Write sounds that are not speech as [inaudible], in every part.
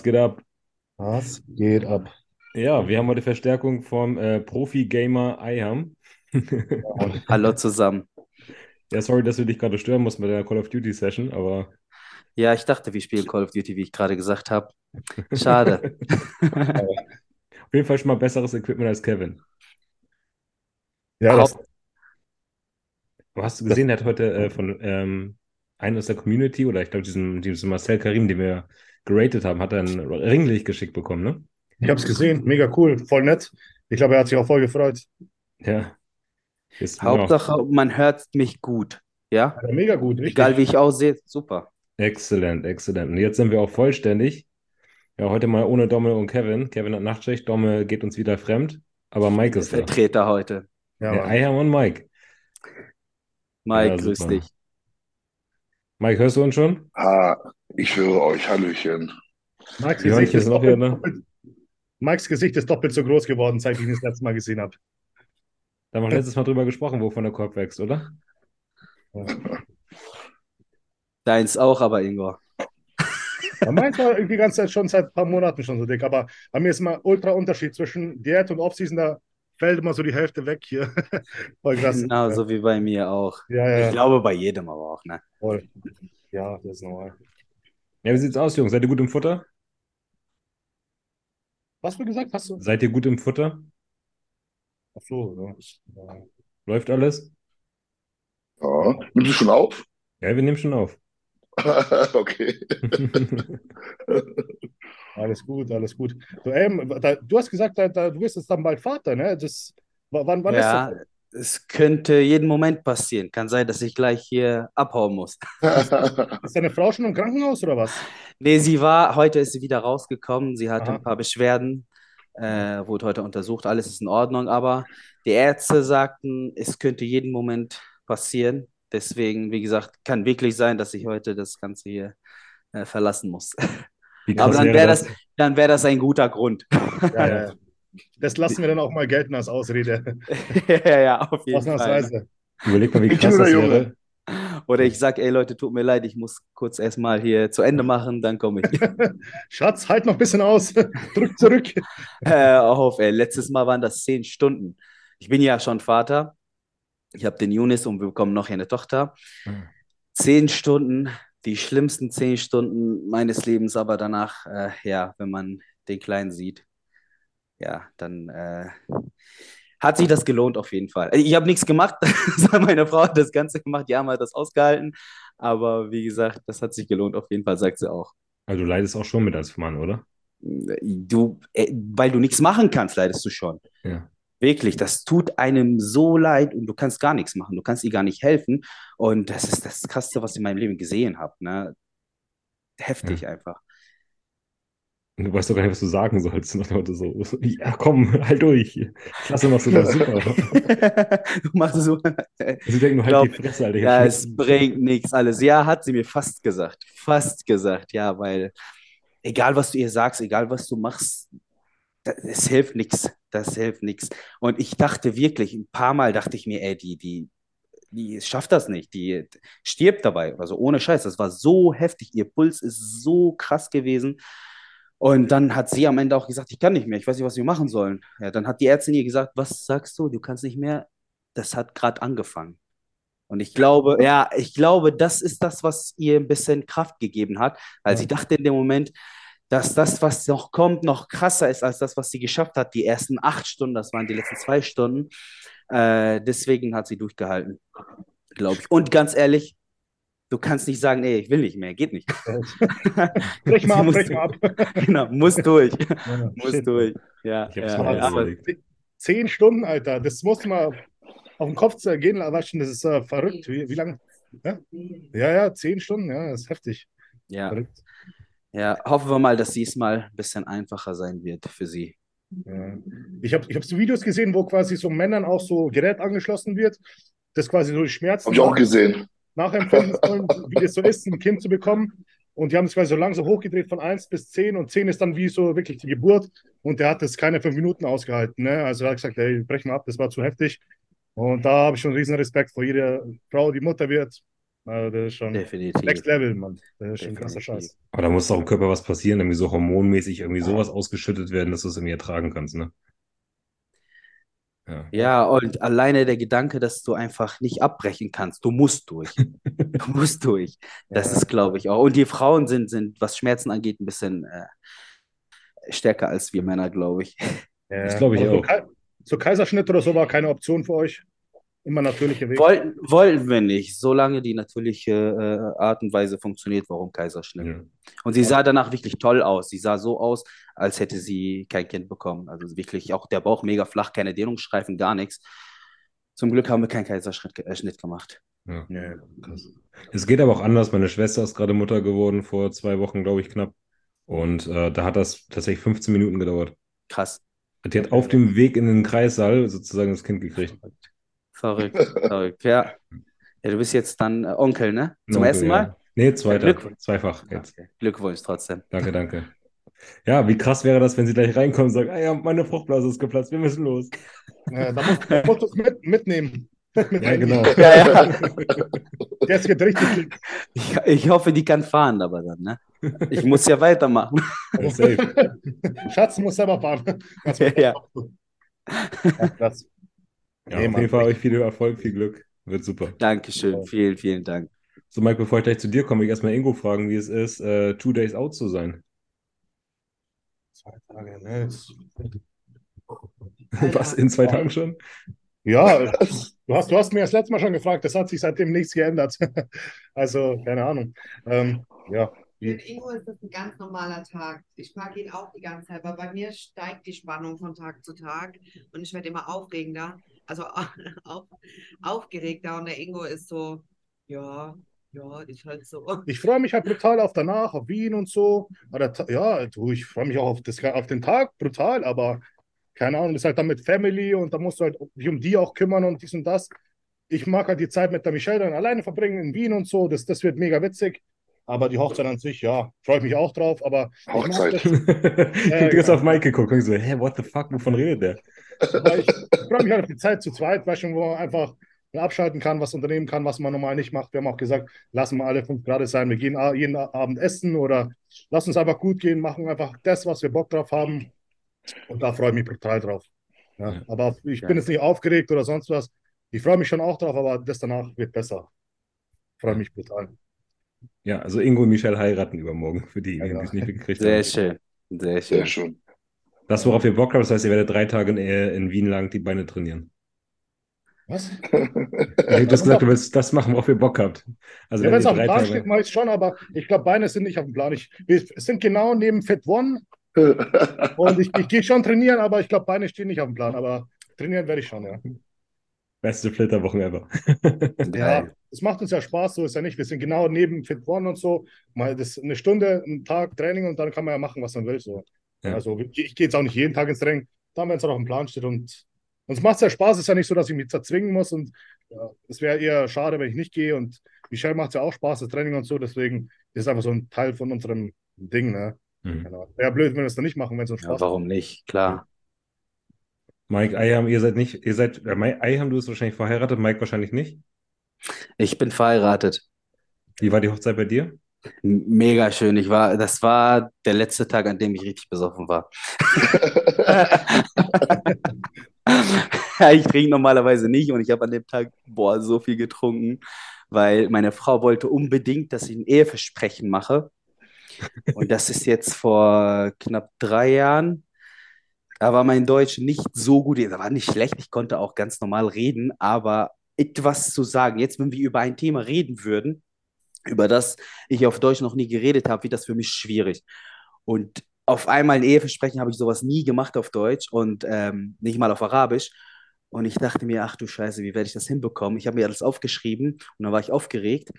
Was geht ab? Was geht ab? Ja, wir haben heute Verstärkung vom äh, Profi-Gamer Iham. [laughs] Hallo zusammen. Ja, sorry, dass wir dich gerade stören mussten bei der Call of Duty Session, aber Ja, ich dachte, wir spielen Call of Duty, wie ich gerade gesagt habe. Schade. [laughs] auf jeden Fall schon mal besseres Equipment als Kevin. Ja, das, hast du gesehen, er hat heute äh, von ähm, einem aus der Community oder ich glaube, diesem, diesem Marcel Karim, den wir geratet haben, hat er ein Ringlicht geschickt bekommen, ne? ich habe es gesehen, mega cool, voll nett. Ich glaube, er hat sich auch voll gefreut. Ja. Ist, Hauptsache, man hört mich gut. Ja? Ja, mega gut, richtig. Egal wie ich aussehe, super. Exzellent, exzellent. Und jetzt sind wir auch vollständig. Ja, heute mal ohne Dommel und Kevin. Kevin hat Nachtschicht, Dommel geht uns wieder fremd, aber Mike ist da. Vertreter heute. Ja, Ja, Mann. Iham und Mike. Mike, Ja, grüß dich. Mike, hörst du uns schon? Ah, ich höre euch, Hallöchen. Mikes Die Gesicht, ist doppelt, wieder, ne? Mikes Gesicht ist doppelt so groß geworden, seit ich ihn das letzte Mal gesehen habe. Da haben wir letztes Mal drüber gesprochen, wovon der Korb wächst, oder? Deins auch, aber Ingo. Ja, meins war irgendwie die ganze Zeit schon seit ein paar Monaten schon so dick, aber bei mir ist immer ultra Unterschied zwischen Diät und Offseason, da fällt immer so die Hälfte weg hier. [laughs] Voll krass. Genau, so wie bei mir auch. Ja, ja, Ich ja, glaube, bei jedem aber auch, ne? voll. Ja, das ist normal. Ja, wie sieht's aus, Jungs? Seid ihr gut im Futter? Was du gesagt hast du? Seid ihr gut im Futter? Ach so, ja. Ja. Läuft alles? Ja, nimmst du schon auf? Ja, wir nehmen schon auf. [laughs] Okay. [laughs] Alles gut, alles gut. Du, ähm, da, du hast gesagt, da, da, du wirst jetzt dann bald Vater, ne? Das, wann, wann Ja, ist es könnte jeden Moment passieren. Kann sein, dass ich gleich hier abhauen muss. [laughs] [laughs] Ist deine Frau schon im Krankenhaus oder was? Nee, sie war, heute ist sie wieder rausgekommen. Sie hatte Aha. ein paar Beschwerden, äh, wurde heute untersucht. Alles ist in Ordnung, aber die Ärzte sagten, es könnte jeden Moment passieren. Deswegen, wie gesagt, kann wirklich sein, dass ich heute das Ganze hier äh, verlassen muss. [laughs] Aber dann wäre das? das, dann wäre das ein guter Grund. Ja, ja. Das lassen wir dann auch mal gelten als Ausrede. [laughs] ja, ja, auf jeden Fall. Ausnahmsweise. Überleg mal, wie Ich krass das wäre. Oder ich sag, ey Leute, tut mir leid, ich muss kurz erstmal hier zu Ende machen, dann komme ich. [laughs] Schatz, halt noch ein bisschen aus. [laughs] Drück zurück. Äh, auf, ey. Letztes Mal waren das zehn Stunden. Ich bin ja schon Vater. Ich habe den Junis und wir bekommen noch eine Tochter. Hm. Zehn Stunden, die schlimmsten zehn Stunden meines Lebens, aber danach, äh, ja, wenn man den Kleinen sieht, ja, dann äh, hat sich das gelohnt auf jeden Fall. Ich habe nichts gemacht, [laughs] meine Frau hat das Ganze gemacht, die haben halt das ausgehalten. Aber wie gesagt, das hat sich gelohnt auf jeden Fall, sagt sie auch. Also du leidest auch schon mit als Mann, oder? Du, äh, weil du nichts machen kannst, leidest du schon. Ja. Wirklich, das tut einem so leid und du kannst gar nichts machen. Du kannst ihr gar nicht helfen. Und das ist das Krasseste, was ich in meinem Leben gesehen habe. Ne? Heftig einfach. Du weißt doch gar nicht, was du sagen sollst. Dem Motto so, so, ja, komm, halt durch. Klasse machst du das [laughs] super. du machst so. Sie denken nur, halt Glaub- die Fresse, Alter. Ja, es bringt nichts alles. Ja, hat sie mir fast gesagt. Fast gesagt, ja, weil egal was du ihr sagst, egal was du machst, es hilft nichts. Das hilft nichts. Und ich dachte wirklich, ein paar Mal dachte ich mir, ey, die, die, die schafft das nicht, die stirbt dabei. Also ohne Scheiß, das war so heftig. Ihr Puls ist so krass gewesen. Und dann hat sie am Ende auch gesagt, ich kann nicht mehr, ich weiß nicht, was wir machen sollen. Ja, dann hat die Ärztin ihr gesagt, was sagst du, du kannst nicht mehr. Das hat gerade angefangen. Und ich glaube, ja, ich glaube, das ist das, was ihr ein bisschen Kraft gegeben hat, weil sie dachte in dem Moment, dass das, was noch kommt, noch krasser ist als das, was sie geschafft hat. Die ersten acht Stunden, das waren die letzten zwei Stunden. Äh, deswegen hat sie durchgehalten, glaube ich. Und ganz ehrlich, du kannst nicht sagen, ey, ich will nicht mehr, geht nicht. [laughs] [laughs] Brech mal ab, Sie brech muss- mal ab. [laughs] Genau, muss durch, Ja, muss shit. durch. Ja, Ich hab's ja, mal ja, aber. Zehn Stunden, Alter. Das musst du mal auf den Kopf gehen lassen. Das ist äh, verrückt. Wie, wie lange? Ja? ja, ja, zehn Stunden. Ja, das ist heftig. ja, Verrückt. ja, hoffen wir mal, dass diesmal ein bisschen einfacher sein wird für sie. Ja. Ich habe ich hab so Videos gesehen, wo quasi so Männern auch so Gerät angeschlossen wird, das quasi so die Schmerzen Habe ich auch gesehen. Nachempfinden sollen, wie das so ist, ein Kind zu bekommen. Und die haben es quasi so langsam hochgedreht von 1 bis 10 und 10 ist dann wie so wirklich die Geburt. Und der hat das keine fünf Minuten ausgehalten. Ne? Also er hat gesagt, ey, brech mal ab, das war zu heftig. Und da habe ich schon riesen Respekt vor jeder Frau, die Mutter wird. Also das ist schon Definitiv. Next Level, Mann. Das ist schon krasser. Scheiß. Aber da muss doch im Körper was passieren, irgendwie so hormonmäßig irgendwie sowas ausgeschüttet werden, dass du es irgendwie ertragen kannst, ne? Ja. Ja, und alleine der Gedanke, dass du einfach nicht abbrechen kannst. Du musst durch. Du [laughs] musst durch. Das Ja. ist, glaube ich, auch. Und die Frauen sind, sind, was Schmerzen angeht, ein bisschen äh, stärker als wir Männer, glaube ich. Ja. Das glaube ich Aber so auch. So Kaiserschnitt oder so war keine Option für euch. Immer natürliche Weg. Wollten, wollten wir nicht, solange die natürliche äh, Art und Weise funktioniert, warum Kaiserschnitt. Ja. Und sie sah danach wirklich toll aus. Sie sah so aus, als hätte sie kein Kind bekommen. Also wirklich auch der Bauch mega flach, keine Dehnungsstreifen, gar nichts. Zum Glück haben wir keinen Kaiserschnitt äh, Schnitt gemacht. Ja. Ja, krass. Es geht aber auch anders. Meine Schwester ist gerade Mutter geworden, vor zwei Wochen, glaube ich, knapp. Und äh, da hat das tatsächlich 15 Minuten gedauert. Krass. Die hat auf dem Weg in den Kreissaal sozusagen das Kind gekriegt. Verrückt, [laughs] verrückt. Ja. ja, du bist jetzt dann äh, Onkel, ne? Zum Onkel, ersten ja. Mal? Nee, zweiter. Glückwunsch. Zweifach jetzt. Okay. Glückwunsch trotzdem. Danke, danke. Ja, wie krass wäre das, wenn sie gleich reinkommen und sagen, ah ja, meine Fruchtblase ist geplatzt, wir müssen los. Ja, da musst, da musst du es mit, mitnehmen. [laughs] Mit Ja, genau. Ja, ja. [laughs] Jetzt geht richtig. Ich, ich hoffe, die kann fahren, aber dann, ne? Ich muss ja weitermachen. Ja, safe. Schatz muss selber fahren. Das Ja, ja. Ja, krass. Ja, Nee, auf Mann. jeden Fall euch viel Erfolg, viel Glück. Wird super. Dankeschön. Vielen, vielen Dank. So, Mike, bevor ich gleich zu dir komme, ich erstmal Ingo fragen, wie es ist, äh, two days out zu sein. Zwei Tage, ne? Das- [laughs] Was, in zwei Tagen schon? Ja, du hast, du hast mir das letzte Mal schon gefragt, das hat sich seitdem nichts geändert. [laughs] Also, keine Ahnung. Ähm, ja, Für Ingo ist das ein ganz normaler Tag. Ich mag ihn auch die ganze Zeit, aber bei mir steigt die Spannung von Tag zu Tag und ich werde immer aufregender, also [laughs] auf, aufgeregter und der Ingo ist so, ja, ja, ist halt so. ich freue mich halt brutal auf danach, auf Wien und so. Aber ja, du, ich freue mich auch auf, das, auf den Tag brutal, aber keine Ahnung, ist halt dann mit Family und da musst du halt dich um die auch kümmern und dies und das. Ich mag halt die Zeit mit der Michelle dann alleine verbringen in Wien und so. Das, das wird mega witzig. Aber die Hochzeit an sich, ja, freue ich mich auch drauf. Aber Hochzeit. [laughs] ich hab jetzt auf Mike geguckt und so, hä, what the fuck, wovon redet der? Aber ich freue mich halt auf die Zeit zu zweit, weißt du, wo man einfach abschalten kann, was unternehmen kann, was man normal nicht macht. Wir haben auch gesagt, lassen wir alle fünf Grad sein. Wir gehen jeden Abend essen oder lass uns einfach gut gehen, machen einfach das, was wir Bock drauf haben. Und da freue ich mich brutal drauf. Ja, Ja. aber ich Ja. bin jetzt nicht aufgeregt oder sonst was. Ich freue mich schon auch drauf, aber das danach wird besser. Freue mich brutal. Ja, also Ingo und Michelle heiraten übermorgen, für die, die Ja, es nicht mitgekriegt Sehr haben. schön. Sehr Sehr schön. schön. Das, worauf ihr Bock habt, das heißt, ihr werdet drei Tage in, äh, in Wien lang die Beine trainieren. Was? Ich habe das gesagt, du willst das machen, worauf ihr Bock habt. Also Ja, wenn es auf dem Plan Tage... steht, mache ich es schon, aber ich glaube, Beine sind nicht auf dem Plan. Ich, wir sind genau neben Fit One [laughs] und ich, ich gehe schon trainieren, aber ich glaube, Beine stehen nicht auf dem Plan. Aber trainieren werde ich schon, ja. Beste Flitterwochen ever. [laughs] Ja, es macht uns ja Spaß, so ist ja nicht. Wir sind genau neben Fit One und so. Mal das eine Stunde, einen Tag Training und dann kann man ja machen, was man will. So. Ja. Also ich, ich gehe jetzt auch nicht jeden Tag ins Training, dann, wenn es auch auf dem Plan steht. Und uns macht es ja Spaß. Es ist ja nicht so, dass ich mich zerzwingen muss. Und ja, es wäre eher schade, wenn ich nicht gehe. Und Michelle macht es ja auch Spaß, das Training und so. Deswegen ist es einfach so ein Teil von unserem Ding. Ne? Mhm. Genau. Wäre blöd, wenn wir es dann nicht machen, wenn es uns Ja, Spaß warum nicht? Klar. Mike, Ayham, ihr seid nicht, ihr seid, äh, Ayham, du bist wahrscheinlich verheiratet, Mike wahrscheinlich nicht. Ich bin verheiratet. Wie war die Hochzeit bei dir? Mega schön. Ich war, das war der letzte Tag, an dem ich richtig besoffen war. [laughs] [laughs] Ich trinke normalerweise nicht und ich habe an dem Tag, boah, so viel getrunken, weil meine Frau wollte unbedingt, dass ich ein Eheversprechen mache. Und das ist jetzt vor knapp drei Jahren. Da war mein Deutsch nicht so gut. Da war nicht schlecht. Ich konnte auch ganz normal reden, aber etwas zu sagen. Jetzt, wenn wir über ein Thema reden würden, über das ich auf Deutsch noch nie geredet habe, wird das für mich schwierig. Und auf einmal ein Eheversprechen habe ich sowas nie gemacht auf Deutsch und ähm, nicht mal auf Arabisch. Und ich dachte mir, ach du Scheiße, wie werde ich das hinbekommen? Ich habe mir alles aufgeschrieben und dann war ich aufgeregt.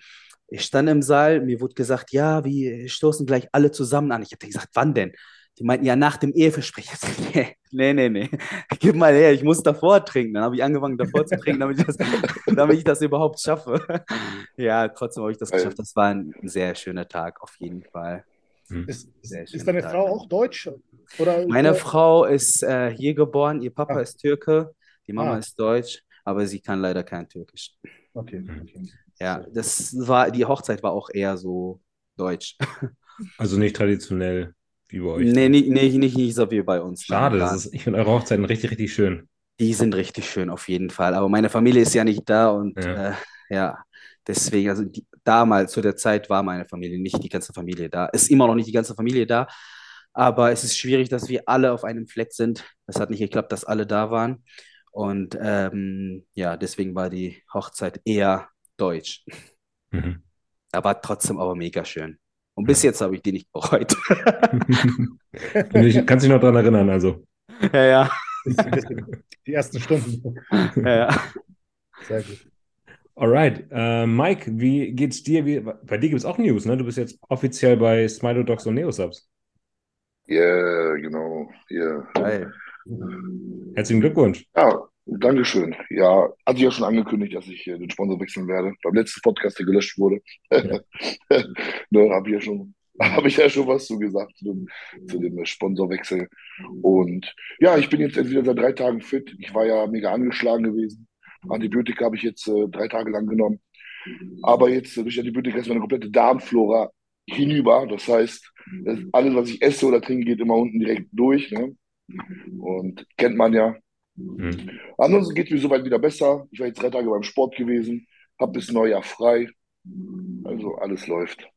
Ich stand im Saal, mir wurde gesagt, ja, wir stoßen gleich alle zusammen an. Ich habe gesagt, wann denn? Die meinten, ja, nach dem Eheversprechen. [laughs] Ich gesagt, nee, nee, nee, gib mal her, ich muss davor trinken. Dann habe ich angefangen, davor zu trinken, damit ich das, [laughs] damit ich das überhaupt schaffe. [laughs] Ja, trotzdem habe ich das geschafft. Das war ein sehr schöner Tag, auf jeden Fall. Ist, Sehr ist, ist deine Frau auch deutsch? Oder Meine Frau ist äh, hier geboren, ihr Papa Ah. ist Türke, die Mama Ah. ist deutsch, aber sie kann leider kein Türkisch. Okay. okay. Ja, das war, die Hochzeit war auch eher so deutsch. Also nicht traditionell wie bei euch. Nee, nicht, nicht, nicht, nicht so wie bei uns. nein, Schade, das ist, ich finde eure Hochzeiten richtig, richtig schön. Die sind richtig schön, auf jeden Fall. Aber meine Familie ist ja nicht da und Ja. äh, ja, deswegen, also die, damals zu der Zeit war meine Familie nicht die ganze Familie da. Ist immer noch nicht die ganze Familie da, aber es ist schwierig, dass wir alle auf einem Fleck sind. Es hat nicht geklappt, dass alle da waren. Und ähm, ja, deswegen war die Hochzeit eher deutsch. Mhm. Aber trotzdem aber mega schön. Und bis jetzt habe ich die nicht bereut. [laughs] Ich kann sich noch dran erinnern, also. ja, ja, [laughs] Die ersten Stunden. ja, ja. Sehr gut. Alright. Äh, Mike, wie geht's dir? Wie, bei dir gibt es auch News, ne? Du bist jetzt offiziell bei Smilo Dogs und Neosubs. Ja, genau. Ja. Geil. Herzlichen Glückwunsch. Ja, Dankeschön. Ja, hatte ich ja schon angekündigt, dass ich äh, den Sponsor wechseln werde. Beim letzten Podcast, der gelöscht wurde. [laughs] ne, habe ich ja schon, habe ich ja schon was zu gesagt zu dem, zu dem Sponsorwechsel. Und ja, ich bin jetzt entweder seit drei Tagen fit. Ich war ja mega angeschlagen gewesen. Antibiotika habe ich jetzt äh, drei Tage lang genommen. Aber jetzt äh, durch Antibiotika ist meine komplette Darmflora hinüber. Das heißt, das, alles, was ich esse oder trinke, geht immer unten direkt durch. Ne? Und kennt man ja. Mhm. Ansonsten geht es mir soweit wieder besser. Ich war jetzt drei Tage beim Sport gewesen, habe bis Neujahr frei. Also alles läuft.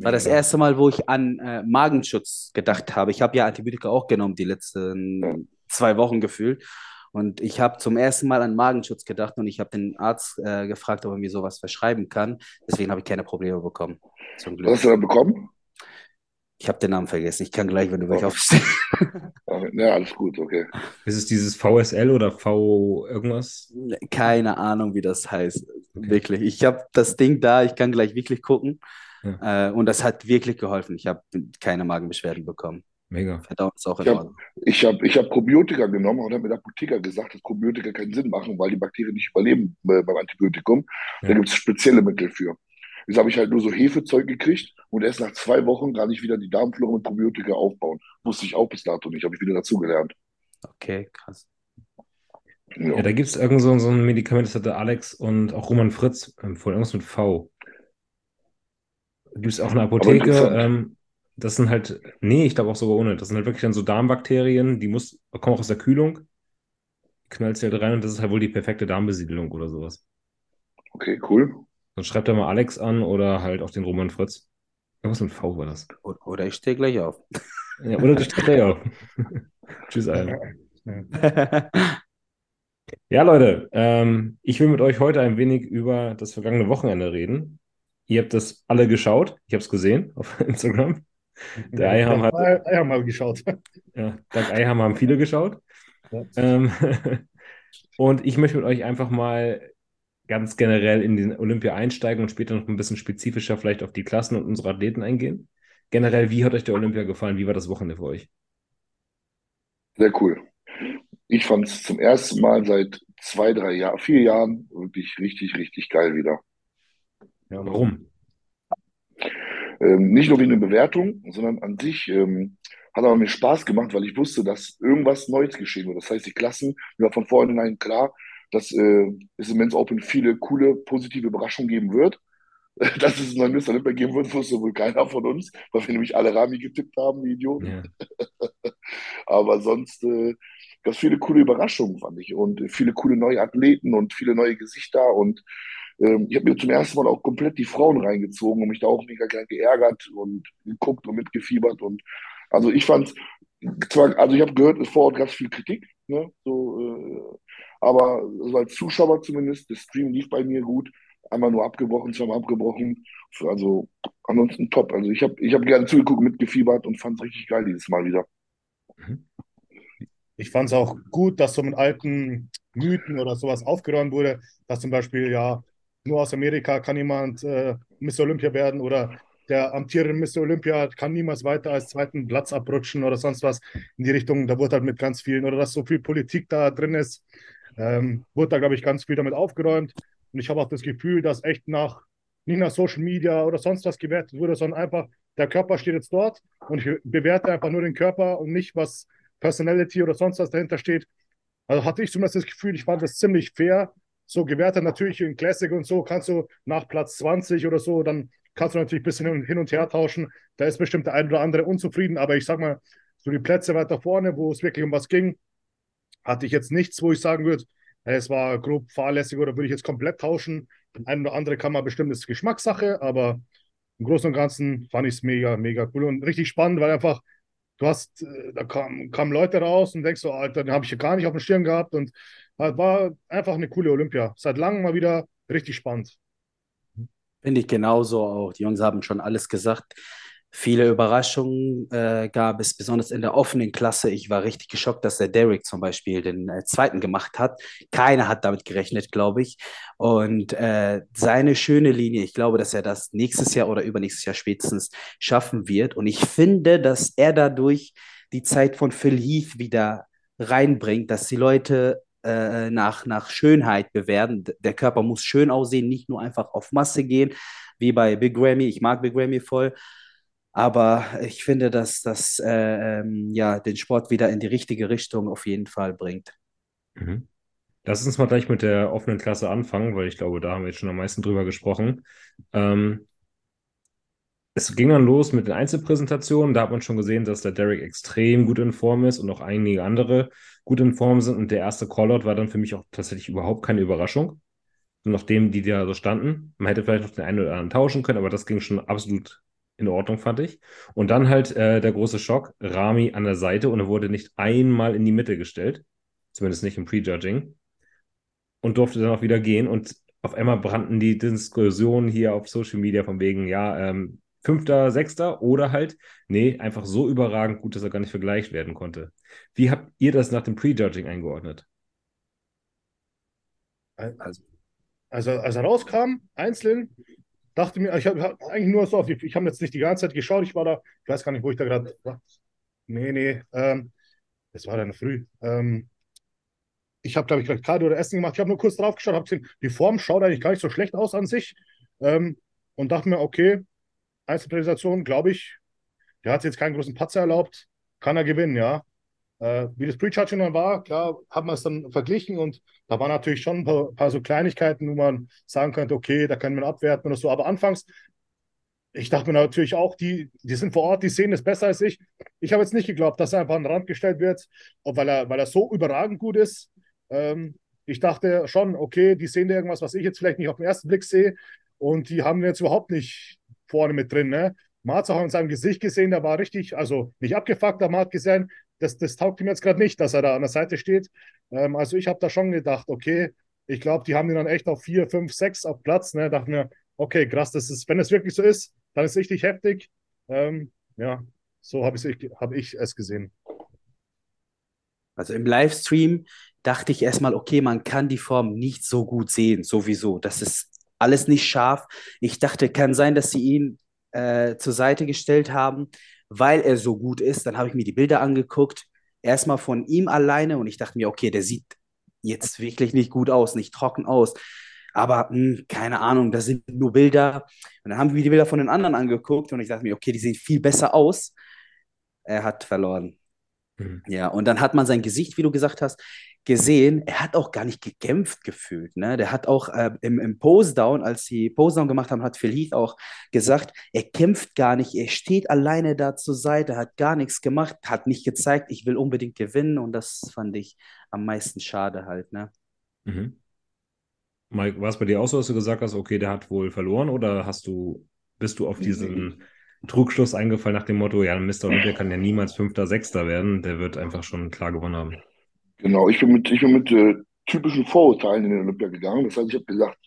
War das erste Mal, wo ich an äh, Magenschutz gedacht habe. Ich habe ja Antibiotika auch genommen, die letzten zwei Wochen gefühlt. Und ich habe zum ersten Mal an Magenschutz gedacht und ich habe den Arzt äh, gefragt, ob er mir sowas verschreiben kann. Deswegen habe ich keine Probleme bekommen. Zum Was Glück. hast du da bekommen? Ich habe den Namen vergessen. Ich kann gleich, wenn du gleich aufstehst. Ja, alles gut, okay. Ist es dieses VSL oder V irgendwas? Keine Ahnung, wie das heißt. Wirklich. Ich habe das Ding da, ich kann gleich wirklich gucken. Äh, und das hat wirklich geholfen. Ich habe keine Magenbeschwerden bekommen. Mega. Verdauung ist auch in Ich hab- Ordnung. Ich habe ich hab Probiotika genommen und habe mit der Apotheker gesagt, dass Probiotika keinen Sinn machen, weil die Bakterien nicht überleben äh, beim Antibiotikum. Da Ja. gibt es spezielle Mittel für. Jetzt habe ich halt nur so Hefezeug gekriegt und erst nach zwei Wochen kann ich wieder die Darmflora mit Probiotika aufbauen. Wusste ich auch bis dato nicht, habe ich wieder dazugelernt. Okay, krass. Ja, Ja. da gibt es irgend so, so ein Medikament, das hatte Alex und auch Roman Fritz empfohlen, irgendwas mit V. Gibt es auch eine Apotheke, ähm, das sind halt, nee, ich glaube auch sogar ohne, das sind halt wirklich dann so Darmbakterien, die muss, kommen auch aus der Kühlung, knallst du halt rein und das ist halt wohl die perfekte Darmbesiedelung oder sowas. Okay, cool. Dann schreibt da mal Alex an oder halt auch den Roman Fritz. Irgendwas mit V war das. Oder ich stehe gleich auf. Ja, oder du steht gleich auf. [laughs] Tschüss, Alter. [laughs] Ja, Leute, ähm, ich will mit euch heute ein wenig über das vergangene Wochenende reden. Ihr habt das alle geschaut. Ich habe es gesehen auf [laughs] Instagram. Der Eiham hat, Ja, Eiham mal geschaut. ja, dank Eiham haben viele geschaut. Ja. Ähm, und ich möchte mit euch einfach mal ganz generell in den Olympia einsteigen und später noch ein bisschen spezifischer vielleicht auf die Klassen und unsere Athleten eingehen. Generell, wie hat euch der Olympia gefallen? Wie war das Wochenende für euch? Sehr cool. Ich fand es zum ersten Mal seit zwei, drei Jahren, vier Jahren wirklich richtig, richtig geil wieder. Ja, Warum? Ähm, nicht nur wegen der Bewertung, sondern an sich ähm, hat aber mir Spaß gemacht, weil ich wusste, dass irgendwas Neues geschehen wird. Das heißt, die Klassen, mir war von vornherein klar, dass äh, es im Men's Open viele coole, positive Überraschungen geben wird. [laughs] Dass es einen Mr. Olympia geben wird, wusste wohl keiner von uns, weil wir nämlich alle Rami getippt haben, die Idioten. Ja. [laughs] Aber sonst äh, gab es viele coole Überraschungen, fand ich. Und viele coole neue Athleten und viele neue Gesichter. Und ähm, ich habe mir zum ersten Mal auch komplett die Frauen reingezogen und mich da auch mega gern geärgert und geguckt und mitgefiebert. Und also ich fand zwar, also ich habe gehört, es vor Ort gab es viel Kritik, ne? So, äh, aber also als Zuschauer zumindest, der Stream lief bei mir gut. Einmal nur abgebrochen, zweimal abgebrochen. Also ansonsten top. Also ich habe ich hab gerne zugeguckt, mitgefiebert und fand es richtig geil dieses Mal wieder. Ich fand es auch gut, dass so mit alten Mythen oder sowas aufgeräumt wurde, dass zum Beispiel ja nur aus Amerika kann jemand äh, Mr. Olympia werden oder der amtierende Mr. Olympia kann niemals weiter als zweiten Platz abrutschen oder sonst was in die Richtung. Da wurde halt mit ganz vielen oder dass so viel Politik da drin ist, ähm, wurde da, glaube ich, ganz viel damit aufgeräumt. Und ich habe auch das Gefühl, dass echt nach, nicht nach Social Media oder sonst was gewertet wurde, sondern einfach, der Körper steht jetzt dort und ich bewerte einfach nur den Körper und nicht, was Personality oder sonst was dahinter steht. Also hatte ich zumindest das Gefühl, ich fand das ziemlich fair, so gewertet. Natürlich in Classic und so kannst du nach Platz 20 oder so, dann kannst du natürlich ein bisschen hin und her tauschen. Da ist bestimmt der ein oder andere unzufrieden, aber ich sag mal, so die Plätze weiter vorne, wo es wirklich um was ging, hatte ich jetzt nichts, wo ich sagen würde, es war grob fahrlässig oder würde ich jetzt komplett tauschen. Ein oder andere kann man bestimmt, ist Geschmackssache, aber im Großen und Ganzen fand ich es mega, mega cool und richtig spannend, weil einfach, du hast, äh, da kamen, kamen Leute raus und denkst so, Alter, den habe ich ja gar nicht auf dem Schirm gehabt und halt war einfach eine coole Olympia. Seit langem mal wieder richtig spannend. Finde ich genauso auch. Die Jungs haben schon alles gesagt. Viele Überraschungen äh, gab es, besonders in der offenen Klasse. Ich war richtig geschockt, dass der Derek zum Beispiel den äh, zweiten gemacht hat. Keiner hat damit gerechnet, glaube ich. Und äh, seine schöne Linie, ich glaube, dass er das nächstes Jahr oder übernächstes Jahr spätestens schaffen wird. Und ich finde, dass er dadurch die Zeit von Phil Heath wieder reinbringt, dass die Leute äh, nach, nach Schönheit bewerten. Der Körper muss schön aussehen, nicht nur einfach auf Masse gehen, wie bei Big Grammy. Ich mag Big Grammy voll. Aber ich finde, dass das äh, ähm, ja, den Sport wieder in die richtige Richtung auf jeden Fall bringt. Mhm. Lass uns mal gleich mit der offenen Klasse anfangen, weil ich glaube, da haben wir jetzt schon am meisten drüber gesprochen. Ähm, es ging dann los mit den Einzelpräsentationen. Da hat man schon gesehen, dass der Derek extrem gut in Form ist und auch einige andere gut in Form sind. Und der erste Callout war dann für mich auch tatsächlich überhaupt keine Überraschung. Nachdem die da so standen. Man hätte vielleicht noch den einen oder anderen tauschen können, aber das ging schon absolut in Ordnung, fand ich. Und dann halt äh, der große Schock, Rami an der Seite und er wurde nicht einmal in die Mitte gestellt, zumindest nicht im Prejudging, und durfte dann auch wieder gehen. Und auf einmal brannten die Diskussionen hier auf Social Media von wegen, ja, ähm, Fünfter, Sechster oder halt, nee, einfach so überragend gut, dass er gar nicht vergleicht werden konnte. Wie habt ihr das nach dem Prejudging eingeordnet? Also, also als er rauskam, einzeln, dachte mir, ich habe hab eigentlich nur so auf die, ich habe jetzt nicht die ganze Zeit geschaut, ich war da, ich weiß gar nicht, wo ich da gerade war. Nee, nee, ähm, das war dann früh. Ähm, ich habe, glaube ich, gerade Cardio oder Essen gemacht. Ich habe nur kurz drauf geschaut, habe gesehen, die Form schaut eigentlich gar nicht so schlecht aus an sich. Ähm, und dachte mir, okay, Einzelpräsentation, glaube ich, der hat jetzt keinen großen Patzer erlaubt, kann er gewinnen, ja. Äh, wie das Pre-Charging dann war, klar, haben wir es dann verglichen und da waren natürlich schon ein paar, paar, so Kleinigkeiten, wo man sagen könnte, okay, da können wir abwerten oder so. Aber anfangs, ich dachte mir natürlich auch, die, die sind vor Ort, die sehen es besser als ich. Ich habe jetzt nicht geglaubt, dass er einfach an den Rand gestellt wird, weil er, weil er so überragend gut ist. Ähm, ich dachte schon, okay, die sehen da irgendwas, was ich jetzt vielleicht nicht auf den ersten Blick sehe. Und die haben jetzt überhaupt nicht vorne mit drin. Ne? Man hat auch in seinem Gesicht gesehen, der war richtig, also nicht abgefuckt, aber man hat gesehen, das, das taugt ihm jetzt gerade nicht, dass er da an der Seite steht. Ähm, also ich habe da schon gedacht, okay, ich glaube, die haben ihn dann echt auf 4, 5, 6 auf Platz. Ne? Dachte mir, okay, krass, das ist, wenn es wirklich so ist, dann ist es richtig heftig. Ähm, ja, so habe hab ich es gesehen. Also im Livestream dachte ich erstmal, okay, man kann die Form nicht so gut sehen, sowieso. Das ist alles nicht scharf. Ich dachte, kann sein, dass sie ihn äh, zur Seite gestellt haben, weil er so gut ist. Dann habe ich mir die Bilder angeguckt, erstmal von ihm alleine und ich dachte mir, okay, der sieht jetzt wirklich nicht gut aus, nicht trocken aus. Aber mh, hm, keine Ahnung, das sind nur Bilder. Und dann haben wir die Bilder von den anderen angeguckt und ich dachte mir, okay, die sehen viel besser aus. Er hat verloren. Mhm. Ja, und dann hat man sein Gesicht, wie du gesagt hast, gesehen, er hat auch gar nicht gekämpft gefühlt. Ne? Der hat auch äh, im, im Pose-Down, als sie Pose-Down gemacht haben, hat Phil Heath auch gesagt, er kämpft gar nicht, er steht alleine da zur Seite, hat gar nichts gemacht, hat nicht gezeigt, ich will unbedingt gewinnen und das fand ich am meisten schade halt. Ne? Mhm. Mike, war es bei dir auch so, dass du gesagt hast, okay, der hat wohl verloren oder hast du, bist du auf diesen Trugschluss eingefallen nach dem Motto, ja, Mr. Olympia kann ja niemals Fünfter, Sechster werden, der wird einfach schon klar gewonnen haben? Genau, ich bin mit, ich bin mit äh, typischen Vorurteilen in den Olympia gegangen. Das heißt, ich habe gesagt,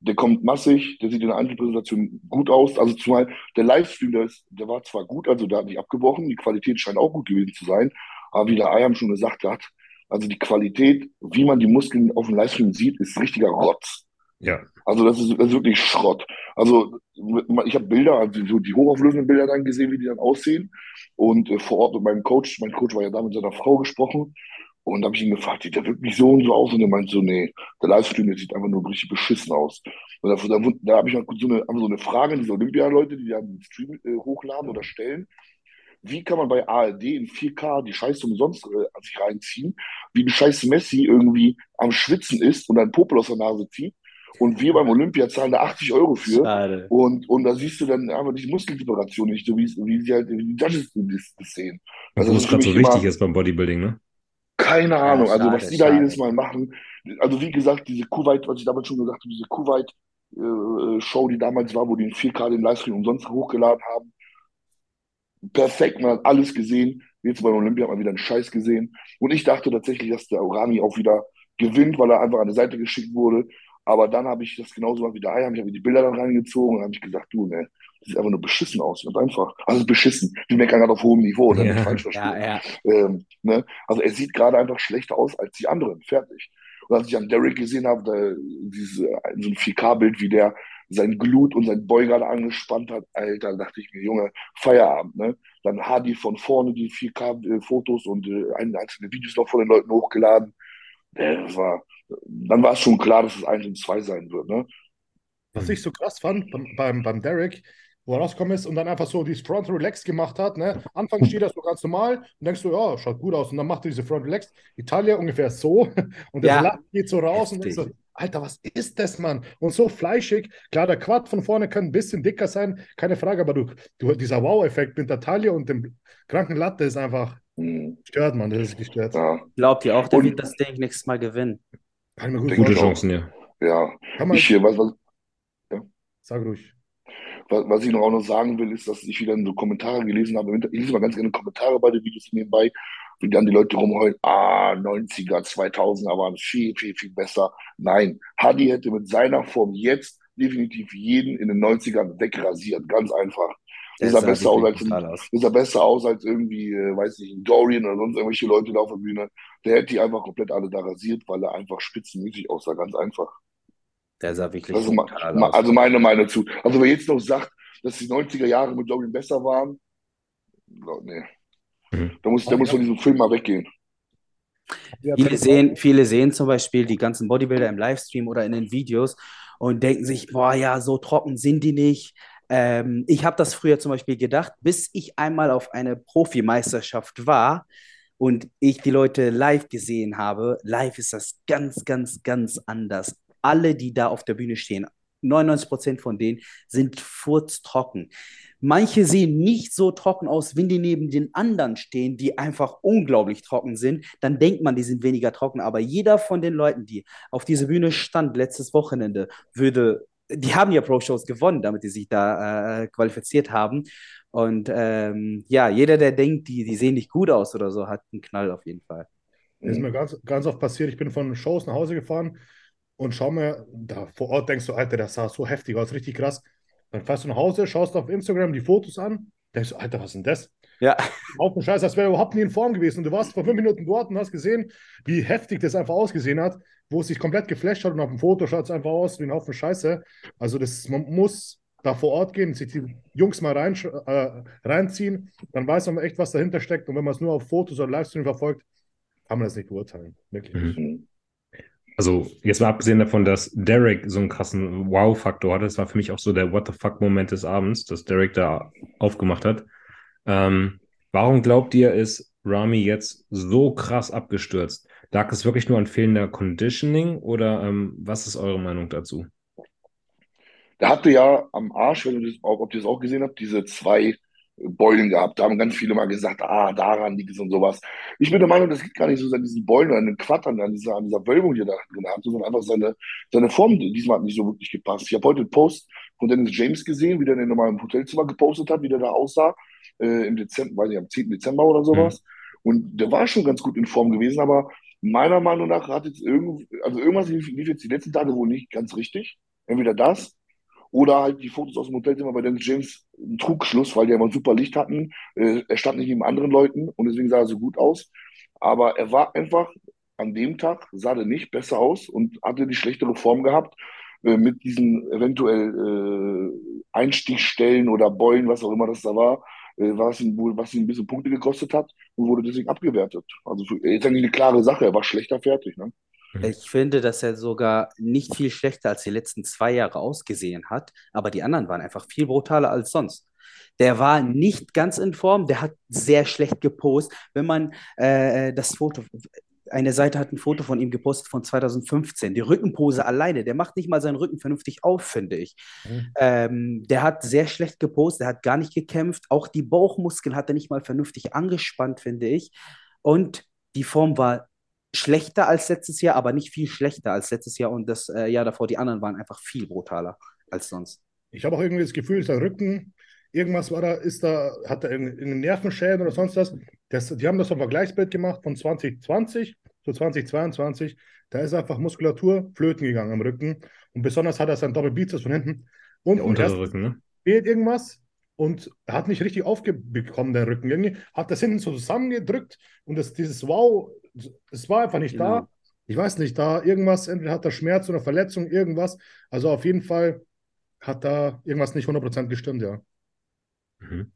der kommt massig, der sieht in der Anti-Präsentation gut aus. Also zumal der Livestream, der, ist, der war zwar gut, also der hat nicht abgebrochen, die Qualität scheint auch gut gewesen zu sein, aber wie der Ayam schon gesagt hat, also die Qualität, wie man die Muskeln auf dem Livestream sieht, ist richtiger Rotz. Ja. Also das ist, das ist wirklich Schrott. Also ich habe Bilder, also so die hochauflösenden Bilder dann gesehen, wie die dann aussehen. Und äh, vor Ort mit meinem Coach, mein Coach war ja da mit seiner Frau gesprochen. Und da habe ich ihn gefragt, sieht der wirklich so und so aus? Und er meinte so, nee, der Livestream der sieht einfach nur richtig beschissen aus. Und da, da, da habe ich mal so eine, so eine Frage an diese Olympia-Leute, die da den Stream äh, hochladen oder stellen. wie kann man bei ARD in 4K die Scheiße umsonst äh, sich reinziehen, wie ein scheiß Messi irgendwie am Schwitzen ist und einen Popel aus der Nase zieht und wir beim Olympia zahlen da 80 Euro für Schade. und, und da siehst du dann einfach die Muskelseparation nicht, so wie, wie sie halt wie die Judges das, das sehen. Also, Also was das ist gerade so wichtig immer- ist beim Bodybuilding, ne? Keine Ahnung, also schade, was die da jedes Mal machen. Also wie gesagt, diese Kuwait, was ich damals schon gesagt habe, diese Kuwait-Show, die damals war, wo die in 4K den Livestream umsonst hochgeladen haben. Perfekt, man hat alles gesehen. Jetzt beim Olympia hat man wieder einen Scheiß gesehen. Und ich dachte tatsächlich, dass der Orani auch wieder gewinnt, weil er einfach an die Seite geschickt wurde. Aber dann habe ich das genauso gemacht wie der Eier, ich habe die Bilder dann reingezogen und habe ich gesagt, du, ne, das sieht einfach nur beschissen aus. Ganz einfach. Also beschissen. Wir meckern gerade auf hohem Niveau, ne? Ja. Falsch verstehen. Ja, ja. Ähm, ne? Also er sieht gerade einfach schlechter aus als die anderen. Fertig. Und als ich an Derek gesehen habe, da, diese, so ein 4K-Bild, wie der sein Glut und sein Boy gerade angespannt hat, Alter, dachte ich mir, Junge, Feierabend, ne? Dann Hadi von vorne die 4K-Fotos und äh, ein- einzelne Videos noch von den Leuten hochgeladen. Äh, Das war, dann war es schon klar, dass es 1 und 2 sein wird, ne? Was ich so krass fand beim, beim, beim Derek, wo er rausgekommen ist und dann einfach so dieses Front Relax gemacht hat. Ne? Anfangs steht das so ganz normal und denkst du, ja, schaut gut aus. Und dann macht er diese Front Relax. Italien ungefähr so. [laughs] Und Ja. das Lack geht so raus und denkst so, Alter, was ist das, Mann? Und so fleischig. Klar, der Quad von vorne kann ein bisschen dicker sein, keine Frage, aber du, du dieser Wow-Effekt mit der Taille und dem kranken Latte ist einfach Hm, gestört, Mann. Das ist gestört. Ja, Glaubt ihr auch, der Und- wird das Ding nächstes Mal gewinnen? Kann ich mir Gute ich auch. Chancen, ja. ja. Kann man, Ich, äh, was, was, sag ruhig. Was, was ich noch auch noch sagen will, ist, dass ich wieder in so Kommentare gelesen habe. Ich lese mal ganz gerne Kommentare bei den Videos nebenbei, wie dann die Leute rumheulen, ah, 90er, 2000er waren viel, viel, viel besser. Nein, Hadi hätte mit seiner Form jetzt definitiv jeden in den 90ern wegrasiert. Ganz einfach. Der Ist er sah besser aus als aus. ist er besser aus als irgendwie, äh, weiß nicht, ein Dorian oder sonst irgendwelche Leute da auf der Bühne. Der hätte die einfach komplett alle da rasiert, weil er einfach spitzenmäßig aussah. Ganz einfach. Der sah wirklich ma brutal ma aus. also meine Meinung dazu. Also wer jetzt noch sagt, dass die 90er Jahre mit Dorian besser waren, glaub, nee. Mhm. Da muss, der muss von diesem Film mal weggehen. Ja, Viele sehen, viele sehen zum Beispiel die ganzen Bodybuilder im Livestream oder in den Videos und denken sich, boah, ja, so trocken sind die nicht. Ähm, ich habe das früher zum Beispiel gedacht, bis ich einmal auf eine Profimeisterschaft war und ich die Leute live gesehen habe. Live ist das ganz, ganz, ganz anders. Alle, die da auf der Bühne stehen, 99 Prozent von denen sind furztrocken. Manche sehen nicht so trocken aus, wenn die neben den anderen stehen, die einfach unglaublich trocken sind. Dann denkt man, die sind weniger trocken. Aber jeder von den Leuten, die auf dieser Bühne stand letztes Wochenende, würde, die haben ja Pro-Shows gewonnen, damit die sich da äh, qualifiziert haben. Und ähm, ja, jeder, der denkt, die, die sehen nicht gut aus oder so, hat einen Knall auf jeden Fall. Das ist mir ganz, ganz oft passiert. Ich bin von Shows nach Hause gefahren und schau mir da vor Ort, denkst du, Alter, das sah so heftig aus, richtig krass. Dann fährst du nach Hause, schaust auf Instagram die Fotos an, denkst du, Alter, was ist denn das? Ja, Auf den Scheiß, als wäre überhaupt nie in Form gewesen. Und du warst vor fünf Minuten dort und hast gesehen, wie heftig das einfach ausgesehen hat, wo es sich komplett geflasht hat und auf dem Foto schaut es einfach aus wie ein Haufen Scheiße. Also das, man muss da vor Ort gehen, sich die Jungs mal rein, äh, reinziehen, dann weiß man echt, was dahinter steckt. Und wenn man es nur auf Fotos oder Livestream verfolgt, kann man das nicht beurteilen. Wirklich. Mhm. Also, jetzt mal abgesehen davon, dass Derek so einen krassen Wow-Faktor hatte, das war für mich auch so der What the fuck-Moment des Abends, dass Derek da aufgemacht hat. Ähm, warum glaubt ihr, ist Rami jetzt so krass abgestürzt? Lag es wirklich nur an fehlender Conditioning oder ähm, was ist eure Meinung dazu? Der hatte ja am Arsch, wenn du das, ob ihr das auch gesehen habt, diese zwei Beulen gehabt. Da haben ganz viele mal gesagt, ah, daran liegt es und sowas. Ich bin der Meinung, das liegt gar nicht so an diesen Beulen oder an den Quattern, an dieser, an dieser Wölbung, die er da drin hat, sondern einfach seine, seine Form, diesmal hat nicht so wirklich gepasst. Ich habe heute einen Post von Dennis James gesehen, wie der in normalen Hotelzimmer gepostet hat, wie der da aussah, äh, im Dezember, weiß nicht, am 10. Dezember oder sowas. Und der war schon ganz gut in Form gewesen, aber meiner Meinung nach hat jetzt irgend, also irgendwas lief, lief jetzt die letzten Tage wohl nicht ganz richtig. Entweder das oder halt die Fotos aus dem Hotelzimmer bei Dennis James ein Trugschluss, weil die immer super Licht hatten. Äh, er stand nicht neben anderen Leuten und deswegen sah er so gut aus. Aber er war einfach an dem Tag, sah er nicht besser aus und hatte die schlechtere Form gehabt. Äh, mit diesen eventuell äh, Einstichstellen oder Beulen, was auch immer das da war, was ihn was ihn ein bisschen Punkte gekostet hat und wurde deswegen abgewertet. Also für, jetzt eigentlich eine klare Sache, er war schlechter fertig. Ne? Ich finde, dass er sogar nicht viel schlechter als die letzten zwei Jahre ausgesehen hat, aber die anderen waren einfach viel brutaler als sonst. Der war nicht ganz in Form, der hat sehr schlecht gepostet. Wenn man äh, das Foto, eine Seite hat ein Foto von ihm gepostet von 2015. Die Rückenpose alleine, der macht nicht mal seinen Rücken vernünftig auf, finde ich. Mhm. Ähm, der hat sehr schlecht gepostet, der hat gar nicht gekämpft. Auch die Bauchmuskeln hat er nicht mal vernünftig angespannt, finde ich. Und die Form war schlechter als letztes Jahr, aber nicht viel schlechter als letztes Jahr. Und das äh, Jahr davor, die anderen waren einfach viel brutaler als sonst. Ich habe auch irgendwie das Gefühl, sein Rücken, irgendwas war da, ist da, hat er irgendeine Nervenschäden oder sonst was. Das, die haben das auf Vergleichsbild gemacht von 2020 zu 2022. Da ist einfach Muskulatur flöten gegangen am Rücken. Und besonders hat er seinen Doppelbizeps von hinten. Und der untere Rücken, ne? Fehlt irgendwas und hat nicht richtig aufbekommen, der Rücken. Irgendwie hat das hinten so zusammengedrückt und das, dieses Wow, es war einfach nicht genau. da. Ich weiß nicht, da irgendwas, entweder hat er Schmerz oder Verletzung, irgendwas. Also auf jeden Fall hat da irgendwas nicht 100% gestimmt, ja. Mhm.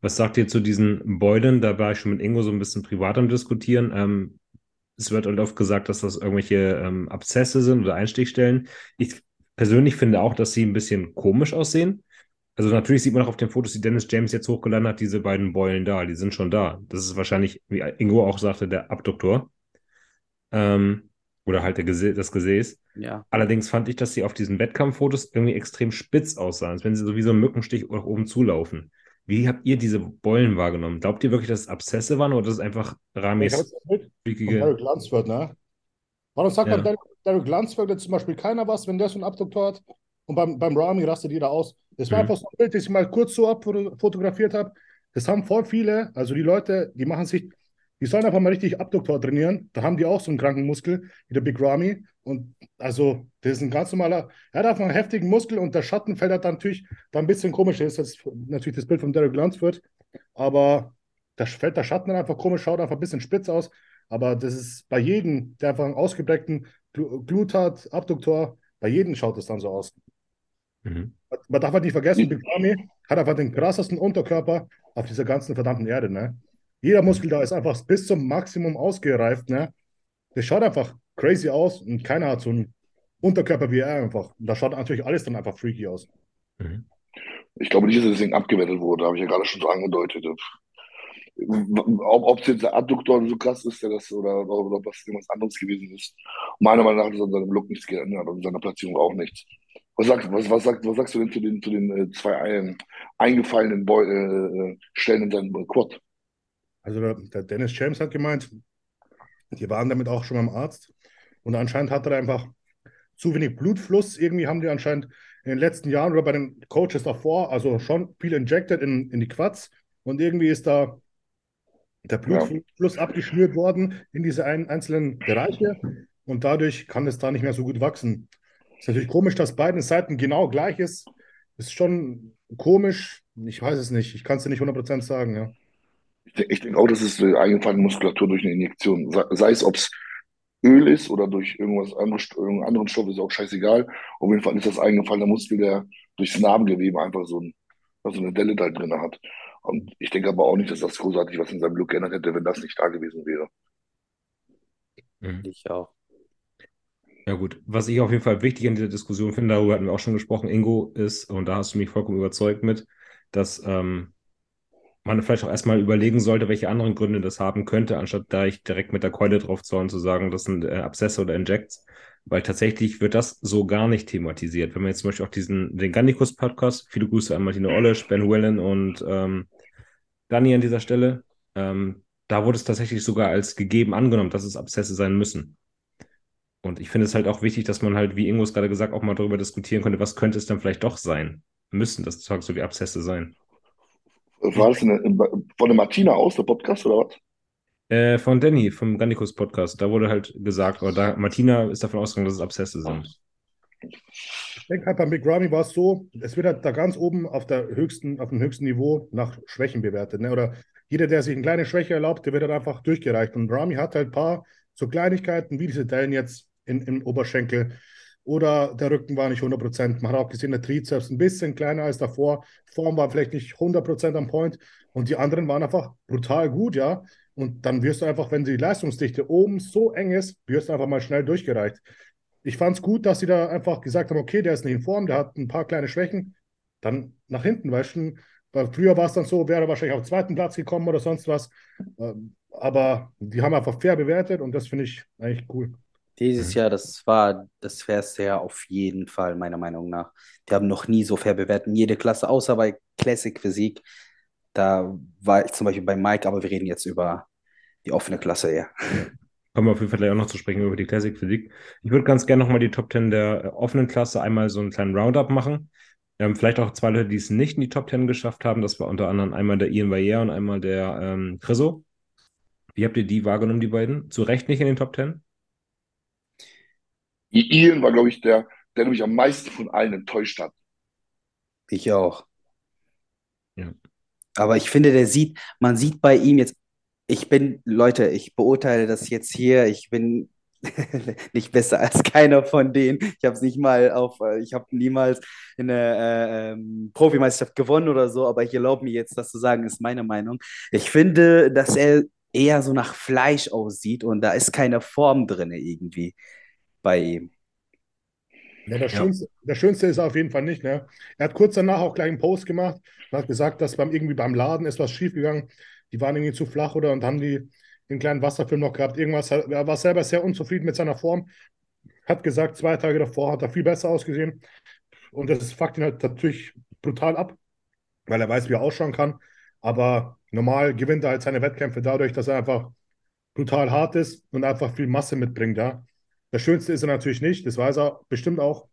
Was sagt ihr zu diesen Beulen? Da war ich schon mit Ingo so ein bisschen privat am Diskutieren. Ähm, es wird halt oft gesagt, dass das irgendwelche ähm, Abszesse sind oder Einstichstellen. Ich persönlich finde auch, dass sie ein bisschen komisch aussehen. Also natürlich sieht man auch auf den Fotos, die Dennis James jetzt hochgeladen hat, diese beiden Beulen da, die sind schon da. Das ist wahrscheinlich, wie Ingo auch sagte, der Abduktor. Ähm, oder halt Gese das Gesäß. Ja. Allerdings fand ich, dass sie auf diesen Wettkampffotos irgendwie extrem spitz aussahen, als wenn sie so wie so ein Mückenstich nach oben zulaufen. Wie habt ihr diese Beulen wahrgenommen? Glaubt ihr wirklich, dass es Abszesse waren oder dass es einfach Ramis freakige... Derek Lunsford, ne? Warum sagt ja. man Derek Lunsford jetzt zum Beispiel keiner was, wenn der so einen Abduktor hat? Und beim, beim Rami rastet jeder aus. Das war mhm. einfach so ein Bild, das ich mal kurz so abfotografiert habe. Das haben voll viele, also die Leute, die machen sich, die sollen einfach mal richtig Abduktor trainieren. Da haben die auch so einen kranken Muskel, wie der Big Rami. Und also, das ist ein ganz normaler, er hat einfach einen heftigen Muskel und der Schatten fällt halt natürlich da ein bisschen komisch. Das ist natürlich das Bild von Derek Lunsford. Aber da fällt der Schatten dann einfach komisch, schaut einfach ein bisschen spitz aus. Aber das ist bei jedem, der einfach einen ausgeprägten Glut hat, Abduktor, bei jedem schaut es dann so aus. Mhm. Man darf halt nicht vergessen, Big Ramy hat einfach den krassesten Unterkörper auf dieser ganzen verdammten Erde. Ne? Jeder Muskel da ist einfach bis zum Maximum ausgereift. Ne? Das schaut einfach crazy aus und keiner hat so einen Unterkörper wie er einfach. Und da schaut natürlich alles dann einfach freaky aus. Mhm. Ich glaube nicht, dass das Ding abgewertet wurde, habe ich ja gerade schon so angedeutet. Ob es jetzt der Adduktor so krass ist, der das, oder, oder ob das irgendwas anderes gewesen ist. Meiner Meinung nach hat es an seinem Look nichts geändert und seiner Platzierung auch nichts. Was, sagt, was, was, sagt, was sagst du denn zu den, zu den äh, zwei ein, eingefallenen Boy, äh, äh Stellen in seinem Quad? Also der, der, Dennis James hat gemeint, die waren damit auch schon beim Arzt und anscheinend hat er einfach zu wenig Blutfluss. Irgendwie haben die anscheinend in den letzten Jahren oder bei den Coaches davor, also schon viel injected in, in die Quads und irgendwie ist da der Blutfluss ja. abgeschnürt worden in diese ein, einzelnen Bereiche und dadurch kann es da nicht mehr so gut wachsen. Ist natürlich komisch, dass beiden Seiten genau gleich ist. Ist schon komisch. Ich weiß es nicht. Ich kann es dir nicht 100% sagen, ja. Ich, denke auch, das ist äh, eingefallene Muskulatur durch eine Injektion. Sei, sei es, ob es Öl ist oder durch irgendwas anderes, irgendeinen anderen Stoff, ist auch scheißegal. Auf jeden Fall ist das eingefallene Muskel, der durchs Narbengewebe einfach so, ein, so eine Delle da drin hat. Und ich denke aber auch nicht, dass das großartig was in seinem Look geändert hätte, wenn das nicht da gewesen wäre. Mhm. Ich auch. Ja gut, was ich auf jeden Fall wichtig in dieser Diskussion finde, darüber hatten wir auch schon gesprochen, Ingo, ist, und da hast du mich vollkommen überzeugt mit, dass ähm, man vielleicht auch erstmal überlegen sollte, welche anderen Gründe das haben könnte, anstatt da ich direkt mit der Keule drauf zu hauen, zu sagen, das sind äh, Abszesse oder Injects, weil tatsächlich wird das so gar nicht thematisiert. Wenn man jetzt zum Beispiel auch diesen, den Gannikus-Podcast, viele Grüße an Martina Ollisch, Ben Wellen und ähm, Dani an dieser Stelle, ähm, da wurde es tatsächlich sogar als gegeben angenommen, dass es Abszesse sein müssen. Und ich finde es halt auch wichtig, dass man halt, wie Ingo es gerade gesagt, auch mal darüber diskutieren könnte, was könnte es dann vielleicht doch sein? Müssen das so wie Abszesse sein? War das eine, von der Martina aus, der Podcast, oder was? Äh, von Danny, vom Gannikus Podcast. Da wurde halt gesagt, oder da, Martina ist davon ausgegangen, dass es Abszesse sind. Ich denke halt, beim Big Ramy war es so, es wird halt da ganz oben auf, der höchsten, auf dem höchsten Niveau nach Schwächen bewertet. Ne? Oder jeder, der sich eine kleine Schwäche erlaubt, der wird halt einfach durchgereicht. Und Ramy hat halt ein paar so Kleinigkeiten, wie diese Dellen jetzt in, im Oberschenkel. Oder der Rücken war nicht 100%. Man hat auch gesehen, der Trizeps ein bisschen kleiner als davor. Form war vielleicht nicht 100% am Point. Und die anderen waren einfach brutal gut, ja. Und dann wirst du einfach, wenn die Leistungsdichte oben so eng ist, wirst du einfach mal schnell durchgereicht. Ich fand es gut, dass sie da einfach gesagt haben, okay, der ist nicht in Form, der hat ein paar kleine Schwächen. Dann nach hinten, weißt Weil früher war es dann so, wäre er wahrscheinlich auf den zweiten Platz gekommen oder sonst was. Ähm, aber die haben einfach fair bewertet und das finde ich eigentlich cool. Dieses Jahr, das war das fairste Jahr auf jeden Fall, meiner Meinung nach. Die haben noch nie so fair bewertet, in jede Klasse, außer bei Classic Physik. Da war ich zum Beispiel bei Mike, aber wir reden jetzt über die offene Klasse, ja. Kommen wir auf jeden Fall gleich auch noch zu sprechen über die Classic Physik. Ich würde ganz gerne nochmal die Top 10 der äh, offenen Klasse einmal so einen kleinen Roundup machen. Ähm, vielleicht auch zwei Leute, die es nicht in die Top 10 geschafft haben. Das war unter anderem einmal der Ian Valliere und einmal der ähm, Chriso. Wie habt ihr die wahrgenommen, die beiden? Zu Recht nicht in den Top 10? Ian war, glaube ich, der, der mich am meisten von allen enttäuscht hat. Ich auch. Ja. Aber ich finde, der sieht, man sieht bei ihm jetzt, ich bin, Leute, ich beurteile das jetzt hier, ich bin [laughs] nicht besser als keiner von denen. Ich habe es nicht mal auf, äh, ich habe niemals in der äh, ähm, Profimeisterschaft gewonnen oder so, aber ich erlaube mir jetzt, das zu sagen, ist meine Meinung. Ich finde, dass er eher so nach Fleisch aussieht und da ist keine Form drin irgendwie bei ihm. Ja, das, Ja. Schönste, das Schönste ist auf jeden Fall nicht. Ne? Er hat kurz danach auch gleich einen Post gemacht und hat gesagt, dass beim irgendwie beim Laden ist was schiefgegangen. Die waren irgendwie zu flach oder und haben die den kleinen Wasserfilm noch gehabt. Irgendwas, er war selber sehr unzufrieden mit seiner Form. Hat gesagt, zwei Tage davor hat er viel besser ausgesehen. Und das fuckt ihn halt natürlich brutal ab, weil er weiß, wie er ausschauen kann. Aber normal gewinnt er halt seine Wettkämpfe dadurch, dass er einfach brutal hart ist und einfach viel Masse mitbringt. Ja. Das Schönste ist er natürlich nicht, das weiß er bestimmt auch.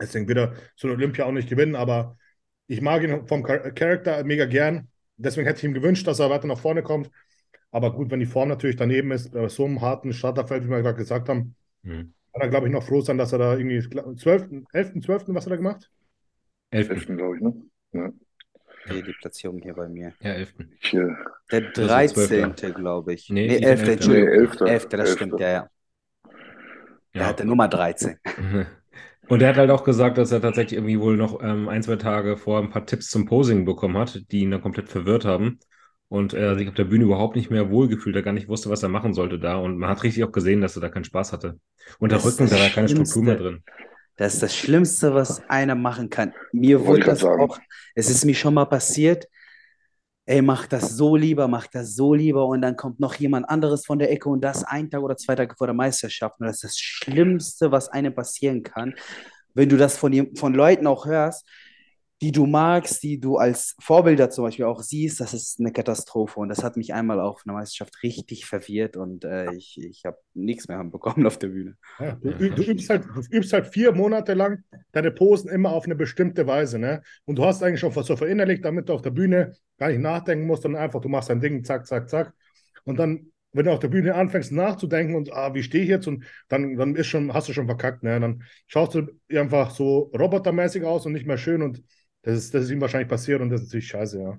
Deswegen wird er so eine Olympia auch nicht gewinnen, aber ich mag ihn vom Char- Charakter mega gern. Deswegen hätte ich ihm gewünscht, dass er weiter nach vorne kommt. Aber gut, wenn die Form natürlich daneben ist, bei so einem harten Starterfeld, wie wir gerade gesagt haben, Hm. kann er, glaube ich, noch froh sein, dass er da irgendwie 12., 11., 12., was hat er gemacht? Elften. Elften, glaube ich, ne? Ja. Hier die Platzierung hier bei mir. Ja, elften. Ich, äh, Der ist der Zwölfte. 13. glaube ich. Nee, Nee, ich bin 11. Elfter. Entschuldigung. Nee, Elfter. 11. das stimmt, ja, ja. Er Ja. hatte Nummer 13. Und er hat halt auch gesagt, dass er tatsächlich irgendwie wohl noch ähm, ein, zwei Tage vorher ein paar Tipps zum Posing bekommen hat, die ihn dann komplett verwirrt haben. Und er sich auf der Bühne überhaupt nicht mehr wohlgefühlt, er gar nicht wusste, was er machen sollte da. Und man hat richtig auch gesehen, dass er da keinen Spaß hatte. Und der Das Rücken, da war keine Struktur mehr drin. Das ist das Schlimmste, was einer machen kann. Mir wurde das sagen. auch, es ist mir schon mal passiert, ey, mach das so lieber, mach das so lieber und dann kommt noch jemand anderes von der Ecke und das ein Tag oder zwei Tage vor der Meisterschaft. Und das ist das Schlimmste, was einem passieren kann, wenn du das von, von Leuten auch hörst, die du magst, die du als Vorbilder zum Beispiel auch siehst, das ist eine Katastrophe. Und das hat mich einmal auf einer Meisterschaft richtig verwirrt und äh, ich, ich habe nichts mehr bekommen auf der Bühne. Ja, du, du, übst halt, du übst halt vier Monate lang deine Posen immer auf eine bestimmte Weise. Ne? Und du hast eigentlich schon so verinnerlicht, damit du auf der Bühne gar nicht nachdenken musst, sondern einfach, du machst dein Ding, zack, zack, zack. Und dann, wenn du auf der Bühne anfängst nachzudenken und, ah, wie stehe ich jetzt? Und dann, dann ist schon, hast du schon verkackt. Ne? Dann schaust du einfach so robotermäßig aus und nicht mehr schön. Und das ist, das ist ihm wahrscheinlich passiert und das ist natürlich scheiße, ja.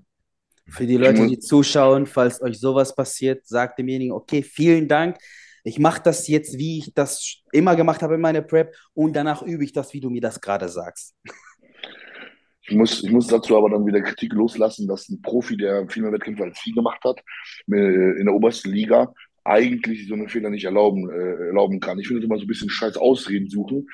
Für die Leute, die zuschauen, falls euch sowas passiert, sagt demjenigen, okay, vielen Dank. Ich mache das jetzt, wie ich das immer gemacht habe in meiner Prep und danach übe ich das, wie du mir das gerade sagst. [laughs] Ich muss, ich muss dazu aber dann wieder Kritik loslassen, dass ein Profi, der viel mehr Wettkämpfe als viel gemacht hat, in der obersten Liga, eigentlich so einen Fehler nicht erlauben, äh, erlauben kann. Ich finde immer so ein bisschen scheiß Ausreden suchen,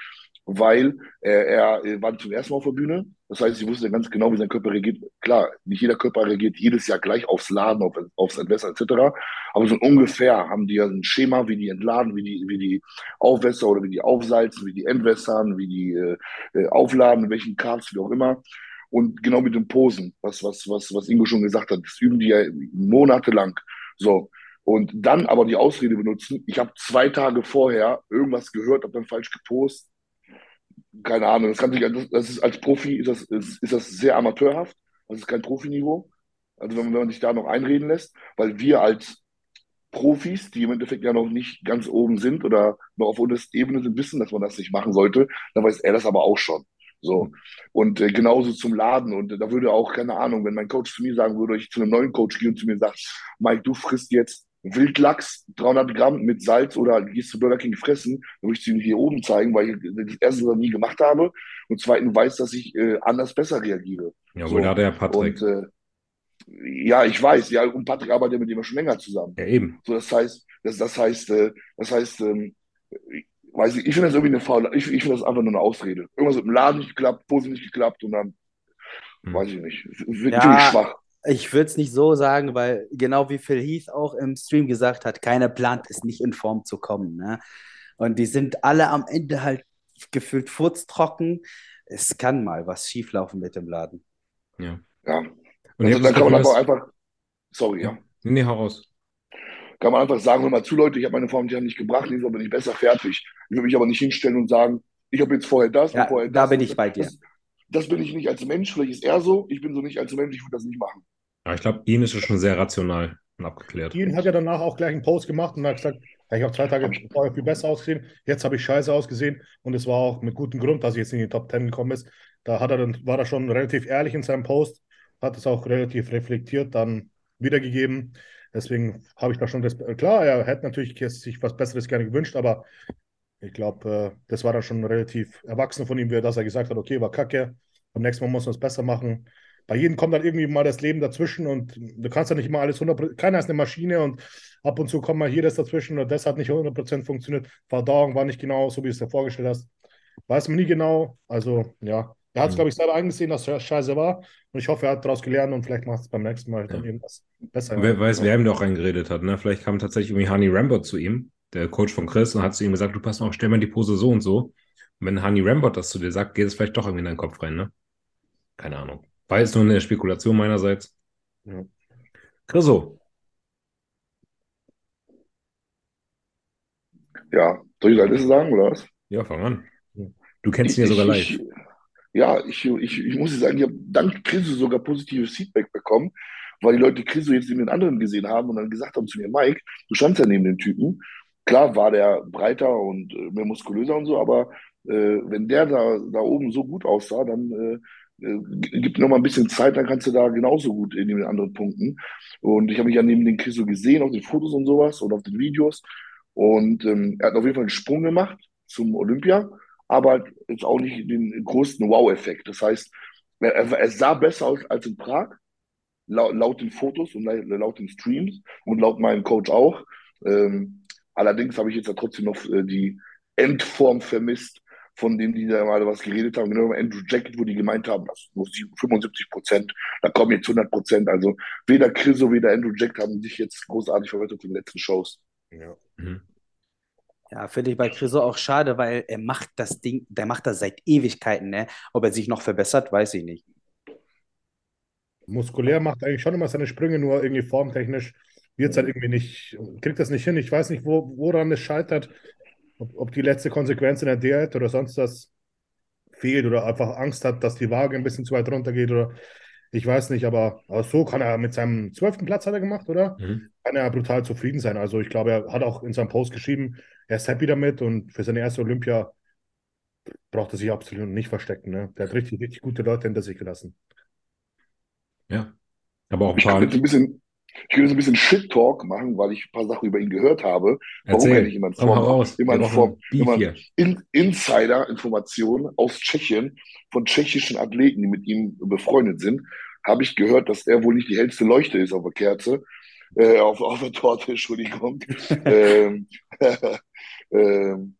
weil er, er war zum ersten Mal auf der Bühne. Das heißt, ich wusste ganz genau, wie sein Körper reagiert. Klar, nicht jeder Körper reagiert jedes Jahr gleich aufs Laden, auf, aufs Entwässern etc. Aber so ungefähr haben die ja ein Schema, wie die entladen, wie die, wie die aufwässern oder wie die aufsalzen, wie die entwässern, wie die äh, äh, aufladen, welchen Carbs, wie auch immer. Und genau mit den Posen, was, was, was, was Ingo schon gesagt hat, das üben die ja monatelang. So. Und dann aber die Ausrede benutzen, ich habe zwei Tage vorher irgendwas gehört, habe dann falsch gepostet. Keine Ahnung, das kann sich, das, ist als Profi ist das, ist, ist das sehr amateurhaft. Das ist kein Profiniveau. Also wenn man, wenn man sich da noch einreden lässt, weil wir als Profis, die im Endeffekt ja noch nicht ganz oben sind oder noch auf unterster Ebene sind, wissen, dass man das nicht machen sollte, dann weiß er das aber auch schon. So. Und äh, genauso zum Laden. Und äh, da würde auch, keine Ahnung, wenn mein Coach zu mir sagen würde, ich zu einem neuen Coach gehe und zu mir sagt, Mike, du frisst jetzt Wildlachs, 300 Gramm mit Salz oder gehst zu Burger King fressen, dann würde ich ihm hier oben zeigen, weil ich das erste noch nie gemacht habe und zweitens weiß, dass ich äh, anders besser reagiere. Ja, So. wohl da hat er ja Patrick. Und äh, ja, ich weiß, ja, und Patrick arbeitet mit dem schon länger zusammen. ja, eben. So, das heißt, das, das heißt, äh, das heißt, ähm, ich weiß nicht, ich finde das irgendwie eine faule, ich, ich finde das einfach nur eine Ausrede. Irgendwas mit dem Laden nicht geklappt, Pose nicht geklappt und dann Hm. Weiß ich nicht. Finde Ja. ich schwach. Ich würde es nicht so sagen, weil genau wie Phil Heath auch im Stream gesagt hat, keiner plant es nicht in Form zu kommen. Ne? Und die sind alle am Ende halt gefühlt furztrocken. Es kann mal was schieflaufen mit dem Laden. Ja. Ja. Und Also da das kann man dass- einfach, sorry, ja. Nee, nee, hau raus. Kann man einfach sagen, hör mal zu, Leute, ich habe meine Form nicht gebracht, nächstes Mal bin ich besser fertig. Ich will mich aber nicht hinstellen und sagen, ich habe jetzt vorher das und Ja, vorher da das. bin ich bei dir. Das, das bin ich nicht als Mensch, vielleicht ist er so, ich bin so nicht als Mensch, ich würde das nicht machen. Aber ich glaube, Ian ist es schon sehr rational und abgeklärt. Dean hat ja danach auch gleich einen Post gemacht und hat gesagt, ja, ich habe zwei Tage vorher viel besser ausgesehen, jetzt habe ich scheiße ausgesehen und es war auch mit gutem Grund, dass ich jetzt in die Top 10 gekommen ist. Da hat er dann, war er schon relativ ehrlich in seinem Post, hat es auch relativ reflektiert dann wiedergegeben. Deswegen habe ich da schon das, klar, er hätte natürlich sich was Besseres gerne gewünscht, aber ich glaube, äh, das war dann schon relativ erwachsen von ihm, dass er gesagt hat, okay, war kacke, beim nächsten Mal muss man es besser machen. Bei jedem kommt dann irgendwie mal das Leben dazwischen und du kannst ja nicht immer alles 100%, keiner ist eine Maschine und ab und zu kommt mal hier das dazwischen und das hat nicht 100% funktioniert. Verdauung war nicht genau so, wie du es dir vorgestellt hast. Weiß man nie genau. Also, ja. Er hat es, Mhm. glaube ich, selber eingesehen, dass es scheiße war und ich hoffe, er hat daraus gelernt und vielleicht macht es beim nächsten Mal dann Ja. irgendwas besser. Und wer weiß, wer ihm da auch reingeredet hat. Ne? Vielleicht kam tatsächlich irgendwie Hani Rambert zu ihm, der Coach von Chris, und hat zu ihm gesagt, du pass mal auf, stell mal die Pose so und so. Und wenn Hani Rambert das zu dir sagt, geht es vielleicht doch irgendwie in deinen Kopf rein, ne? Keine Ahnung. War jetzt nur eine Spekulation meinerseits. Ja. Chriso, Ja, soll ich alles sagen, oder was? ja, fang an. Du kennst ihn ja sogar live. ich- Ja, ich, ich, ich muss sagen, ich habe dank Chriso sogar positives Feedback bekommen, weil die Leute Chriso jetzt neben den anderen gesehen haben und dann gesagt haben zu mir, Mike, du standst ja neben dem Typen. Klar war der breiter und äh, mehr muskulöser und so, aber äh, wenn der da, da oben so gut aussah, dann äh, gib noch mal ein bisschen Zeit, dann kannst du da genauso gut in den anderen Punkten. Und ich habe mich ja neben den Chriso gesehen, auf den Fotos und sowas und auf den Videos. Und ähm, er hat auf jeden Fall einen Sprung gemacht zum Olympia aber halt jetzt auch nicht den größten Wow-Effekt. Das heißt, er, er sah besser aus als in Prag, laut, laut den Fotos und laut, laut den Streams und laut meinem Coach auch. Ähm, allerdings habe ich jetzt ja trotzdem noch äh, die Endform vermisst, von denen die da mal was geredet haben. Genau, Andrew Jacket, wo die gemeint haben, das muss 75 Prozent, da kommen jetzt 100 Prozent. Also weder Chriso, weder Andrew Jacket haben sich jetzt großartig verbessert in den letzten Shows. Ja. Mhm. Ja, finde ich bei Chriso auch schade, weil er macht das Ding, der macht das seit Ewigkeiten, ne? Ob er sich noch verbessert, weiß ich nicht. Muskulär macht eigentlich schon immer seine Sprünge, nur irgendwie formtechnisch wird es halt irgendwie nicht, kriegt das nicht hin. Ich weiß nicht, wo, woran es scheitert, ob, ob die letzte Konsequenz in der Diät oder sonst was fehlt oder einfach Angst hat, dass die Waage ein bisschen zu weit runter geht oder ich weiß nicht, aber, aber so kann er mit seinem zwölften Platz hat er gemacht, oder? Mhm. Kann er brutal zufrieden sein. Also ich glaube, er hat auch in seinem Post geschrieben, er ist happy damit und für seine erste Olympia braucht er sich absolut nicht verstecken. Ne? Der hat richtig, richtig gute Leute hinter sich gelassen. Ja. Aber auch ein Ich könnte jetzt ein bisschen, ich könnte jetzt ein bisschen Shit-Talk machen, weil ich ein paar Sachen über ihn gehört habe. Warum Erzähl. er nicht mal Form, brauchen Form, hier. in, Insider-Informationen aus Tschechien von tschechischen Athleten, die mit ihm befreundet sind, habe ich gehört, dass er wohl nicht die hellste Leuchte ist auf der Kerze, äh, auf, auf der Torte, [laughs] Entschuldigung. [laughs] ähm, [laughs] ähm,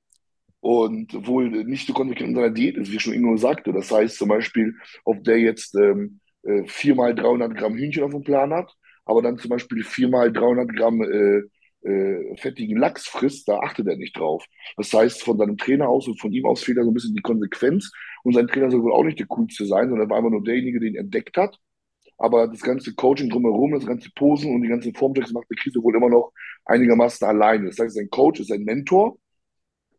und wohl nicht so konsequent in seiner Diät ist, wie schon Ingo sagte. Das heißt zum Beispiel, ob der jetzt ähm, äh, viermal 300 Gramm Hühnchen auf dem Plan hat, aber dann zum Beispiel viermal 300 Gramm äh, äh, fettigen Lachs frisst, da achtet er nicht drauf. Das heißt, von seinem Trainer aus und von ihm aus fehlt da so ein bisschen die Konsequenz. Und sein Trainer soll wohl auch nicht der coolste sein, sondern war einfach nur derjenige, den er entdeckt hat. Aber das ganze Coaching drumherum, das ganze Posen und die ganzen Formchecks macht der Krise wohl immer noch einigermaßen alleine. Das heißt, sein Coach ist sein Mentor.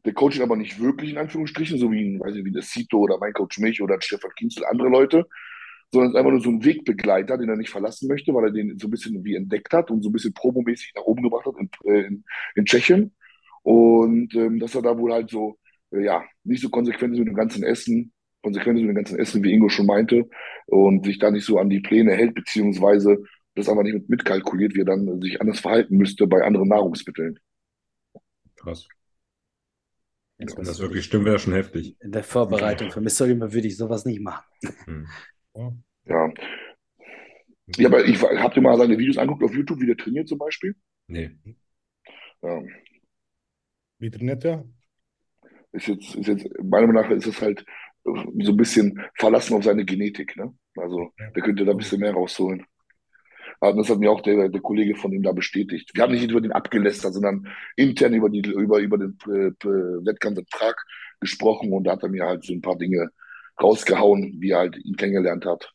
Der Coach ist aber nicht wirklich in Anführungsstrichen, so wie, weiß ich, wie der Sito oder mein Coach mich oder Stefan Kinzel, andere Leute, sondern ist einfach nur so ein Wegbegleiter, den er nicht verlassen möchte, weil er den so ein bisschen wie entdeckt hat und so ein bisschen promomäßig nach oben gebracht hat in, äh, in, in Tschechien. Und ähm, dass er da wohl halt so, äh, ja, nicht so konsequent ist mit dem ganzen Essen, konsequent ist mit dem ganzen Essen, wie Ingo schon meinte, und sich da nicht so an die Pläne hält, beziehungsweise das einfach nicht mit mitkalkuliert, wie er dann sich anders verhalten müsste bei anderen Nahrungsmitteln. Krass. Wenn das wirklich stimmt, wäre schon heftig. In der Vorbereitung für Mr. Olympia würde ich sowas nicht machen. Hm. Ja. Ja, aber ich habt ihr mal seine Videos angeguckt auf YouTube, wie der trainiert zum Beispiel? Nee. Ja. Wie trainiert er? Ist jetzt, ist jetzt, meiner Meinung nach ist es halt so ein bisschen verlassen auf seine Genetik, ne? Also der könnte da ein bisschen mehr rausholen. Aber das hat mir auch der, der Kollege von ihm da bestätigt. Wir haben nicht über den abgelästert, sondern intern über, die, über, über den äh, Wettkampf in Prag gesprochen und da hat er mir halt so ein paar Dinge rausgehauen, wie er halt ihn kennengelernt hat.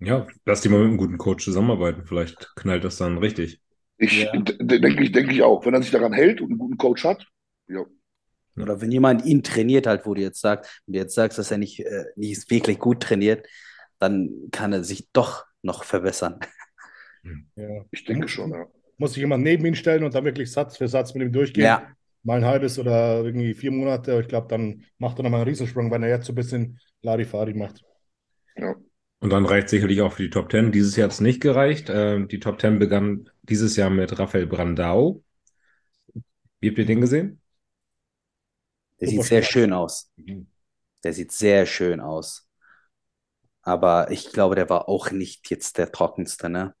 Ja, lass die mal mit einem guten Coach zusammenarbeiten. Vielleicht knallt das dann richtig. Ich ja. denke ich, denke ich auch. Wenn er sich daran hält und einen guten Coach hat, ja. Oder wenn jemand ihn trainiert halt, wo du jetzt sagst, wenn du jetzt sagst, dass er nicht, äh, nicht wirklich gut trainiert, dann kann er sich doch noch verbessern. Ja. Ich denke schon, ja. Muss sich jemand neben ihn stellen und dann wirklich Satz für Satz mit ihm durchgehen. Ja. Mal ein halbes oder irgendwie vier Monate. Ich glaube, dann macht er nochmal einen Riesensprung, wenn er jetzt so ein bisschen Larifari macht. Ja. Und dann reicht sicherlich auch für die Top 10. Dieses Jahr hat es nicht gereicht. Ähm, die Top 10 begann dieses Jahr mit Rafael Brandau. Wie habt ihr den gesehen? Der sieht sehr schön aus. Der sieht sehr schön aus. Aber ich glaube, der war auch nicht jetzt der trockenste, ne?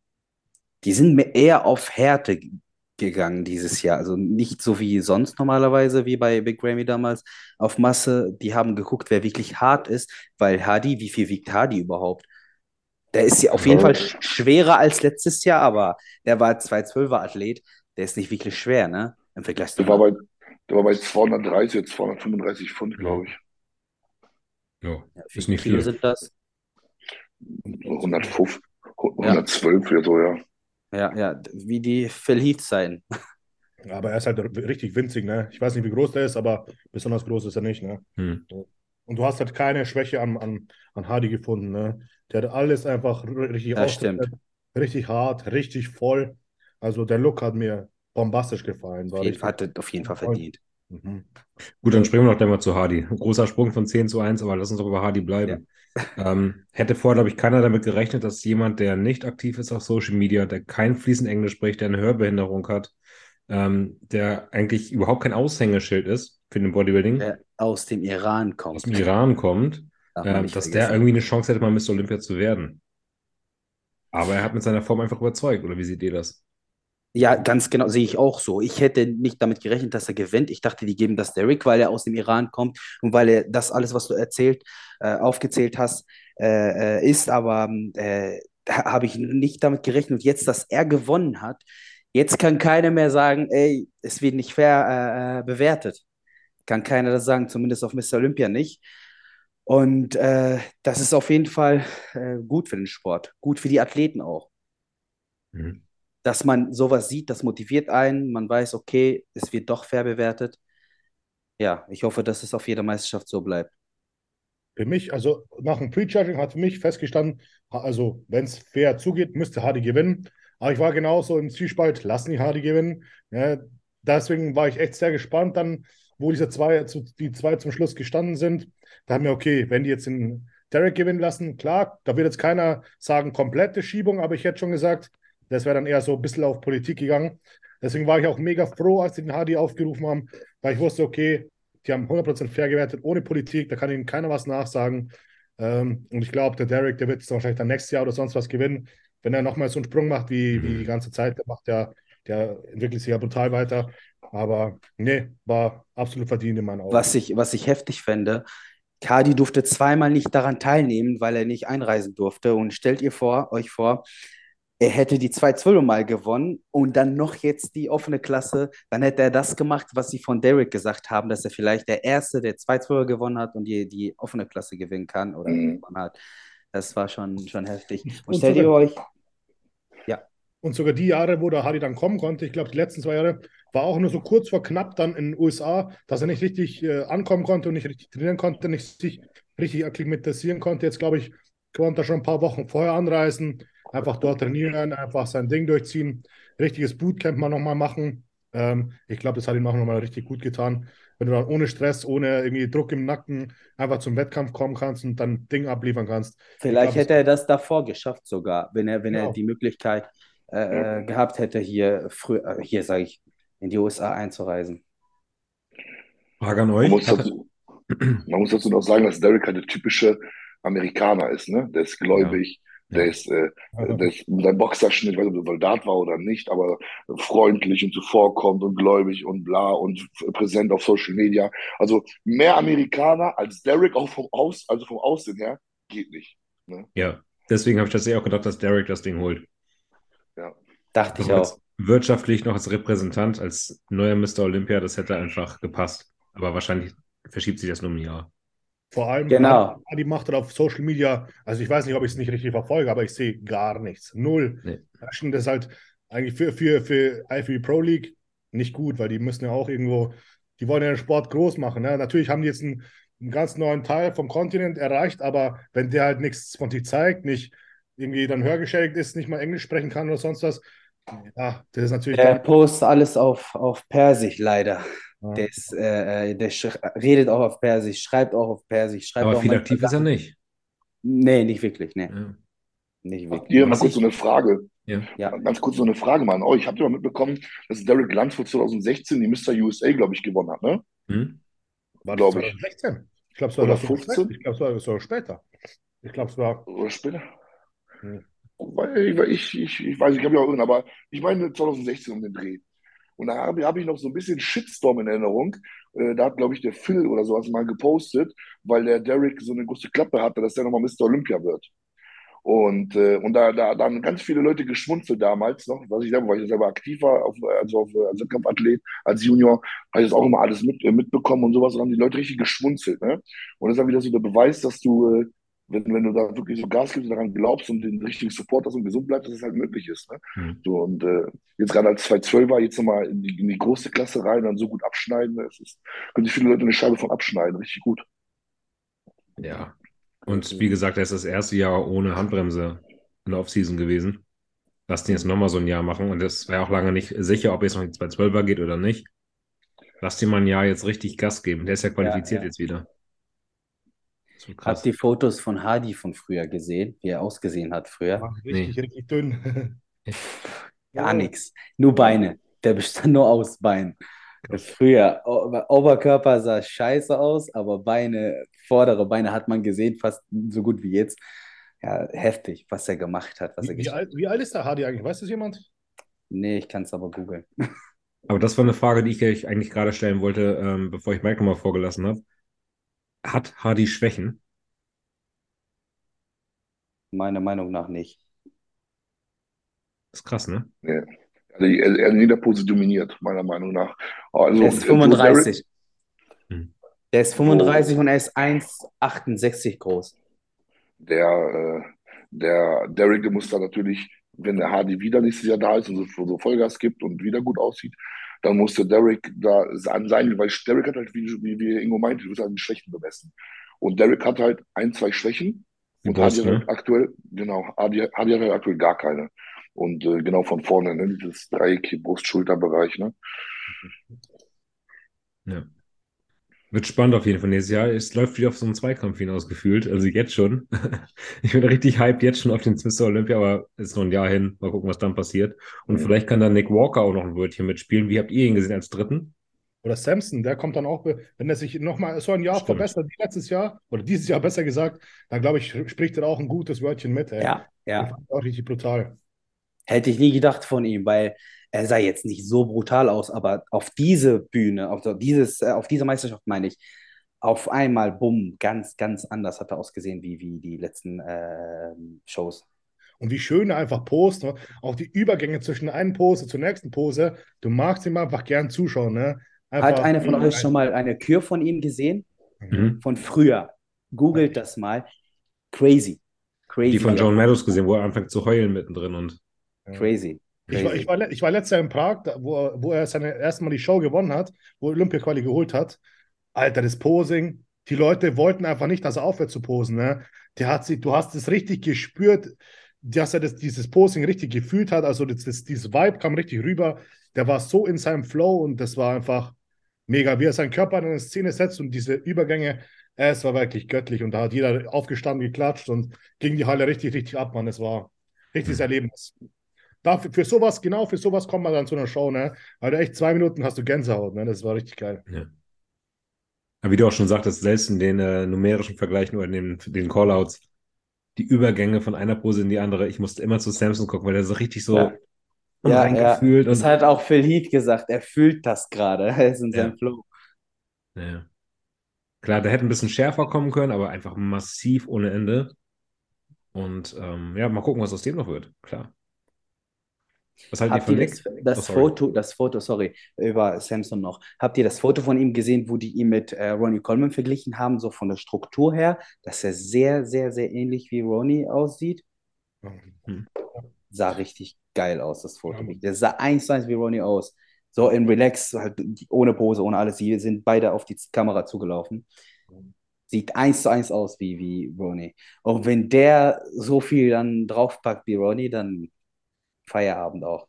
Die sind mir eher auf Härte gegangen dieses Jahr. Also nicht so wie sonst normalerweise, wie bei Big Grammy damals, auf Masse. Die haben geguckt, wer wirklich hart ist, weil Hardy, wie viel wiegt Hardy überhaupt? Der ist ja auf jeden Fall schwerer als letztes Jahr, aber der war 212er Athlet. Der ist nicht wirklich schwer, ne? Im Vergleich zu. Der war bei, der war bei 230, jetzt 235 Pfund, glaube ich. Ja, ist nicht viel. sind das? 105, 112 ja. oder so, ja. Ja, ja, wie die Heath sein. [laughs] Aber er ist halt richtig winzig, ne? Ich weiß nicht, wie groß der ist, aber besonders groß ist er nicht, ne? Hm. Und du hast halt keine Schwäche an, an, an Hardy gefunden, ne? Der hat alles einfach richtig richtig hart, richtig voll. Also der Look hat mir bombastisch gefallen. Auf jeden, Fall, hat auf jeden Fall verdient. Mhm. Gut, dann springen wir noch gleich mal zu Hardy. Großer Sprung von 10 zu 1, aber lass uns doch über Hardy bleiben. Ja. Ähm, hätte vorher, glaube ich, keiner damit gerechnet, dass jemand, der nicht aktiv ist auf Social Media, der kein fließend Englisch spricht, der eine Hörbehinderung hat, ähm, der eigentlich überhaupt kein Aushängeschild ist für den Bodybuilding. Der aus dem Iran kommt. Aus dem Iran kommt, ähm, dass der irgendwie eine Chance hätte, mal Mr. Olympia zu werden. Aber er hat mit seiner Form einfach überzeugt, oder wie seht ihr das? Ja, ganz genau, sehe ich auch so. Ich hätte nicht damit gerechnet, dass er gewinnt. Ich dachte, die geben das Derek, weil er aus dem Iran kommt und weil er das alles, was du erzählt, äh, aufgezählt hast, äh, äh ist. Aber äh, habe ich nicht damit gerechnet. Und jetzt, dass er gewonnen hat, jetzt kann keiner mehr sagen, ey, es wird nicht fair äh, äh, bewertet. Kann keiner das sagen, zumindest auf Mr. Olympia nicht. Und das ist auf jeden Fall gut für den Sport, gut für die Athleten auch. Mhm dass man sowas sieht, das motiviert einen. Man weiß, okay, es wird doch fair bewertet. Ja, ich hoffe, dass es auf jeder Meisterschaft so bleibt. Für mich, also nach dem Prejudging hat für mich festgestanden, also wenn es fair zugeht, müsste Hardy gewinnen. Aber ich war genauso im Zwiespalt, lassen die Hardy gewinnen. Ja, deswegen war ich echt sehr gespannt dann, wo diese zwei, die zwei zum Schluss gestanden sind. Da haben wir, okay, wenn die jetzt den Derek gewinnen lassen, klar, da wird jetzt keiner sagen, komplette Schiebung, aber ich hätte schon gesagt, das wäre dann eher so ein bisschen auf Politik gegangen. Deswegen war ich auch mega froh, als sie den Hardy aufgerufen haben, weil ich wusste, okay, die haben 100% fair gewertet, ohne Politik, da kann ihnen keiner was nachsagen. Ähm, und ich glaube, der Derek, der wird es wahrscheinlich dann nächstes Jahr oder sonst was gewinnen. Wenn er nochmal so einen Sprung macht wie, wie die ganze Zeit, der macht ja, der entwickelt sich ja brutal weiter. Aber nee, war absolut verdient in meinen Augen. Was ich, was ich heftig fände, Kadi durfte zweimal nicht daran teilnehmen, weil er nicht einreisen durfte. Und stellt ihr vor, euch vor, er hätte die 2-12 mal gewonnen und dann noch jetzt die offene Klasse, dann hätte er das gemacht, was sie von Derek gesagt haben, dass er vielleicht der Erste, der 2-12 gewonnen hat und die, die offene Klasse gewinnen kann oder mhm. gewonnen hat. Das war schon, schon heftig. Und, und stellt ihr euch. Ja. Und sogar die Jahre, wo der Hardy dann kommen konnte, ich glaube, die letzten zwei Jahre, war auch nur so kurz vor knapp dann in den USA, dass er nicht richtig äh, ankommen konnte und nicht richtig trainieren konnte, nicht sich richtig akklimatisieren konnte. Jetzt, glaube ich, konnte er schon ein paar Wochen vorher anreisen einfach dort trainieren, einfach sein Ding durchziehen, richtiges Bootcamp mal nochmal machen. Ähm, ich glaube, das hat ihm auch nochmal richtig gut getan. Wenn du dann ohne Stress, ohne irgendwie Druck im Nacken einfach zum Wettkampf kommen kannst und dann Ding abliefern kannst. Vielleicht glaub, hätte er das davor geschafft sogar, wenn er, wenn genau. er die Möglichkeit äh. Äh, gehabt hätte, hier früh, äh, hier sage ich, in die USA einzureisen. Frage an euch. Man muss, dazu, man muss dazu noch sagen, dass Derek halt der typische Amerikaner ist, ne? Der ist gläubig, ja der ist, äh, der ist sein Boxerschnitt, ich weiß nicht, ob er Soldat war oder nicht, aber freundlich und zuvorkommt und gläubig und bla und präsent auf Social Media. Also mehr Amerikaner als Derek auch vom Aus, also vom Aussehen her, geht nicht. Ja, deswegen habe ich tatsächlich auch gedacht, dass Derek das Ding holt. Dachte ich auch. wirtschaftlich noch als Repräsentant, als neuer Mr. Olympia, das hätte einfach gepasst. Aber wahrscheinlich verschiebt sich das nur um ein Jahr. Vor allem, Genau. die macht auf Social Media. Also ich weiß nicht, ob ich es nicht richtig verfolge, aber ich sehe gar nichts. Null. Nee. Das ist halt eigentlich für, für, für IFB Pro League nicht gut, weil die müssen ja auch irgendwo, die wollen ja den Sport groß machen. Ne? Natürlich haben die jetzt einen, einen ganz neuen Teil vom Kontinent erreicht, aber wenn der halt nichts von sich zeigt, nicht irgendwie dann hörgeschädigt ist, nicht mal Englisch sprechen kann oder sonst was, ja, das ist natürlich Der postet alles auf, auf Persisch, leider. Der, ist, äh, äh, der redet auch auf Persisch, schreibt auch auf Persisch, schreibt Aber auch viel aktiv ist er nicht. Nee, nicht wirklich, nee, Ja. nicht wirklich. Hier mal kurz so eine Frage. Ja. Ja. Ganz kurz so eine Frage mal an euch. Habt ihr mal mitbekommen, dass Derek Lunsford 2016 die Mr. USA, glaube ich, gewonnen hat, ne? Hm? war glaub das ich. 2016. Ich glaube, es war Oder das 15? Ich glaube, es war, später. Ich glaube, es war. Oder später? Hm. Ich, ich, ich weiß, ich habe ja auch irgendeinen, aber ich meine 2016 um den Dreh. Und da habe hab ich noch so ein bisschen Shitstorm in Erinnerung. Äh, da hat, glaube ich, der Phil oder sowas mal gepostet, weil der Derek so eine große Klappe hatte, dass der nochmal Mr. Olympia wird. Und, äh, und da, da, da haben ganz viele Leute geschmunzelt damals noch, was ich selber, weil ich selber aktiv war, auf, also auf, als Wettkampfathlet, als Junior, habe ich das auch immer alles mit, äh, mitbekommen und sowas und haben die Leute richtig geschmunzelt. Ne? Und das ist dann wieder so der Beweis, dass du, äh, wenn, wenn du da wirklich so Gas gibst und daran glaubst und den richtigen Support hast und gesund bleibst, dass es halt möglich ist. Ne? Hm. So, und äh, jetzt gerade als 212er jetzt nochmal in die, in die große Klasse rein und dann so gut abschneiden, das ist, können sich viele Leute eine Scheibe von abschneiden, richtig gut. Ja. Und wie gesagt, er ist das erste Jahr ohne Handbremse in der Offseason gewesen. Lass den jetzt nochmal so ein Jahr machen. Und das wäre auch lange nicht sicher, ob jetzt noch die 212er geht oder nicht. Lass den mal ein Jahr jetzt richtig Gas geben. Der ist ja qualifiziert ja. jetzt wieder. So Habt die Fotos von Hardy von früher gesehen, wie er ausgesehen hat früher? war richtig, richtig dünn. [laughs] [laughs] Gar nichts. Nur Beine. Der bestand nur aus Beinen. Früher, Oberkörper sah scheiße aus, aber Beine, vordere Beine hat man gesehen, fast so gut wie jetzt. Ja, heftig, was er gemacht hat, was er Wie, wie, geschafft alt, wie alt ist der Hardy eigentlich? Weiß das jemand? Nee, ich kann es aber googeln. [laughs] Aber das war eine Frage, die ich euch eigentlich gerade stellen wollte, ähm, bevor ich Mike nochmal vorgelassen habe. Hat Hardy Schwächen? Meiner Meinung nach nicht. Das ist krass, ne? Also er, er in jeder Pose dominiert, meiner Meinung nach. Also, Er ist so Derek- 35. Hm. Der ist 35 und er ist 1,68 groß. der, äh, der Derek, der muss da natürlich, wenn der Hardy wieder nächstes Jahr da ist und so, so Vollgas gibt und wieder gut aussieht, dann muss der Derek da an sein, weil Derek hat halt, wie, wie, wie Ingo meinte, du wirst an den Schwächen bemessen. Und Derek hat halt ein, zwei Schwächen und hat ne? halt aktuell, genau, Hardy, Hardy hat halt aktuell gar keine. Und äh, genau von vorne, ne, dieses Dreieck, Brust-Schulter-Bereich, ne? Ja. Wird spannend auf jeden Fall nächstes Jahr. Es läuft wieder auf so einen Zweikampf hinaus gefühlt. Also jetzt schon. [laughs] Ich bin richtig hyped jetzt schon auf den Mr. Olympia, aber es ist noch ein Jahr hin. Mal gucken, was dann passiert. Und Mhm. vielleicht kann dann Nick Walker auch noch ein Wörtchen mitspielen. Wie habt ihr ihn gesehen als Dritten? Oder Samson, der kommt dann auch, wenn er sich nochmal so ein Jahr Stimmt. verbessert wie letztes Jahr, oder dieses Jahr besser gesagt, dann glaube ich, spricht er auch ein gutes Wörtchen mit. Ey. Ja, ja. Auch richtig brutal. Hätte ich nie gedacht von ihm, weil er sah jetzt nicht so brutal aus, aber auf diese Bühne, auf dieses, äh, auf diese Meisterschaft meine ich, auf einmal, bumm, ganz, ganz anders hat er ausgesehen wie, wie die letzten ähm, Shows. Und wie schön er einfach post, ne? auch die Übergänge zwischen der einen Pose zur nächsten Pose. Du magst ihm einfach gern zuschauen. Ne? Hat Einfach- einer von euch schon mal eine Kür von ihm gesehen? Mhm. Von früher. Googelt das mal. Crazy. Crazy. Die von John Meadows gesehen, wo er anfängt zu heulen mittendrin und Crazy. Ich war, ich, war, ich war letztes Jahr in Prag, wo, er- wo er seine erste Mal die Show gewonnen hat, wo er Olympia-Quali geholt hat. Alter, das Posing. Die Leute wollten einfach nicht, dass er aufhört zu posen. Ne? Der hat sie, du hast es richtig gespürt, dass er das, dieses Posing richtig gefühlt hat. Also das, das, dieses Vibe kam richtig rüber. Der war so in seinem Flow und das war einfach mega, wie er seinen Körper in eine Szene setzt und diese Übergänge. Es war wirklich göttlich und da hat jeder aufgestanden, geklatscht und ging die Halle richtig, richtig ab, Mann. Es war richtiges Mhm. Erlebnis. Dafür, für sowas, genau für sowas kommt man dann zu einer Show, ne? Weil du echt zwei Minuten hast du Gänsehaut, ne? Das war richtig geil. ja. Aber wie du auch schon sagtest, selbst in den äh, numerischen Vergleichen oder in den, den Callouts, die Übergänge von einer Pose in die andere, ich musste immer zu Samson gucken, weil der so richtig so Ja. Ja, ja. Das hat auch Phil Heath gesagt. Er fühlt das gerade. [laughs] Er ist in Ja. seinem Flow. Ja. Klar, der hätte ein bisschen schärfer kommen können, aber einfach massiv ohne Ende. Und ähm, ja, mal gucken, was aus dem noch wird. Klar. Was haltet ihr Habt ihr das, das Oh. Foto, das Foto, sorry, über Samson noch. Habt ihr das Foto von ihm gesehen, wo die ihn mit äh, Ronnie Coleman verglichen haben, so von der Struktur her, dass er sehr, sehr, sehr ähnlich wie Ronnie aussieht? Sah richtig geil aus, das Foto. Ja. Der sah eins zu eins wie Ronnie aus. So in Relax, halt ohne Pose, ohne alles. Die sind beide auf die Kamera zugelaufen. Sieht eins zu eins aus wie, wie Ronnie. Und wenn der so viel dann draufpackt wie Ronnie, dann Feierabend auch.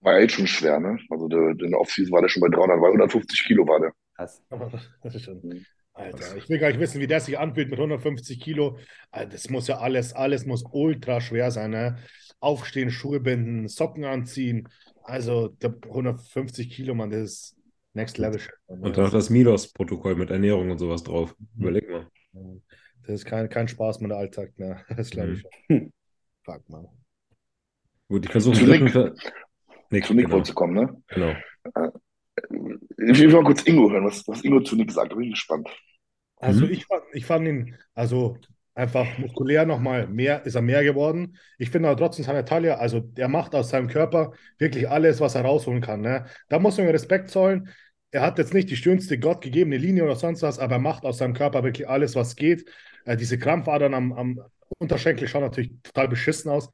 War ja jetzt schon schwer, ne? Also der, der in der Offseason war der schon bei 300, weil 150 Kilo war der. Krass. [laughs] Aber das ist schon. Mhm. Alter, ich will gar nicht wissen, wie der sich anfühlt mit 150 Kilo. Alter, Das muss ja alles, alles muss ultra schwer sein, ne? Aufstehen, Schuhe binden, Socken anziehen. Also der 150 Kilo, Mann, das ist Next Level. Mann. Und dann noch das Milos-Protokoll mit Ernährung und sowas drauf. Überleg mal. Das ist kein, kein Spaß mit der Alltag, ne? Das glaube ich Mhm. schon. [laughs] Fuck, Mann. Gut, ich versuche Zu Nick. Nick, Zu Nick genau. du kommen, ne? genau. Ich will mal kurz Ingo hören, was, was Ingo zu Nick sagt. Bin ich gespannt. Also Mhm. ich fand, ich fand ihn, also einfach muskulär nochmal mehr, ist er mehr geworden. Ich finde aber trotzdem seine Taille, also der macht aus seinem Körper wirklich alles, was er rausholen kann. Ne? Da muss man Respekt zollen. Er hat jetzt nicht die schönste gottgegebene Linie oder sonst was, aber er macht aus seinem Körper wirklich alles, was geht. Äh, diese Krampfadern am, am Unterschenkel schauen natürlich total beschissen aus.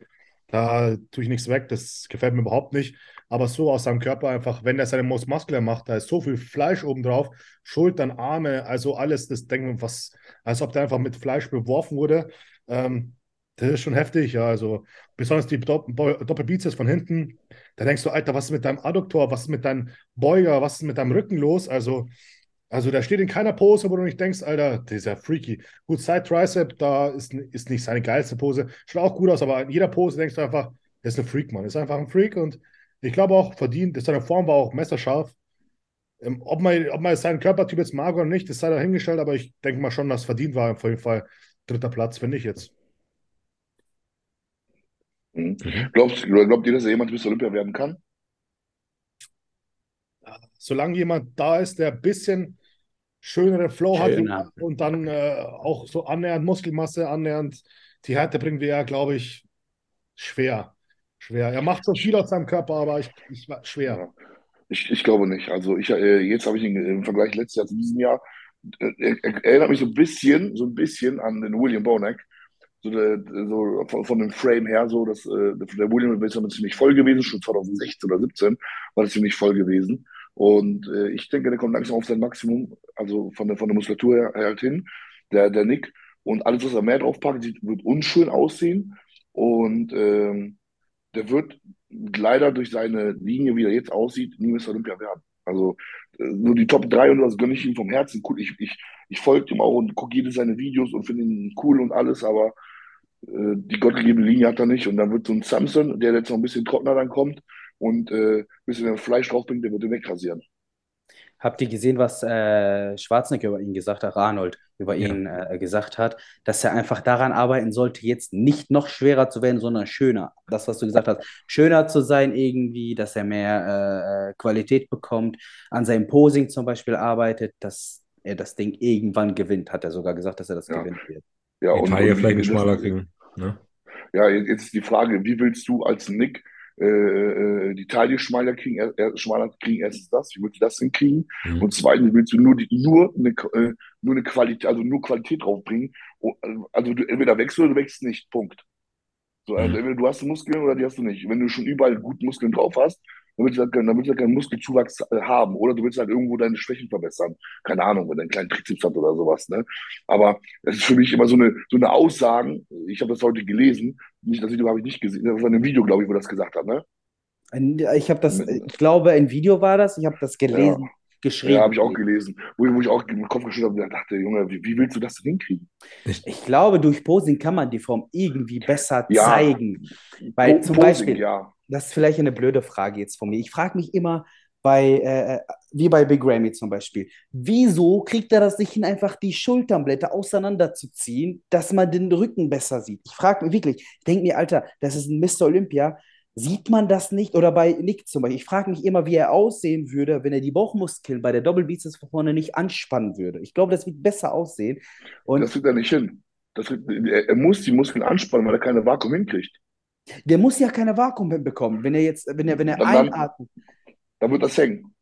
Da tue ich nichts weg, das gefällt mir überhaupt nicht. Aber so aus seinem Körper einfach, wenn er seine Most Muscular macht, da ist so viel Fleisch oben drauf, Schultern, Arme, also alles, das denkt man, was, als ob der einfach mit Fleisch beworfen wurde. Ähm, das ist schon heftig, ja. Also besonders die Dopp Doppelbizeps von hinten, da denkst du, Alter, was ist mit deinem Adduktor, was ist mit deinem Beuger, was ist mit deinem Rücken los? Also, also der steht in keiner Pose, wo du nicht denkst, Alter, der ist ja freaky. Gut, Side Tricep, da ist, ist nicht seine geilste Pose. Schaut auch gut aus, aber in jeder Pose denkst du einfach, der ist ein Freak, Mann. Der ist einfach ein Freak und ich glaube auch verdient, dass seine Form war auch messerscharf. Ähm, ob, man, ob man seinen Körpertyp jetzt mag oder nicht, das sei dahingestellt, aber ich denke mal schon, dass verdient war auf jeden Fall dritter Platz, finde ich jetzt. Mhm. Mhm. Glaubst, glaubt ihr, dass er jemand bis Olympia werden kann? Solange jemand da ist, der ein bisschen schöneren Flow hat Schöner. und dann äh, auch so annähernd Muskelmasse, annähernd die Härte bringt, wäre glaube ich, schwer. Schwer. Er macht so viel aus seinem Körper, aber ich, ich schwer. Ich, ich glaube nicht. Also ich, äh, jetzt habe ich ihn im Vergleich letztes Jahr zu diesem Jahr, äh, er, er erinnert mich so ein bisschen, so ein bisschen an den William Bonac. So, der, so von, von dem Frame her, so dass äh, der William ist ziemlich voll gewesen, schon 2016 oder 17 war das ziemlich voll gewesen. Und äh, ich denke, der kommt langsam auf sein Maximum, also von der, von der Muskulatur her halt hin, der, der Nick. Und alles, was er mehr draufpackt, sieht, wird unschön aussehen. Und ähm, der wird leider durch seine Linie, wie er jetzt aussieht, nie Mr. Olympia werden. Also äh, nur die Top 3 und das gönne ich ihm vom Herzen. Cool, ich, ich, ich folge ihm auch und gucke jede seine Videos und finde ihn cool und alles, aber äh, die gottgegebene Linie hat er nicht. Und dann wird so ein Samson, der jetzt noch ein bisschen trockener dann kommt und äh, ein bisschen mehr Fleisch draufbringt, der wird den wegrasieren. Habt ihr gesehen, was äh, Schwarzenegger über ihn gesagt hat, Arnold über Ja. ihn äh, gesagt hat, dass er einfach daran arbeiten sollte, jetzt nicht noch schwerer zu werden, sondern schöner. Das, was du gesagt hast, schöner zu sein irgendwie, dass er mehr äh, Qualität bekommt, an seinem Posing zum Beispiel arbeitet, dass er das Ding irgendwann gewinnt, hat er sogar gesagt, dass er das Ja. gewinnen wird. Ja, Die und, Taille und vielleicht nicht das- schmaler kriegen. Ne? Ja, jetzt jetzt ist die Frage, wie willst du als Nick äh, äh, die Taille schmaler kriegen? Er, er, schmaler kriegen, erstens das, wie willst du das hinkriegen? Mhm. Und zweitens willst du nur, die, nur, eine, äh, nur eine Qualität, also nur Qualität draufbringen. Oh, Also du entweder wächst oder du wächst nicht. Punkt. So, also Mhm. entweder du hast Muskeln oder die hast du nicht. Wenn du schon überall gut Muskeln drauf hast, dann willst du halt, keinen- dann willst du keinen Muskelzuwachs äh, haben. Oder du willst halt irgendwo deine Schwächen verbessern. Keine Ahnung, wenn du einen kleinen Trizeps hast oder sowas. Ne? Aber es ist für mich immer so eine, so eine Aussagen. Ich habe das heute gelesen. Nicht, das Video habe ich nicht gesehen. Das war in einem Video, glaube ich, wo das gesagt hat. Ne? Ein- Ich habe das, ich glaube, ein Video war das, ich habe das gelesen, geschrieben. Ja, habe ich auch gelesen. Wo, ich- wo ich auch im Kopf geschüttelt habe und dachte, Junge, wie, wie willst du das denn hinkriegen? Ich glaube, durch Posing kann man die Form irgendwie besser Ja. zeigen. Weil Po- zum Posing, Beispiel, ja. Das ist vielleicht eine blöde Frage jetzt von mir. Ich frage mich immer bei, äh, wie bei Big Ramy zum Beispiel, wieso kriegt er das nicht hin, einfach die Schulternblätter auseinanderzuziehen, dass man den Rücken besser sieht? Ich frage mich wirklich, ich denke mir, Alter, das ist ein Mr. Olympia. Sieht man das nicht? Oder bei Nick zum Beispiel. Ich frage mich immer, wie er aussehen würde, wenn er die Bauchmuskeln bei der Doppelbizeps von vorne nicht anspannen würde. Ich glaube, das wird besser aussehen. Und Das kriegt er nicht hin. Das, er, er muss die Muskeln anspannen, weil er keine Vakuum hinkriegt. Der muss ja keine Vakuum hinbekommen, wenn er jetzt, wenn er, wenn er Dann- einatmet. Dann wird das hängen.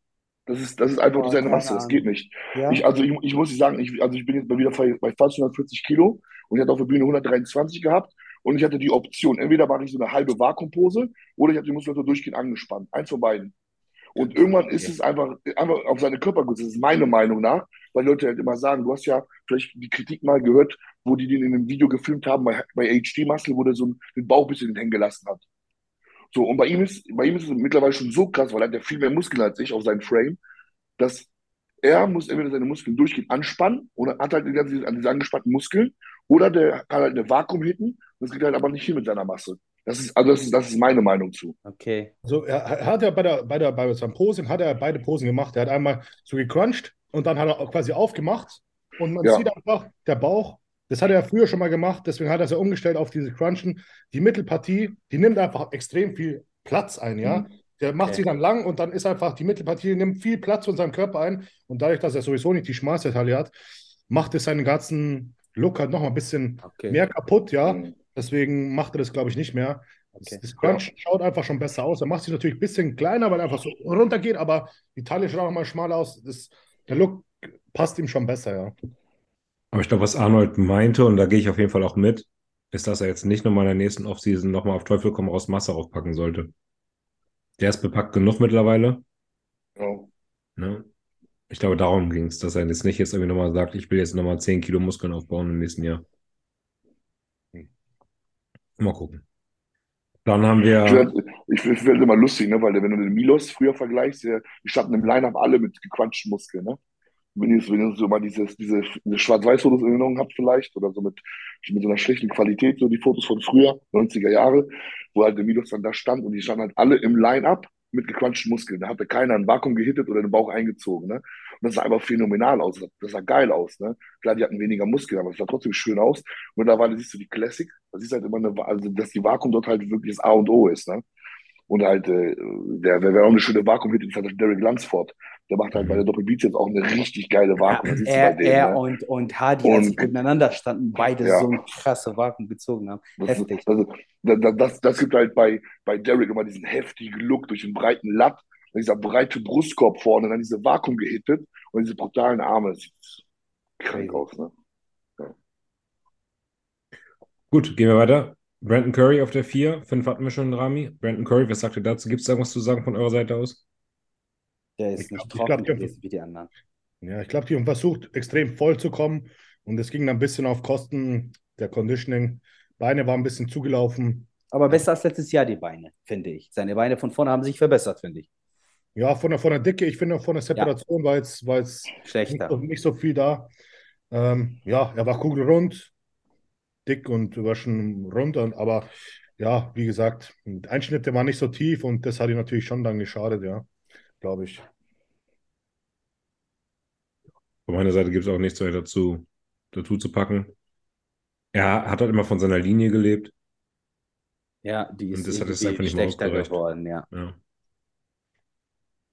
Das ist, das ist einfach durch seine Masse, das geht nicht. Ja? Ich, also ich, ich muss sagen, ich, also ich bin jetzt mal wieder bei, bei fast 140 Kilo und ich hatte auf der Bühne 123 gehabt und ich hatte die Option, entweder mache ich so eine halbe Vakuumpose oder ich habe die Muskulatur durchgehend angespannt. Eins von beiden. Und irgendwann ist es einfach, einfach auf seine Körpergröße, das ist meine Meinung nach, weil Leute halt immer sagen, du hast ja vielleicht die Kritik mal gehört, wo die den in einem Video gefilmt haben, bei, bei HD Muscle, wo der so den Bauch ein bisschen hängen gelassen hat. So, und bei ihm ist, bei ihm ist es mittlerweile schon so krass, weil er hat ja viel mehr Muskeln als ich auf seinem Frame, dass er muss entweder seine Muskeln durchgehend anspannen oder hat halt die ganze, an diese angespannten Muskeln oder der kann halt eine Vakuum hitten, das geht halt aber nicht hin mit seiner Masse. Das ist, also das ist, das ist meine Meinung zu. Okay. Also er, er hat ja bei der, bei der, bei seinem Posing hat er beide Posen gemacht. Er hat einmal so gecrunched und dann hat er auch quasi aufgemacht und man Ja. sieht einfach, der Bauch, das hat er ja früher schon mal gemacht, deswegen hat er es ja umgestellt auf diese Crunchen. Die Mittelpartie, die nimmt einfach extrem viel Platz ein, ja. Mhm. Der macht Okay. sie dann lang und dann ist einfach die Mittelpartie, nimmt viel Platz von seinem Körper ein und dadurch, dass er sowieso nicht die Schmalzteile hat, macht es seinen ganzen Look halt noch mal ein bisschen Okay. mehr kaputt, ja. Mhm. Deswegen macht er das, glaube ich, nicht mehr. Das, Okay. das Crunch schaut einfach schon besser aus. Er macht sich natürlich ein bisschen kleiner, weil er einfach so runtergeht, aber die Taille schaut auch mal schmal aus. Das, der Look passt ihm schon besser, ja. Aber ich glaube, was Arnold meinte, und da gehe ich auf jeden Fall auch mit, ist, dass er jetzt nicht nochmal in der nächsten Offseason nochmal auf Teufel komm raus Masse aufpacken sollte. Der ist bepackt genug mittlerweile. Ja. Ne? Ich glaube, darum ging es, dass er jetzt nicht jetzt irgendwie nochmal sagt, ich will jetzt nochmal 10 Kilo Muskeln aufbauen im nächsten Jahr. Mal gucken. Dann haben wir, finde ich find, ich find immer lustig, ne? weil wenn du den Milos früher vergleichst, die standen im Line-Up alle mit gequatschten Muskeln. Ne? Wenn ihr, wenn so mal dieses, diese, diese Schwarz-Weiß-Fotos in Erinnerung habt vielleicht oder so mit, mit so einer schlechten Qualität, so die Fotos von früher, 90er Jahre, wo halt der Milos dann da stand und die standen halt alle im Line-Up mit gequatschten Muskeln. Da hatte keiner ein Vakuum gehittet oder den Bauch eingezogen. Ne? Und das sah einfach phänomenal aus. Das sah geil aus. Ne? Klar, die hatten weniger Muskeln, aber es sah trotzdem schön aus. Und mittlerweile siehst du die Classic, da siehst du halt immer eine, also dass die Vakuum dort halt wirklich das A und O ist. Ne? Und halt, äh, der, wer, wer auch eine schöne Vakuum hit, ist halt Derek Lunsford. Der macht halt bei der Doppelbeats jetzt auch eine richtig geile Vakuum. Das bei Er, dem, er ne? und, und Hardy, als sie nebeneinander standen, beide Ja. so krasse Vakuum gezogen haben. Das, Heftig. das, das, das, das gibt halt bei, bei Derek immer diesen heftigen Look durch den breiten Latt, dann dieser breite Brustkorb vorne, dann diese Vakuum gehittet und diese brutalen Arme. Das sieht krank aus, ne? gut, gehen wir weiter. Brandon Curry auf der 4, 5 hatten wir schon, Rami. Brandon Curry, was sagt ihr dazu? Gibt es da irgendwas zu sagen von eurer Seite aus? Der ist Ich nicht glaub- ich glaub, trocken die- gewesen wie die anderen. Ja, ich glaube, die haben versucht, extrem voll zu kommen und es ging dann ein bisschen auf Kosten der Conditioning. Beine waren ein bisschen zugelaufen. Aber besser als letztes Jahr die Beine, finde ich. Seine Beine von vorne haben sich verbessert, finde ich. Ja, von der, von der Dicke, ich finde, von der Separation war jetzt, war jetzt nicht, Schlechter. so, nicht so viel da. Ähm, ja, er war kugelrund, dick und war schon rund, und, aber ja, wie gesagt, Einschnitte waren nicht so tief und das hat ihm natürlich schon dann geschadet, ja, glaube ich. Von meiner Seite gibt es auch nichts mehr dazu, dazu zu packen. Er hat halt immer von seiner Linie gelebt. Ja, die Und ist das hat es irgendwie einfach nicht mehr geworden, ja. Ja.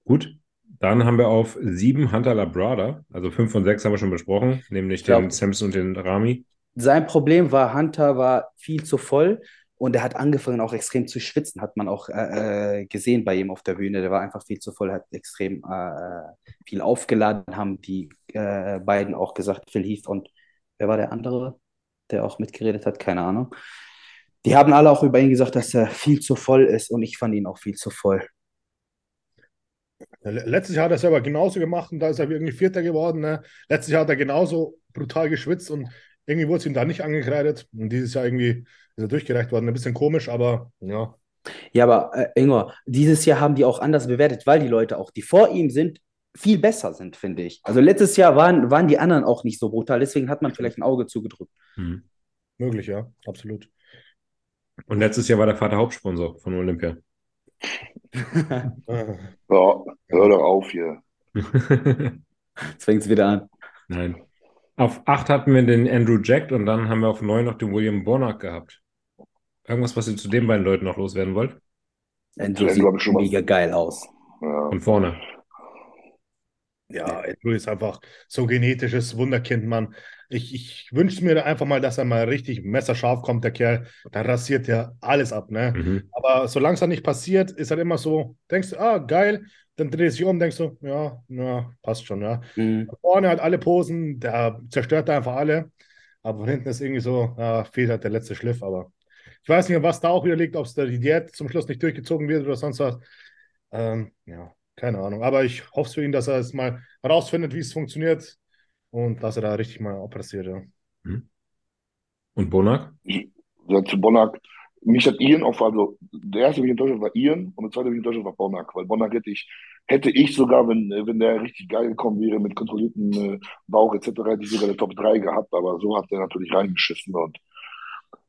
Gut, dann haben wir auf 7 Hunter Labrada, also 5 von 6 haben wir schon besprochen, nämlich den Samson und den Rami. Sein Problem war, Hunter war viel zu voll und er hat angefangen auch extrem zu schwitzen, hat man auch äh, äh, gesehen bei ihm auf der Bühne. Der war einfach viel zu voll, hat extrem äh, viel aufgeladen, haben die äh, beiden auch gesagt, Phil Heath und wer war der andere, der auch mitgeredet hat? Keine Ahnung. Die haben alle auch über ihn gesagt, dass er viel zu voll ist und ich fand ihn auch viel zu voll. Letztes Jahr hat er es aber genauso gemacht und da ist er irgendwie Vierter geworden. Ne? Letztes Jahr hat er genauso brutal geschwitzt und irgendwie wurde es ihm da nicht angekreidet. Und dieses Jahr irgendwie ist er durchgereicht worden. Ein bisschen komisch, aber ja. Ja, aber äh, Ingwer, dieses Jahr haben die auch anders bewertet, weil die Leute auch, die vor ihm sind, viel besser sind, finde ich. Also letztes Jahr waren, waren die anderen auch nicht so brutal, deswegen hat man vielleicht ein Auge zugedrückt. Hm. Möglich, ja, absolut. Und letztes Jahr war der Vater Hauptsponsor von Olympia. [laughs] Ja, hör doch auf hier. Jetzt fängt es wieder an. Nein. Auf 8 hatten wir den Andrew Jack und dann haben wir auf 9 noch den William Bonnack gehabt. Irgendwas, was ihr zu den beiden Leuten noch loswerden wollt? Andrew sieht was. mega geil aus. Ja. Von vorne. Ja, Andrew ist einfach so genetisches Wunderkind, Mann. Ich, ich wünsche mir einfach mal, dass er mal richtig messerscharf kommt, der Kerl. Da rasiert er alles ab, ne? Mhm. Aber solange es dann nicht passiert, ist halt immer so, denkst du, ah, geil, dann drehst du dich um, denkst du, ja, ja, passt schon, ja. Mhm. Vorne hat alle Posen, der zerstört da einfach alle. Aber von hinten ist irgendwie so, ja, fehlt halt der letzte Schliff. Aber ich weiß nicht, was da auch wieder liegt, ob es da die Diät zum Schluss nicht durchgezogen wird oder sonst was. Ähm, ja, keine Ahnung. Aber ich hoffe für ihn, dass er es mal herausfindet, wie es funktioniert und dass er da richtig mal operiert. Ja. Mhm. Und Bonak? Ich, ja, zu Bonak, mich hat Ian auch, also der erste, den ich in Deutschland war Ian und der zweite, den ich in Deutschland war Bonak, weil Bonak hätte ich, hätte ich sogar, wenn, wenn der richtig geil gekommen wäre mit kontrolliertem äh, Bauch etc., hätte ich sogar eine Top 3 gehabt, aber so hat er natürlich reingeschissen und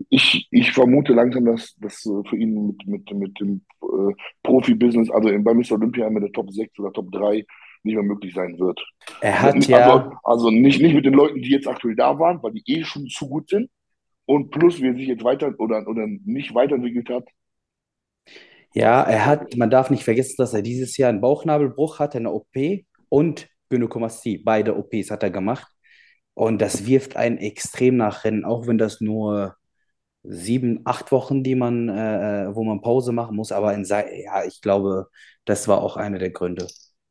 ich, ich vermute langsam, dass das für ihn mit, mit, mit dem äh, Profibusiness, also bei Mr. Olympia mit der Top 6 oder Top 3 nicht mehr möglich sein wird. Er hat also, ja, also nicht, nicht mit den Leuten, die jetzt aktuell da waren, weil die eh schon zu gut sind. Und plus, wie er sich jetzt weiter oder, oder nicht weiterentwickelt hat. ja, er hat, man darf nicht vergessen, dass er dieses Jahr einen Bauchnabelbruch hatte, eine OP und Gynäkomastie. Beide OPs hat er gemacht. Und das wirft einen extrem nach Rennen, auch wenn das nur sieben, acht Wochen, die man, äh, wo man Pause machen muss. Aber in sei, ja, ich glaube, das war auch einer der Gründe.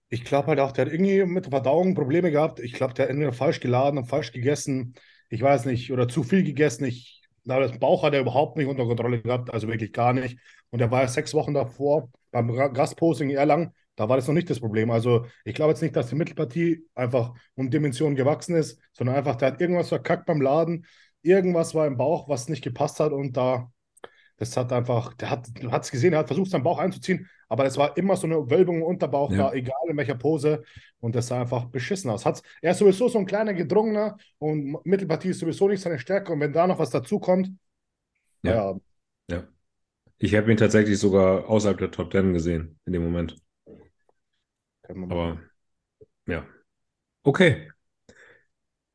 Ich glaube halt auch, der hat irgendwie mit der Verdauung Probleme gehabt. Ich glaube, der hat entweder falsch geladen und falsch gegessen. Ich weiß nicht, oder zu viel gegessen. Ich, das Bauch hat er überhaupt nicht unter Kontrolle gehabt, also wirklich gar nicht. Und er war ja sechs Wochen davor beim Gastposting in Erlangen. Da war das noch nicht das Problem. Also ich glaube jetzt nicht, dass die Mittelpartie einfach um Dimensionen gewachsen ist, sondern einfach, der hat irgendwas verkackt beim Laden. Irgendwas war im Bauch, was nicht gepasst hat und da, das hat einfach, der hat es gesehen, er hat versucht, seinen Bauch einzuziehen, aber es war immer so eine Wölbung im Unterbauch Ja. da, egal in welcher Pose und das sah einfach beschissen aus. Hat's, er ist sowieso so ein kleiner Gedrungener und Mittelpartie ist sowieso nicht seine Stärke und wenn da noch was dazukommt, Ja. ja, Ja. Ich habe ihn tatsächlich sogar außerhalb der Top 10 gesehen in dem Moment. Aber ja. Okay.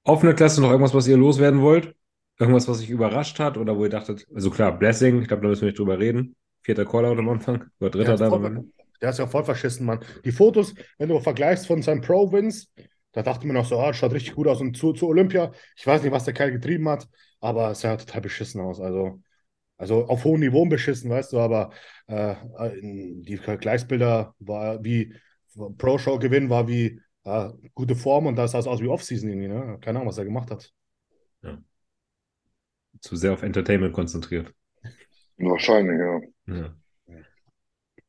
Offene Klasse noch irgendwas, was ihr loswerden wollt? Irgendwas, was euch überrascht hat oder wo ihr dachtet, also klar, Blessing, ich glaube, da müssen wir nicht drüber reden. Vierter Callout am Anfang oder dritter Der dann. voll, der ist ja voll verschissen, Mann. Die Fotos, wenn du vergleichst von seinen Pro-Wins, da dachte man noch so, ah, schaut richtig gut aus. Und zu, zu Olympia, ich weiß nicht, was der Kerl getrieben hat, aber es sah total beschissen aus. Also, also auf hohem Niveau beschissen, weißt du, aber äh, die Vergleichsbilder war wie Pro-Show-Gewinn, war wie äh, gute Form und da sah es aus wie Off-Season irgendwie, ne? Keine Ahnung, was er gemacht hat. Zu sehr auf Entertainment konzentriert. Wahrscheinlich, ja. Ja.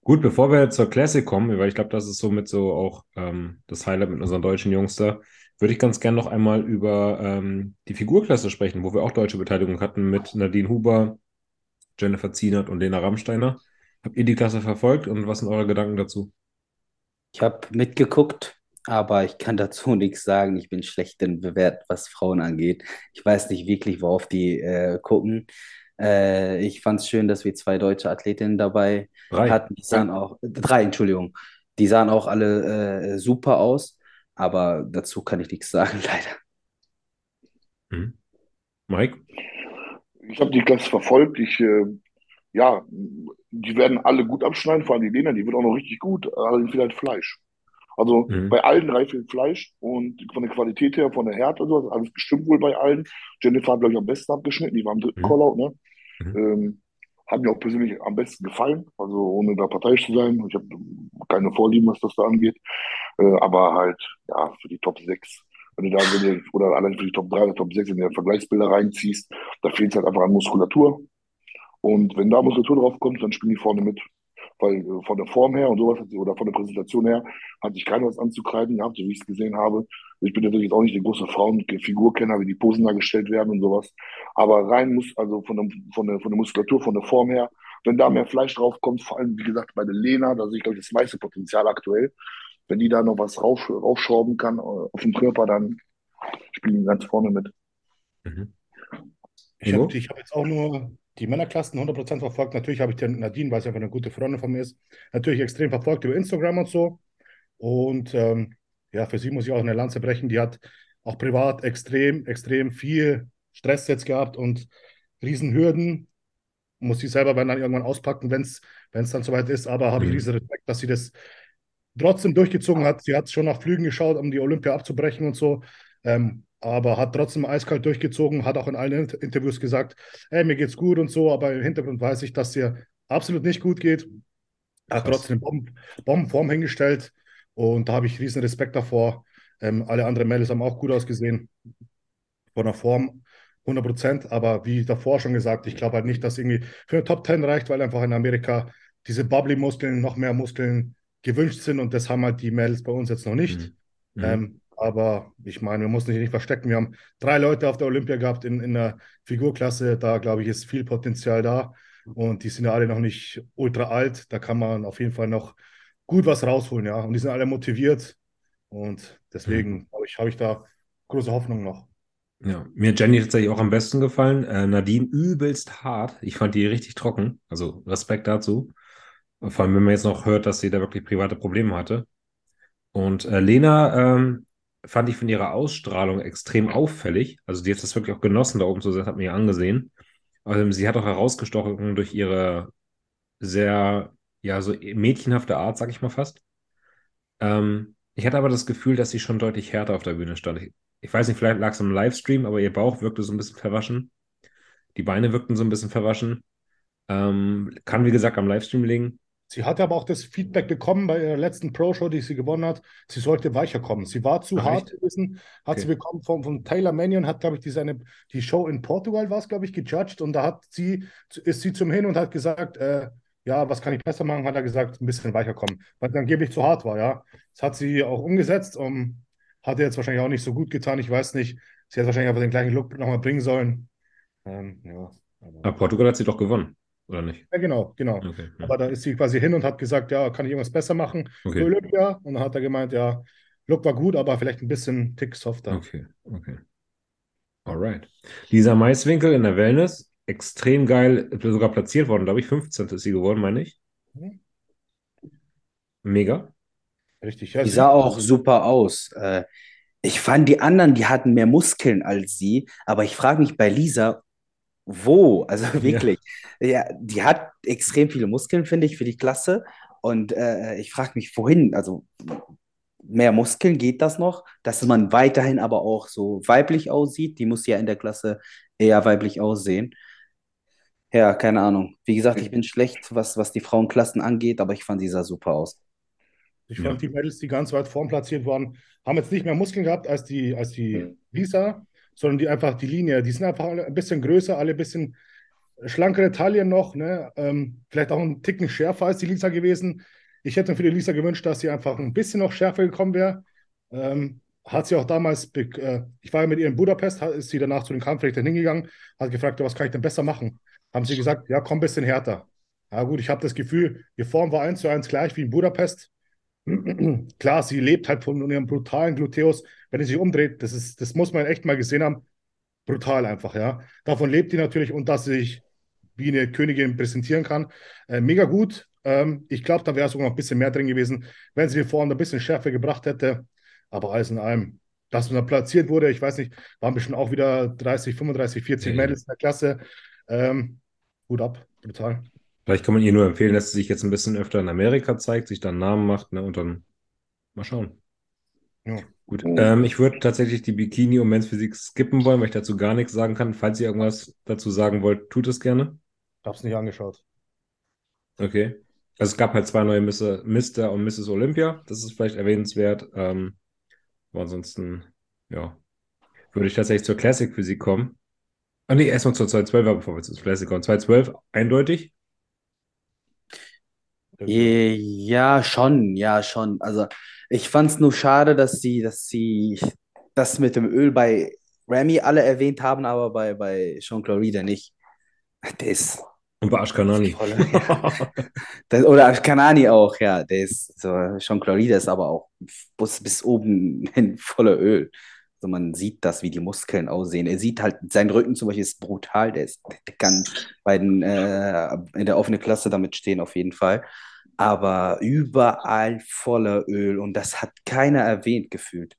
Gut, bevor wir zur Classic kommen, weil ich glaube, das ist somit so auch ähm, das Highlight mit unseren deutschen Jungs da, würde ich ganz gern noch einmal über ähm, die Figurklasse sprechen, wo wir auch deutsche Beteiligung hatten mit Nadine Huber, Jennifer Zienert und Lena Rammsteiner. Habt ihr die Klasse verfolgt und was sind eure Gedanken dazu? Ich habe mitgeguckt, aber ich kann [laughs] dazu nichts sagen. Ich bin schlecht in Bewert, was Frauen angeht. Ich weiß nicht wirklich, worauf die äh, gucken. Äh, ich fand es schön, dass wir zwei deutsche Athletinnen dabei Drei. hatten. Die sahen auch, drei, Entschuldigung. Die sahen auch alle äh, super aus, aber dazu kann ich nichts sagen, [laughs] leider. Mhm. Mike? Ich habe die Klasse verfolgt. Ich, äh, ja, die werden alle gut abschneiden, vor allem die Lena, die wird auch noch richtig gut, allerdings vielleicht Fleisch. Also Mhm. bei allen drei Fleisch und von der Qualität her, von der Härte, also alles bestimmt wohl bei allen. Jennifer hat, glaube ich, am besten abgeschnitten, die war am dritten Mhm. Callout, ne? Mhm. Ähm, hat mir auch persönlich am besten gefallen, also ohne da parteiisch zu sein. Ich habe keine Vorlieben, was das da angeht. Äh, aber halt, ja, für die Top 6, wenn du da, wenn du, oder allein für die Top 3 oder Top 6 in der Vergleichsbilder reinziehst, da fehlt es halt einfach an Muskulatur. Und wenn da Muskulatur drauf kommt, dann spielen die vorne mit. Weil äh, von der Form her und sowas, hat sie- oder von der Präsentation her, hat sich keiner was anzukreiden gehabt, so wie ich es gesehen habe. Ich bin natürlich jetzt auch nicht der große Frauenfigurkenner, wie die Posen dargestellt werden und sowas. Aber rein muss, also von der, von der, von der Muskulatur, von der Form her, wenn da mehr Fleisch draufkommt, vor allem, wie gesagt, bei der Lena, da sehe ich, glaube ich, das meiste Potenzial aktuell. Wenn die da noch was rauf, raufschrauben kann äh, auf dem Körper, dann spielen die ganz vorne mit. Mhm. Ich habe ich hab jetzt auch nur die Männerklassen 100% verfolgt. Natürlich habe ich den Nadine, weil sie einfach eine gute Freundin von mir ist, natürlich extrem verfolgt über Instagram und so. Und ähm, ja, für sie muss ich auch eine Lanze brechen. Die hat auch privat extrem, extrem viel Stress jetzt gehabt und Riesenhürden. Muss sie selber dann irgendwann auspacken, wenn es dann soweit ist. Aber habe ich Mhm. riesen Respekt, dass sie das trotzdem durchgezogen hat. Sie hat schon nach Flügen geschaut, um die Olympia abzubrechen und so. Ähm, aber hat trotzdem eiskalt durchgezogen, hat auch in allen Interviews gesagt, hey, mir geht's gut und so, aber im Hintergrund weiß ich, dass ihr absolut nicht gut geht. Hat Krass. trotzdem Bomben, Bombenform hingestellt und da habe ich riesen Respekt davor. Ähm, alle anderen Mädels haben auch gut ausgesehen. Von der Form 100 Prozent, aber wie davor schon gesagt, ich glaube halt nicht, dass irgendwie für eine Top 10 reicht, weil einfach in Amerika diese Bubbly-Muskeln, noch mehr Muskeln gewünscht sind und das haben halt die Mädels bei uns jetzt noch nicht. Mhm. Mhm. Ähm, aber ich meine, wir mussten sich nicht verstecken. Wir haben drei Leute auf der Olympia gehabt in, in der Figurklasse. Da, glaube ich, ist viel Potenzial da. Und die sind ja alle noch nicht ultra alt. Da kann man auf jeden Fall noch gut was rausholen, ja. Und die sind alle motiviert. Und deswegen, glaube ich, habe ich da große Hoffnung noch. Ja, mir hat Jenny tatsächlich auch am besten gefallen. Äh, Nadine übelst hart. Ich fand die richtig trocken. Also Respekt dazu. Vor allem, wenn man jetzt noch hört, dass sie da wirklich private Probleme hatte. Und äh, Lena ähm, fand ich von ihrer Ausstrahlung extrem auffällig. Also die hat das wirklich auch genossen, da oben zu sein, hat mir angesehen. Also sie hat auch herausgestochen durch ihre sehr, ja, so mädchenhafte Art, sag ich mal fast. Ähm, ich hatte aber das Gefühl, dass sie schon deutlich härter auf der Bühne stand. Ich, ich weiß nicht, vielleicht lag es am Livestream, aber ihr Bauch wirkte so ein bisschen verwaschen. Die Beine wirkten so ein bisschen verwaschen. Ähm, kann, wie gesagt, am Livestream liegen. Sie hatte aber auch das Feedback bekommen bei ihrer letzten Pro-Show, die sie gewonnen hat. Sie sollte weicher kommen. Sie war zu Ach, hart gewesen, hat Okay. sie bekommen von, von Taylor Mannion, hat, glaube ich, die, seine, die Show in Portugal war es, glaube ich, gejudged. Und da hat sie, ist sie zum Hin und hat gesagt, äh, ja, was kann ich besser machen? Hat er gesagt, ein bisschen weicher kommen, weil es angeblich zu hart war, ja. Das hat sie auch umgesetzt und hat ihr jetzt wahrscheinlich auch nicht so gut getan. Ich weiß nicht. Sie hat wahrscheinlich einfach den gleichen Look nochmal bringen sollen. Ähm, ja, aber, Aber Portugal hat sie doch gewonnen, oder nicht? ja, genau, genau. Okay. ja. Aber da ist sie quasi hin und hat gesagt, ja, kann ich irgendwas besser machen für Okay. Olympia? Und dann hat er gemeint, ja, Look war gut, aber vielleicht ein bisschen Tick softer. Okay, okay. Alright. Lisa Maiswinkel in der Wellness, extrem geil, sogar platziert worden, glaube ich. 15. ist sie geworden, meine ich. Mhm. Mega. Richtig, ja. Die sie- sah auch super aus. Äh, ich fand die anderen, die hatten mehr Muskeln als sie, aber ich frage mich bei Lisa, wo? Also [laughs] wirklich. Ja, die hat extrem viele Muskeln, finde ich, für die Klasse. Und äh, ich frage mich, wohin? Also mehr Muskeln, geht das noch? Dass man weiterhin aber auch so weiblich aussieht. Die muss ja in der Klasse eher weiblich aussehen. Ja, keine Ahnung. Wie gesagt, ich bin schlecht, was, was die Frauenklassen angeht, aber ich fand, sie sah super aus. Ich Ja. fand die Mädels, die ganz weit vorn platziert waren, haben jetzt nicht mehr Muskeln gehabt als die, als die Lisa, sondern die einfach die Linie, die sind einfach alle ein bisschen größer, alle ein bisschen schlankere Taillen noch, ne? Ähm, vielleicht auch einen Ticken schärfer als die Lisa gewesen. Ich hätte mir für die Lisa gewünscht, dass sie einfach ein bisschen noch schärfer gekommen wäre. Ähm, hat sie auch damals, äh, ich war ja mit ihr in Budapest, hat- ist sie danach zu den Kampfrichtern hingegangen, hat gefragt, was kann ich denn besser machen? Haben sie gesagt, ja, komm ein bisschen härter. Ja gut, ich habe das Gefühl, die Form war eins zu eins gleich wie in Budapest. [clears throat] Klar, sie lebt halt von ihrem brutalen Gluteus. Wenn sie sich umdreht, das ist, das muss man echt mal gesehen haben. Brutal einfach, ja. Davon lebt die natürlich und dass sie sich wie eine Königin präsentieren kann. Äh, mega gut. Ähm, ich glaube, da wäre sogar noch ein bisschen mehr drin gewesen, wenn sie die Form ein bisschen schärfer gebracht hätte. Aber alles in allem, dass man da platziert wurde, ich weiß nicht, waren bestimmt auch wieder 30, 35, 40 Ja. Mädels in der Klasse. Ähm, Hut ab, brutal. Vielleicht kann man ihr nur empfehlen, dass sie sich jetzt ein bisschen öfter in Amerika zeigt, sich dann einen Namen macht, ne, und dann mal schauen. Ja. Gut. Mhm. Ähm, ich würde tatsächlich die Bikini- und Men's Physik skippen wollen, weil ich dazu gar nichts sagen kann. Falls ihr irgendwas dazu sagen wollt, tut es gerne. Hab's nicht angeschaut. Okay. Also es gab halt zwei neue Mr. Mr. und Mrs. Olympia. Das ist vielleicht erwähnenswert. Ähm, aber ansonsten, ja, würde ich tatsächlich zur Classic Physik kommen. Ah nee, erstmal zur 212, bevor wir zur Classic kommen. 212, eindeutig. Eh, Ja, schon, ja, schon. Also ich fand es nur schade, dass sie, dass sie das mit dem Öl bei Remy alle erwähnt haben, aber bei, bei Sean Clarida nicht. Der ist Und bei Ashkanani. ja. [laughs] Das, oder Kanani auch, ja. Der ist so, Sean Clarida ist aber auch bis, bis oben hin voller Öl. Also man sieht das, wie die Muskeln aussehen. Er sieht halt, sein Rücken zum Beispiel ist brutal. Der, ist, der kann bei den, äh, in der offenen Klasse damit stehen, auf jeden Fall. Aber überall voller Öl und das hat keiner erwähnt gefühlt.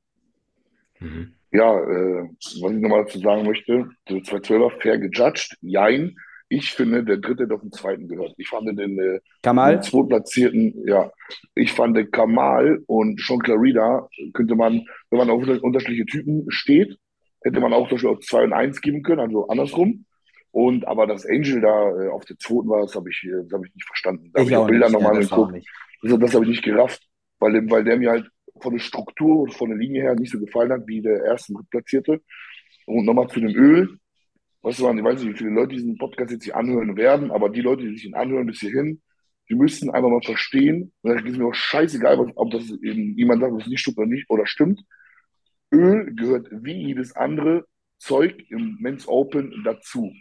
Mhm. Ja, äh, was ich nochmal dazu sagen möchte, der 212er fair gejudged, jein. ich finde, der dritte hätte auf den zweiten gehört. Ich fand den, äh, Kamal? den zweitplatzierten, ja, ich fand Kamal und Sean Clarida könnte man, wenn man auf unterschiedliche Typen steht, hätte man auch zum Beispiel auf 2 und 1 geben können, also andersrum. Und aber das Angel da äh, auf der zweiten war, das habe ich, äh, das hab ich nicht verstanden. Da habe ich auch auch Bilder nochmal das geguckt. Also das habe ich nicht gerafft, weil, weil der mir halt von der Struktur und von der Linie her nicht so gefallen hat wie der erste Platzierte. Und nochmal zu dem Öl. Weißt du, ich weiß nicht, wie viele Leute diesen Podcast jetzt hier anhören werden, aber die Leute, die sich ihn anhören bis hierhin, die müssten einfach mal verstehen, und da ist mir auch scheißegal, ob das eben jemand sagt, was nicht stimmt oder nicht oder stimmt. Öl gehört wie jedes andere Zeug im Men's Open dazu.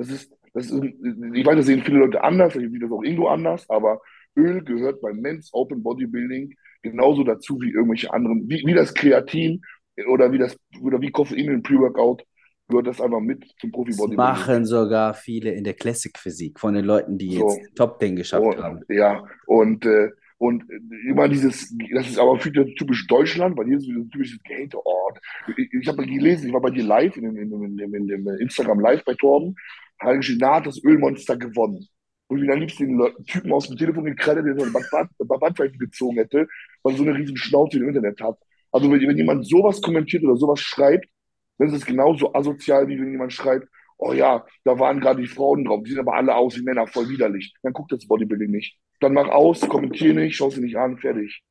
Das ist, das ist, ich weiß, das sehen viele Leute anders, ich sehe das auch Ingo anders, aber Öl gehört beim Men's Open Bodybuilding genauso dazu wie irgendwelche anderen, wie, wie das Kreatin oder wie das, oder wie Koffein im Pre-Workout gehört das einfach mit zum Das Profi-Bodybuilding. machen sogar viele in der Classic Physik von den Leuten, die So. jetzt Top 10 geschafft Oh, haben. ja, und, äh, und immer dieses, das ist aber viel typisch Deutschland, weil hier ist wieder ein typisches Gate-Ort. Ich, ich habe gelesen, ich war bei dir live, in, dem- in, dem- in, dem- in dem Instagram live bei Torben, hat geschrieben, hat das Ölmonster gewonnen. Und ich am liebsten den Typen aus dem Telefon gekredet, der so Bad- Bandpfeife gezogen hätte, weil so eine riesen Schnauze im Internet hat. Also wenn, wenn jemand sowas kommentiert oder sowas schreibt, dann ist es genauso asozial, wie wenn jemand schreibt, oh ja, da waren gerade die Frauen drauf, die sehen aber alle aus wie Männer, voll widerlich. Dann guckt das Bodybuilding nicht. Dann mach aus, kommentier nicht, schau sie nicht an, fertig.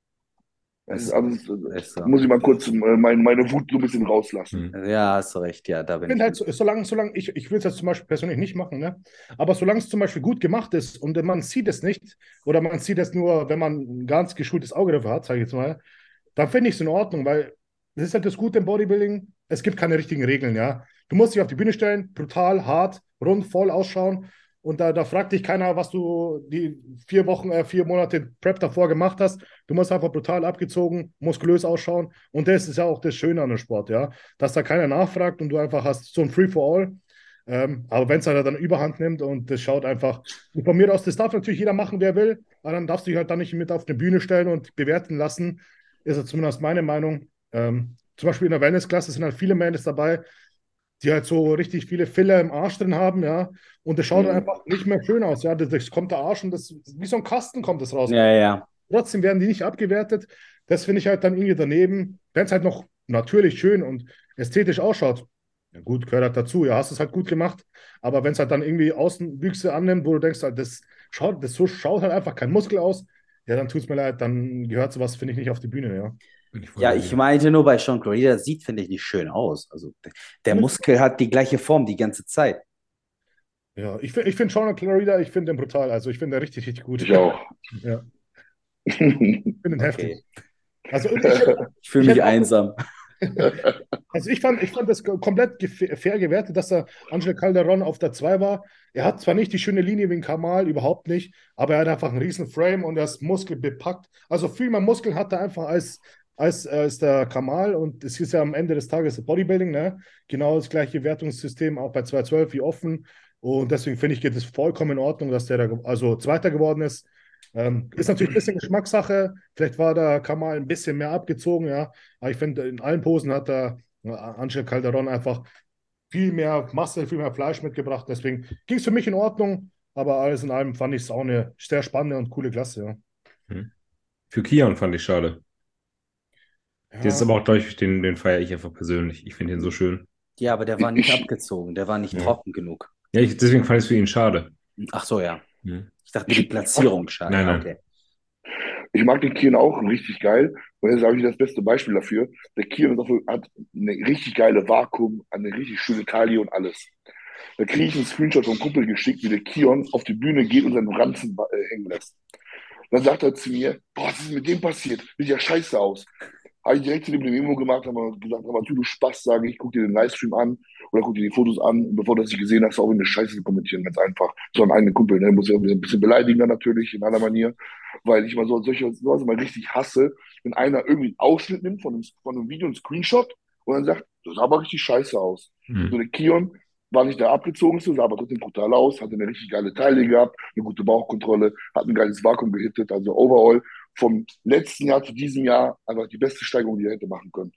Das ist, also, so. muss ich mal kurz äh, meine, meine Wut so ein bisschen rauslassen. Hm. Ja, hast du recht, ja, da Ich bin finde ich. halt, so- solange, solange ich, ich will es jetzt zum Beispiel persönlich nicht machen, ne? Aber solange es zum Beispiel gut gemacht ist und man sieht es nicht, oder man sieht es nur, wenn man ein ganz geschultes Auge dafür hat, sage ich jetzt mal, dann finde ich es in Ordnung, weil das ist halt das Gute im Bodybuilding. Es gibt keine richtigen Regeln, ja. Du musst dich auf die Bühne stellen, brutal, hart, rund, voll ausschauen. Und da, da fragt dich keiner, was du die vier Wochen, äh, vier Monate Prep davor gemacht hast. Du musst einfach brutal abgezogen, muskulös ausschauen. Und das ist ja auch das Schöne an dem Sport, ja. Dass da keiner nachfragt und du einfach hast so ein Free-for-all. Ähm, aber wenn es halt dann Überhand nimmt und das schaut einfach, und von mir aus, das darf natürlich jeder machen, wer will, aber dann darfst du dich halt dann nicht mit auf eine Bühne stellen und bewerten lassen, ist ja zumindest meine Meinung. Ähm, zum Beispiel in der Wellness-Klasse sind halt viele Mädels dabei, die halt so richtig viele Filler im Arsch drin haben, ja, und das schaut Mhm. einfach nicht mehr schön aus, ja, das, das kommt der Arsch und das, wie so ein Kasten kommt das raus. Ja, ja. Trotzdem werden die nicht abgewertet. Das finde ich halt dann irgendwie daneben. Wenn es halt noch natürlich schön und ästhetisch ausschaut, ja gut, gehört halt dazu. Ja, hast es halt gut gemacht. Aber wenn es halt dann irgendwie Außenwüchse annimmt, wo du denkst, halt, das schaut, das so schaut halt einfach kein Muskel aus, ja, dann tut es mir leid, dann gehört sowas, finde ich, nicht auf die Bühne, ja. Ich Ja, ich meinte nur bei Sean Clarida, das sieht, finde ich, nicht schön aus. Also der Muskel hat die gleiche Form die ganze Zeit. Ja, ich, ich finde Sean Clarida, ich finde den brutal. Also ich finde den richtig, richtig gut. Ich auch. Ja, [laughs] ich finde den Okay. heftig. Also ich, [laughs] Ich fühle Ich mich einsam. [laughs] Also ich fand, ich fand das komplett fair gewertet, dass der Angel Calderon auf der 2 war. Er hat zwar nicht die schöne Linie wie ein Kamal, überhaupt nicht, aber er hat einfach einen riesen Frame und er ist muskelbepackt. Also viel mehr Muskeln hat er einfach als, als, als der Kamal und es ist ja am Ende des Tages Bodybuilding, ne? Genau das gleiche Wertungssystem auch bei 212 wie offen und deswegen finde ich, geht es vollkommen in Ordnung, dass der da also Zweiter geworden ist. Ähm, ist natürlich ein bisschen Geschmackssache. Vielleicht war der Kamal ein bisschen mehr abgezogen, ja. Aber ich finde, in allen Posen hat der äh, Angel Calderon einfach viel mehr Masse, viel mehr Fleisch mitgebracht. Deswegen ging es für mich in Ordnung. Aber alles in allem fand ich es auch eine sehr spannende und coole Klasse. Für Kian fand ich schade. Ja. Das ist aber auch, glaube ich, den, den feiere ich einfach persönlich. Ich finde ihn so schön. Ja, aber der war nicht Ich- abgezogen, der war nicht Ja. trocken genug. Ja, ich, deswegen fand ich es für ihn schade. Ach so, ja. Hm. Ich dachte, die Platzierung schade. Nein, nein. Okay. Ich mag den Kian auch richtig geil. Und jetzt habe ich das beste Beispiel dafür. Der auch- hat eine richtig geile Vakuum, eine richtig schöne Taille und alles. Da kriege ich einen Screenshot vom Kumpel geschickt, wie der Kion auf die Bühne geht und seinen Ranzen äh, hängen lässt. Dann sagt er zu mir, boah, was ist mit dem passiert? Sieht ja scheiße aus. Habe ich direkt zu dem eine Memo gemacht, habe gesagt, aber du Spaß, sage ich, guck dir den Livestream an oder guck dir die Fotos an, bevor du das nicht gesehen hast, auch in eine Scheiße zu kommentieren, ganz einfach. So einen eigenen Kumpel, ne? muss ja ein bisschen beleidigen dann natürlich, in aller Manier, weil ich mal so solche sowas mal richtig hasse, wenn einer irgendwie einen Ausschnitt nimmt von einem, von einem Video, einen Screenshot und dann sagt, das sah aber richtig scheiße aus. So Hm. der Kion war nicht der abgezogenste, sah aber trotzdem brutal aus, hatte eine richtig geile Taille gehabt, eine gute Bauchkontrolle, hat ein geiles Vakuum gehittet, also overall vom letzten Jahr zu diesem Jahr einfach die beste Steigerung, die er hätte machen können.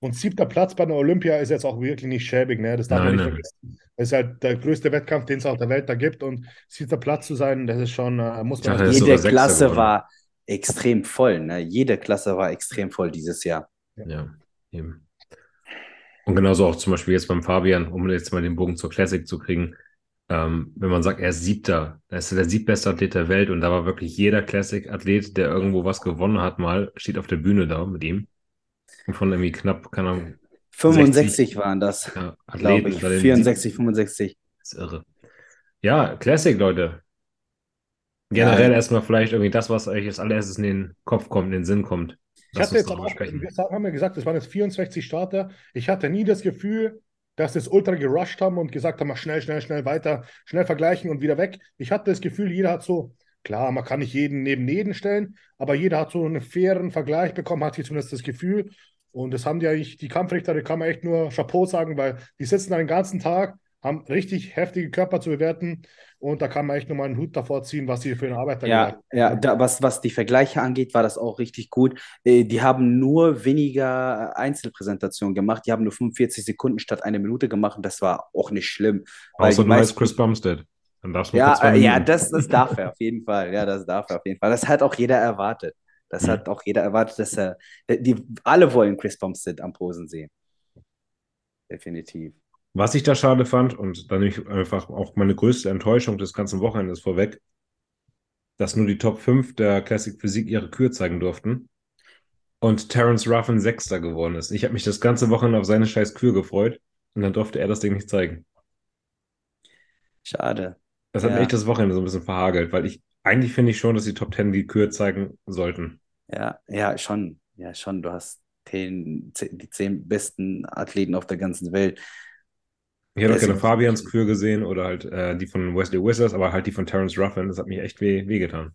Und siebter Platz bei der Olympia ist jetzt auch wirklich nicht schäbig, ne? Das darf man nicht nein. vergessen. Das ist halt der größte Wettkampf, den es auf der Welt da gibt. Und siebter Platz zu sein, das ist schon, äh, muss man ist Jede Klasse geworden. war extrem voll. Ne? Jede Klasse war extrem voll dieses Jahr. Ja, eben. Und genauso auch zum Beispiel jetzt beim Fabian, um jetzt mal den Bogen zur Classic zu kriegen. Ähm, wenn man sagt, er ist Siebter, er ist der siebtbeste Athlet der Welt und da war wirklich jeder Classic-Athlet, der irgendwo was gewonnen hat, mal, steht auf der Bühne da mit ihm. Und von irgendwie knapp, keine Ahnung, 65 waren das, ja, glaube Athleten ich. unter den 64, 65. Das ist irre. Ja, Classic, Leute. Generell Ja. erstmal vielleicht irgendwie das, was euch als allererstes in den Kopf kommt, in den Sinn kommt. Ich hatte jetzt auch, sprechen. wir haben ja gesagt, es waren jetzt 64 Starter. Ich hatte nie das Gefühl, dass das ultra gerusht haben und gesagt haben, schnell, schnell, schnell weiter, schnell vergleichen und wieder weg. Ich hatte das Gefühl, jeder hat so, klar, man kann nicht jeden neben jeden stellen, aber jeder hat so einen fairen Vergleich bekommen, hat hier zumindest das Gefühl. Und das haben die eigentlich, die Kampfrichter, da kann man echt nur Chapeau sagen, weil die sitzen da den ganzen Tag, haben richtig heftige Körper zu bewerten und da kann man echt nur mal einen Hut davor ziehen, was die für eine Arbeit da Ja, ja da, was, was die Vergleiche angeht, war das auch richtig gut. Äh, Die haben nur weniger Einzelpräsentationen gemacht. Die haben nur 45 Sekunden statt eine Minute gemacht und das war auch nicht schlimm. Außer du heißt meisten, Chris Bumstead. Dann darfst du ja, äh, ja, das, das darf er [laughs] auf jeden Fall. Ja, das darf er auf jeden Fall. Das hat auch jeder erwartet. Das Mhm. hat auch jeder erwartet, dass er, die, alle wollen Chris Bumstead am Posen sehen. Definitiv. Was ich da schade fand, und dann ich einfach auch meine größte Enttäuschung des ganzen Wochenendes vorweg, dass nur die Top 5 der Classic Physik ihre Kür zeigen durften und Terence Ruffin Sechster geworden ist. Ich habe mich das ganze Wochenende auf seine scheiß Kür gefreut und dann durfte er das Ding nicht zeigen. Schade. Das hat Ja. echt das Wochenende so ein bisschen verhagelt, weil ich eigentlich finde ich schon, dass die Top 10 die Kür zeigen sollten. Ja, ja, schon. Ja, schon. Du hast den, die zehn besten Athleten auf der ganzen Welt. Ich hätte auch gerne Fabians Kür gesehen oder halt äh, die von Wesley Wizards, aber halt die von Terence Ruffin. Das hat mich echt weh, wehgetan.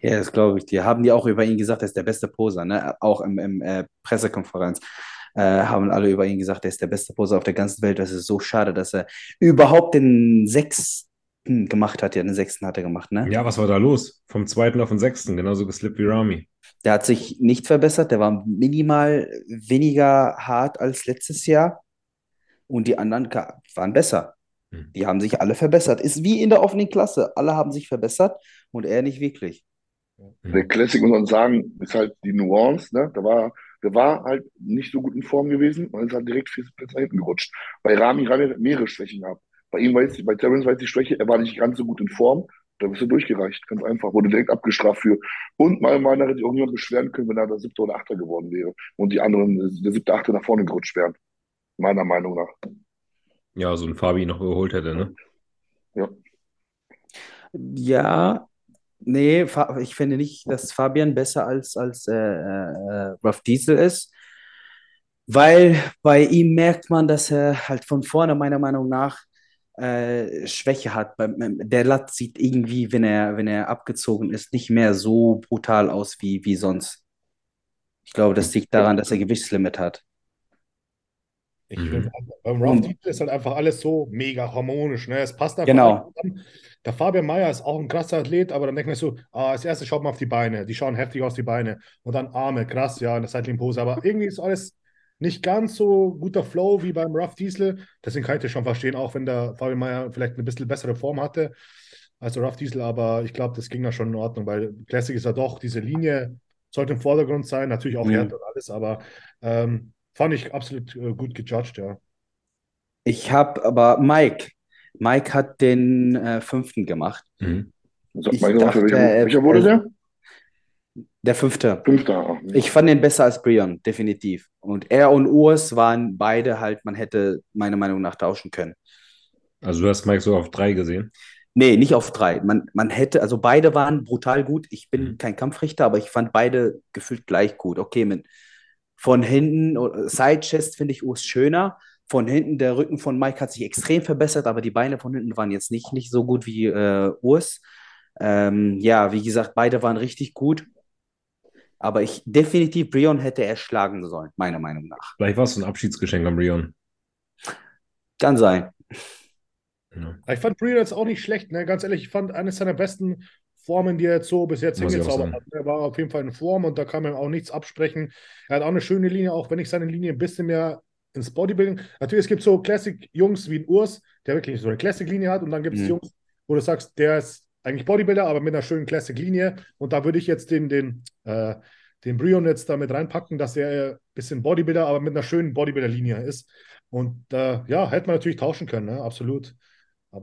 Ja, das glaube ich dir. Haben die auch über ihn gesagt, er ist der beste Poser, ne? Auch im, im äh, Pressekonferenz äh, haben alle über ihn gesagt, er ist der beste Poser auf der ganzen Welt. Das ist so schade, dass er überhaupt den sechsten gemacht hat. Ja, den sechsten hat er gemacht, ne? Ja, was war da los? Vom zweiten auf den sechsten, genauso geslippt wie Rami. Der hat sich nicht verbessert, der war minimal weniger hart als letztes Jahr. Und die anderen waren besser. Hm. Die haben sich alle verbessert. Ist wie in der offenen Klasse. Alle haben sich verbessert und er nicht wirklich. Der Classic, muss man sagen, ist halt die Nuance, ne? Da war, der war halt nicht so gut in Form gewesen und ist halt direkt vier Plätze nach hinten gerutscht. Bei Rami, Rami hat mehrere Schwächen gehabt. Bei ihm war jetzt, bei Terrence war jetzt die Schwäche, er war nicht ganz so gut in Form. Da bist du durchgereicht, ganz einfach. Wurde direkt abgestraft für. Und meiner Meinung nach hätte sich auch niemand beschweren können, wenn er der siebte oder achter geworden wäre. Und die anderen, der siebte, achte nach vorne gerutscht wären. Meiner Meinung nach. Ja, so ein Fabi noch überholt hätte, ne? Ja. Ja, nee, ich finde nicht, dass Fabian besser als, als äh, äh, Ruff Diesel ist, weil bei ihm merkt man, dass er halt von vorne meiner Meinung nach äh, Schwäche hat. Der Lat sieht irgendwie, wenn er, wenn er abgezogen ist, nicht mehr so brutal aus wie, wie sonst. Ich glaube, das liegt daran, dass er Gewichtslimit hat. Ich Mhm. finde, beim Rough Diesel ist halt einfach alles so mega harmonisch. Ne? Es passt einfach Genau. Der Fabian Mayer ist auch ein krasser Athlet, aber dann denkt man so, ah, als erstes schaut man auf die Beine. Die schauen heftig aus, die Beine. Und dann Arme, krass, ja, in der Seitling-Pose. Aber irgendwie ist alles nicht ganz so guter Flow wie beim Rough Diesel. Deswegen kann ich das schon verstehen, auch wenn der Fabian Mayer vielleicht eine bisschen bessere Form hatte als der Rough Diesel. Aber ich glaube, das ging da schon in Ordnung, weil Classic ist ja doch, diese Linie sollte im Vordergrund sein. Natürlich auch Mhm. Härte und alles, aber ähm, fand ich absolut äh, gut gejudged, ja. Ich habe aber Mike. Mike hat den äh, fünften gemacht. Mhm. Sag Ich mal, welcher, dachte, welcher, er- welcher wurde der? Der fünfte. Fünfter. Ah, Ich fand den besser als Brion, definitiv. Und er und Urs waren beide halt, man hätte meiner Meinung nach tauschen können. Also du hast Mike so auf drei gesehen. Nee, nicht auf drei. Man, man hätte, also beide waren brutal gut. Ich bin Mhm. kein Kampfrichter, aber ich fand beide gefühlt gleich gut. Okay, mit von hinten, oder- Side Chest finde ich Urs schöner. Von hinten, der Rücken von Mike hat sich extrem verbessert, aber die Beine von hinten waren jetzt nicht, nicht so gut wie äh, Urs. Ähm, ja, wie gesagt, beide waren richtig gut. Aber ich definitiv Brion hätte er schlagen sollen, meiner Meinung nach. Vielleicht war es so ein Abschiedsgeschenk an Brion. Kann sein. Ja. Ich fand Breeder jetzt auch nicht schlecht, ne? Ganz ehrlich, ich fand eines seiner besten Formen, die er jetzt so bis jetzt hingezaubert hat. Er war auf jeden Fall in Form und da kann man ihm auch nichts absprechen. Er hat auch eine schöne Linie, auch wenn ich seine Linie ein bisschen mehr ins Bodybuilding. Natürlich, es gibt so Classic-Jungs wie ein Urs, der wirklich so eine Classic-Linie hat und dann gibt es Mhm. Jungs, wo du sagst, der ist eigentlich Bodybuilder, aber mit einer schönen Classic-Linie und da würde ich jetzt den, den, äh, den Brion jetzt damit reinpacken, dass er ein bisschen Bodybuilder, aber mit einer schönen Bodybuilder-Linie ist. Und äh, ja, hätte man natürlich tauschen können, ne? absolut.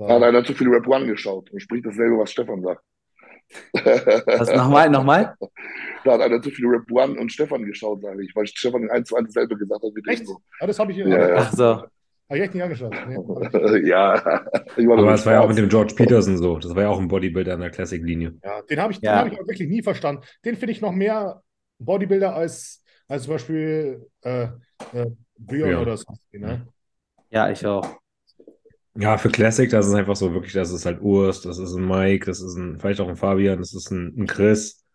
Aber hat einer zu viel Rap One geschaut und spricht dasselbe, was Stefan sagt. Was, nochmal, nochmal? [laughs] Da hat einer zu viel Rap One und Stefan geschaut, sage ich, weil Stefan in 1 zu 1 dasselbe gesagt hat wie Echt? Ah, das habe ich, Ja, ja. Ach so. hab ich echt nicht angeschaut. Nee, [laughs] ja, ich war Aber es war ja auch mit dem George Peterson so. Das war ja auch ein Bodybuilder in der Classic-Linie. ja, den habe ich, den Ja. hab ich auch wirklich nie verstanden. Den finde ich noch mehr Bodybuilder als, als zum Beispiel äh, äh, Brion Ja. oder so. Ne? Ja, ich auch. Ja, für Classic, das ist einfach so wirklich, das ist halt Urs, das ist ein Mike, das ist ein, vielleicht auch ein Fabian, das ist ein, ein Chris.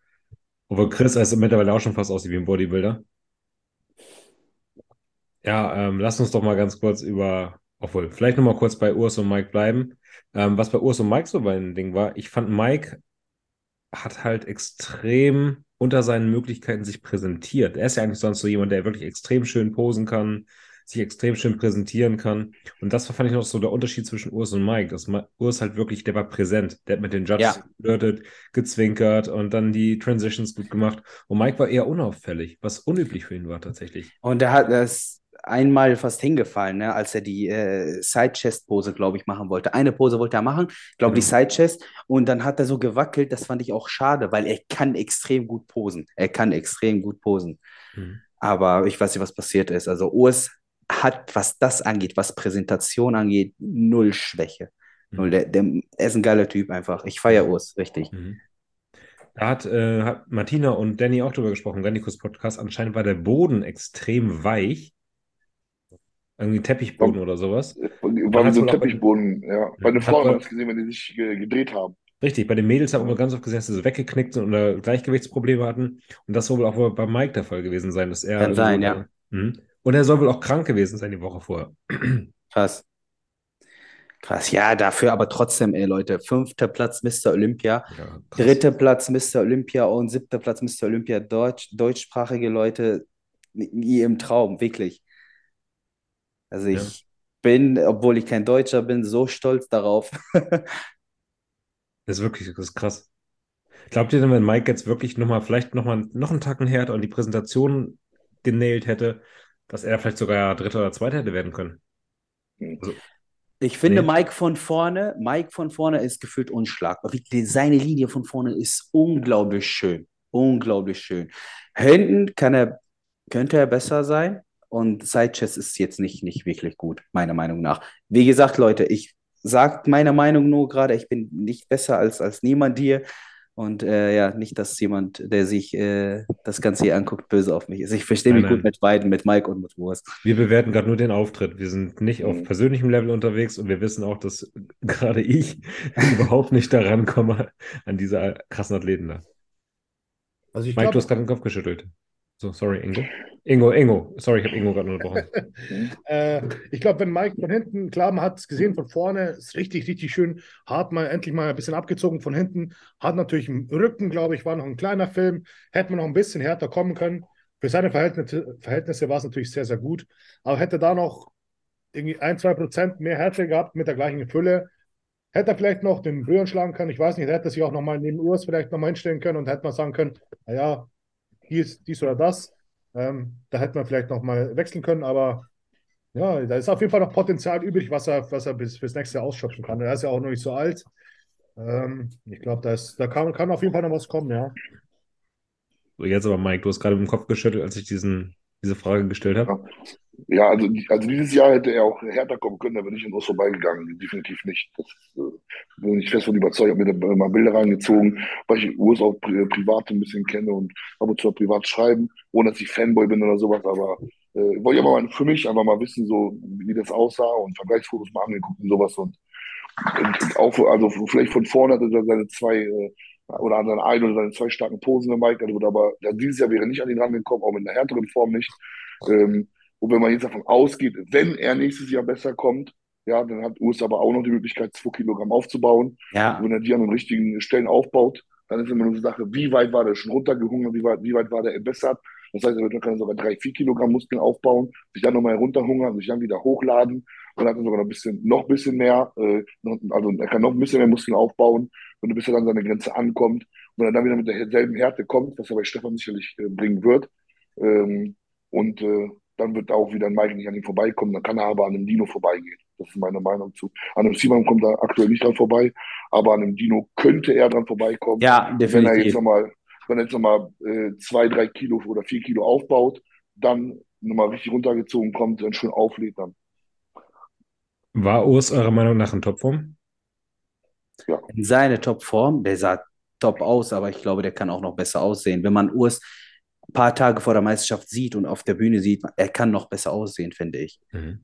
Obwohl Chris also mittlerweile auch schon fast aussieht wie ein Bodybuilder. Ja, ähm, lass uns doch mal ganz kurz über, obwohl, vielleicht nochmal kurz bei Urs und Mike bleiben. Ähm, was bei Urs und Mike so mein Ding war, ich fand Mike hat halt extrem unter seinen Möglichkeiten sich präsentiert. Er ist ja eigentlich sonst so jemand, der wirklich extrem schön posen kann, sich extrem schön präsentieren kann. Und das war, fand ich noch so der Unterschied zwischen Urs und Mike. Dass Urs halt wirklich, der war präsent. Der hat mit den Judges Ja. geflirtet, gezwinkert und dann die Transitions gut gemacht. Und Mike war eher unauffällig, was unüblich für ihn war tatsächlich. Und er hat das einmal fast hingefallen, ne, als er die äh, Side-Chest-Pose, glaube ich, machen wollte. Eine Pose wollte er machen, glaube die Genau. Side-Chest. Und dann hat er so gewackelt. Das fand ich auch schade, weil er kann extrem gut posen. Er kann extrem gut posen. Mhm. Aber ich weiß nicht, was passiert ist. Also Urs hat, was das angeht, was Präsentation angeht, null Schwäche. Null. Mhm. Der, der, er ist ein geiler Typ einfach. Ich feiere Urs, richtig. Mhm. Da hat, äh, hat Martina und Danny auch drüber gesprochen, Gannikus Podcast. Anscheinend war der Boden extrem weich. Irgendwie Teppichboden oder sowas. War so auch bei- Teppichboden, ja. Bei den Frauen hat es gesehen, wenn die sich ge gedreht haben. Richtig, bei den Mädels hat man ganz oft gesehen, dass sie so weggeknickt sind oder Gleichgewichtsprobleme hatten. Und das soll wohl auch wohl bei Mike der Fall gewesen sein, dass er. Kann sein, ja. Mhm. Und er soll wohl auch krank gewesen sein die Woche vorher. Krass. Krass, ja, dafür aber trotzdem, ey, Leute, fünfter Platz Mr. Olympia, Ja, dritter Platz Mr. Olympia und siebter Platz Mr. Olympia, Deutsch, deutschsprachige Leute, wie im Traum, wirklich. Also Ja. ich bin, obwohl ich kein Deutscher bin, so stolz darauf. [laughs] Das ist wirklich, das ist krass. Glaubt ihr denn, wenn Mike jetzt wirklich nochmal, vielleicht nochmal noch einen Tacken härter und die Präsentation genailt hätte, dass er vielleicht sogar Dritter oder Zweiter hätte werden können? Ich finde Nee. Mike von vorne, Mike von vorne ist gefühlt unschlagbar. Seine Linie von vorne ist unglaublich schön. Unglaublich schön. Hinten kann er, könnte er besser sein. Und Sidechess ist jetzt nicht, nicht wirklich gut, meiner Meinung nach. Wie gesagt, Leute, ich sage meine Meinung nur gerade, ich bin nicht besser als, als niemand hier. Und äh, ja, nicht, dass jemand, der sich äh, das Ganze hier anguckt, böse auf mich ist. Ich verstehe Nein, mich gut nein. mit beiden, mit Mike und mit Wurst. Wir bewerten gerade nur den Auftritt. Wir sind nicht auf Mhm. persönlichem Level unterwegs und wir wissen auch, dass gerade ich [laughs] überhaupt nicht daran komme an diese krassen Athleten da. Also ich Mike, du glaube, hast gerade den Kopf geschüttelt. So, sorry, Ingo. Ingo, Ingo. Sorry, ich habe Ingo gerade unterbrochen. [laughs] Äh, ich glaube, wenn Mike von hinten, klar, man hat es gesehen von vorne, ist richtig, richtig schön, hart mal endlich mal ein bisschen abgezogen von hinten, hat natürlich im Rücken, glaube ich, war noch ein kleiner Film, hätte man noch ein bisschen härter kommen können. Für seine Verhältnisse, Verhältnisse war es natürlich sehr, sehr gut, aber hätte da noch irgendwie ein, zwei Prozent mehr Härte gehabt mit der gleichen Fülle, hätte er vielleicht noch den Rühren schlagen können, ich weiß nicht, hätte sich auch nochmal neben Urs vielleicht nochmal hinstellen können und hätte man sagen können, naja, ist dies oder das. Ähm, da hätte man vielleicht nochmal wechseln können, aber ja, da ist auf jeden Fall noch Potenzial übrig, was er, was er bis fürs nächste Jahr ausschöpfen kann. Er ist ja auch noch nicht so alt. Ähm, ich glaube, da, ist- da kann, kann auf jeden Fall noch was kommen, ja. So, jetzt aber, Mike, du hast gerade im Kopf geschüttelt, als ich diesen, diese Frage gestellt habe. Ja, also, also dieses Jahr hätte er auch härter kommen können, da bin ich an uns vorbeigegangen. Definitiv nicht. Das äh, bin ich fest von überzeugt. Habe mir da mal Bilder reingezogen, weil ich Urs auch pri privat ein bisschen kenne und ab und zu auch privat schreiben, ohne dass ich Fanboy bin oder sowas. Aber äh, wollte ich aber mal für mich einfach mal wissen, so wie das aussah und Vergleichsfotos mal angeguckt und sowas. Und, und auch, also vielleicht von vorne hatte er seine zwei äh, oder an seine ein oder seine zwei starken Posen, Mike. Also, aber ja, dieses Jahr wäre nicht an ihn rangekommen, auch mit einer härteren Form nicht. Ähm, und wenn man jetzt davon ausgeht, wenn er nächstes Jahr besser kommt, ja, dann hat Urs aber auch noch die Möglichkeit, zwei Kilogramm aufzubauen. Ja, Und wenn er die an den richtigen Stellen aufbaut, Dann ist immer nur eine Sache, wie weit war der schon runtergehungert, wie weit, wie weit war der entbessert. Das heißt, er kann sogar drei, vier Kilogramm Muskeln aufbauen, sich dann nochmal herunterhungern, sich dann wieder hochladen und dann hat er sogar noch ein bisschen, noch ein bisschen mehr, äh, also er kann noch ein bisschen mehr Muskeln aufbauen und bis er dann seine Grenze ankommt und er dann wieder mit derselben Härte kommt, was er bei Stefan sicherlich äh, bringen wird. Ähm, und äh, dann wird auch wieder ein Mike nicht an ihm vorbeikommen, dann kann er aber an einem Dino vorbeigehen. Das ist meine Meinung zu. An einem Simon kommt er aktuell nicht dran vorbei, aber an einem Dino könnte er dran vorbeikommen. Ja, Wenn er jetzt definitiv. nochmal, wenn er jetzt nochmal äh, zwei, drei Kilo oder vier Kilo aufbaut, dann nochmal richtig runtergezogen kommt, dann schön auflädt, dann War Urs eurer Meinung nach in Topform? In seine Topform, der sah top aus, aber ich glaube, der kann auch noch besser aussehen. Wenn man Urs paar Tage vor der Meisterschaft sieht und auf der Bühne sieht, er kann noch besser aussehen, finde ich. Mhm.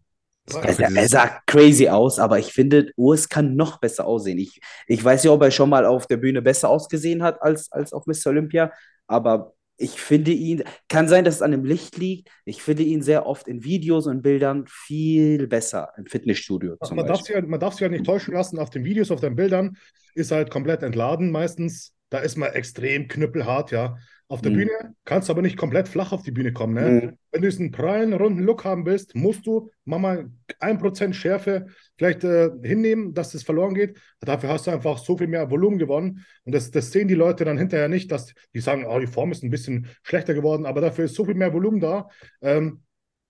Er- Er, ja er sah crazy aus, aber ich finde, Urs kann noch besser aussehen. Ich, ich weiß ja, ob er schon mal auf der Bühne besser ausgesehen hat als, als auf Mr. Olympia, aber ich finde ihn, kann sein, dass es an dem Licht liegt. Ich finde ihn sehr oft in Videos und Bildern viel besser im Fitnessstudio zum Man darf, sich, man darf sich halt nicht täuschen lassen. Auf den Videos, auf den Bildern ist halt komplett entladen meistens. Da ist man extrem knüppelhart, ja. Auf der Mhm. Bühne kannst du aber nicht komplett flach auf die Bühne kommen. Ne? Mhm. Wenn du diesen prallen, runden Look haben willst, musst du mach mal 1% Schärfe vielleicht äh, hinnehmen, dass das verloren geht. Dafür hast du einfach so viel mehr Volumen gewonnen. Und das, das sehen die Leute dann hinterher nicht, dass die sagen, oh, die Form ist ein bisschen schlechter geworden, aber dafür ist so viel mehr Volumen da. Ähm,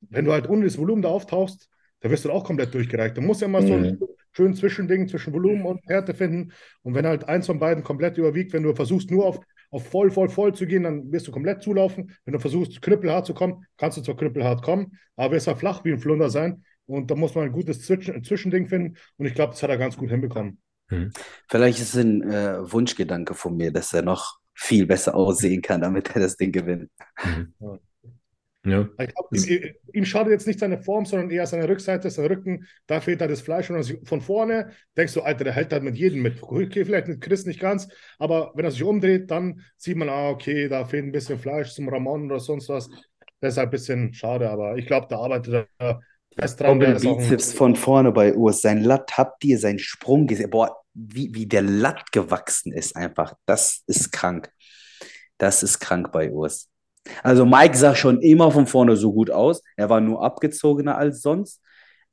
wenn du halt ohne das Volumen da auftauchst, da wirst du auch komplett durchgereicht. Da musst du immer so ein Mhm. schön Zwischending zwischen Volumen und Härte finden. Und wenn halt eins von beiden komplett überwiegt, wenn du versuchst nur auf, auf voll, voll, voll zu gehen, dann wirst du komplett zulaufen. Wenn du versuchst, knüppelhart zu kommen, kannst du zwar knüppelhart kommen, aber wirst halt flach wie ein Flunder sein. Und da muss man ein gutes Zwischen Zwischending finden. Und ich glaube, das hat er ganz gut hinbekommen. Mhm. Vielleicht ist es ein äh, Wunschgedanke von mir, dass er noch viel besser aussehen kann, damit er das Ding gewinnt. Mhm. Ja. Ja. Ich glaub, Das- ihm, ihm schadet jetzt nicht seine Form, sondern eher seine Rückseite, sein Rücken. Da fehlt halt das Fleisch. Und von vorne denkst du, Alter, der hält halt mit jedem mit. Okay, vielleicht mit Chris nicht ganz, aber wenn er sich umdreht, dann sieht man, ah, okay, da fehlt ein bisschen Fleisch zum Ramon oder sonst was. Das ist halt ein bisschen schade, aber ich glaube, da arbeitet er fest dran. Auch ein- Bizeps von vorne bei Urs. Sein Latt, habt ihr seinen Sprung gesehen? Boah, wie, wie der Latt gewachsen ist einfach. Das ist krank. Das ist krank bei Urs. Also Mike sah schon immer von vorne so gut aus. Er war nur abgezogener als sonst.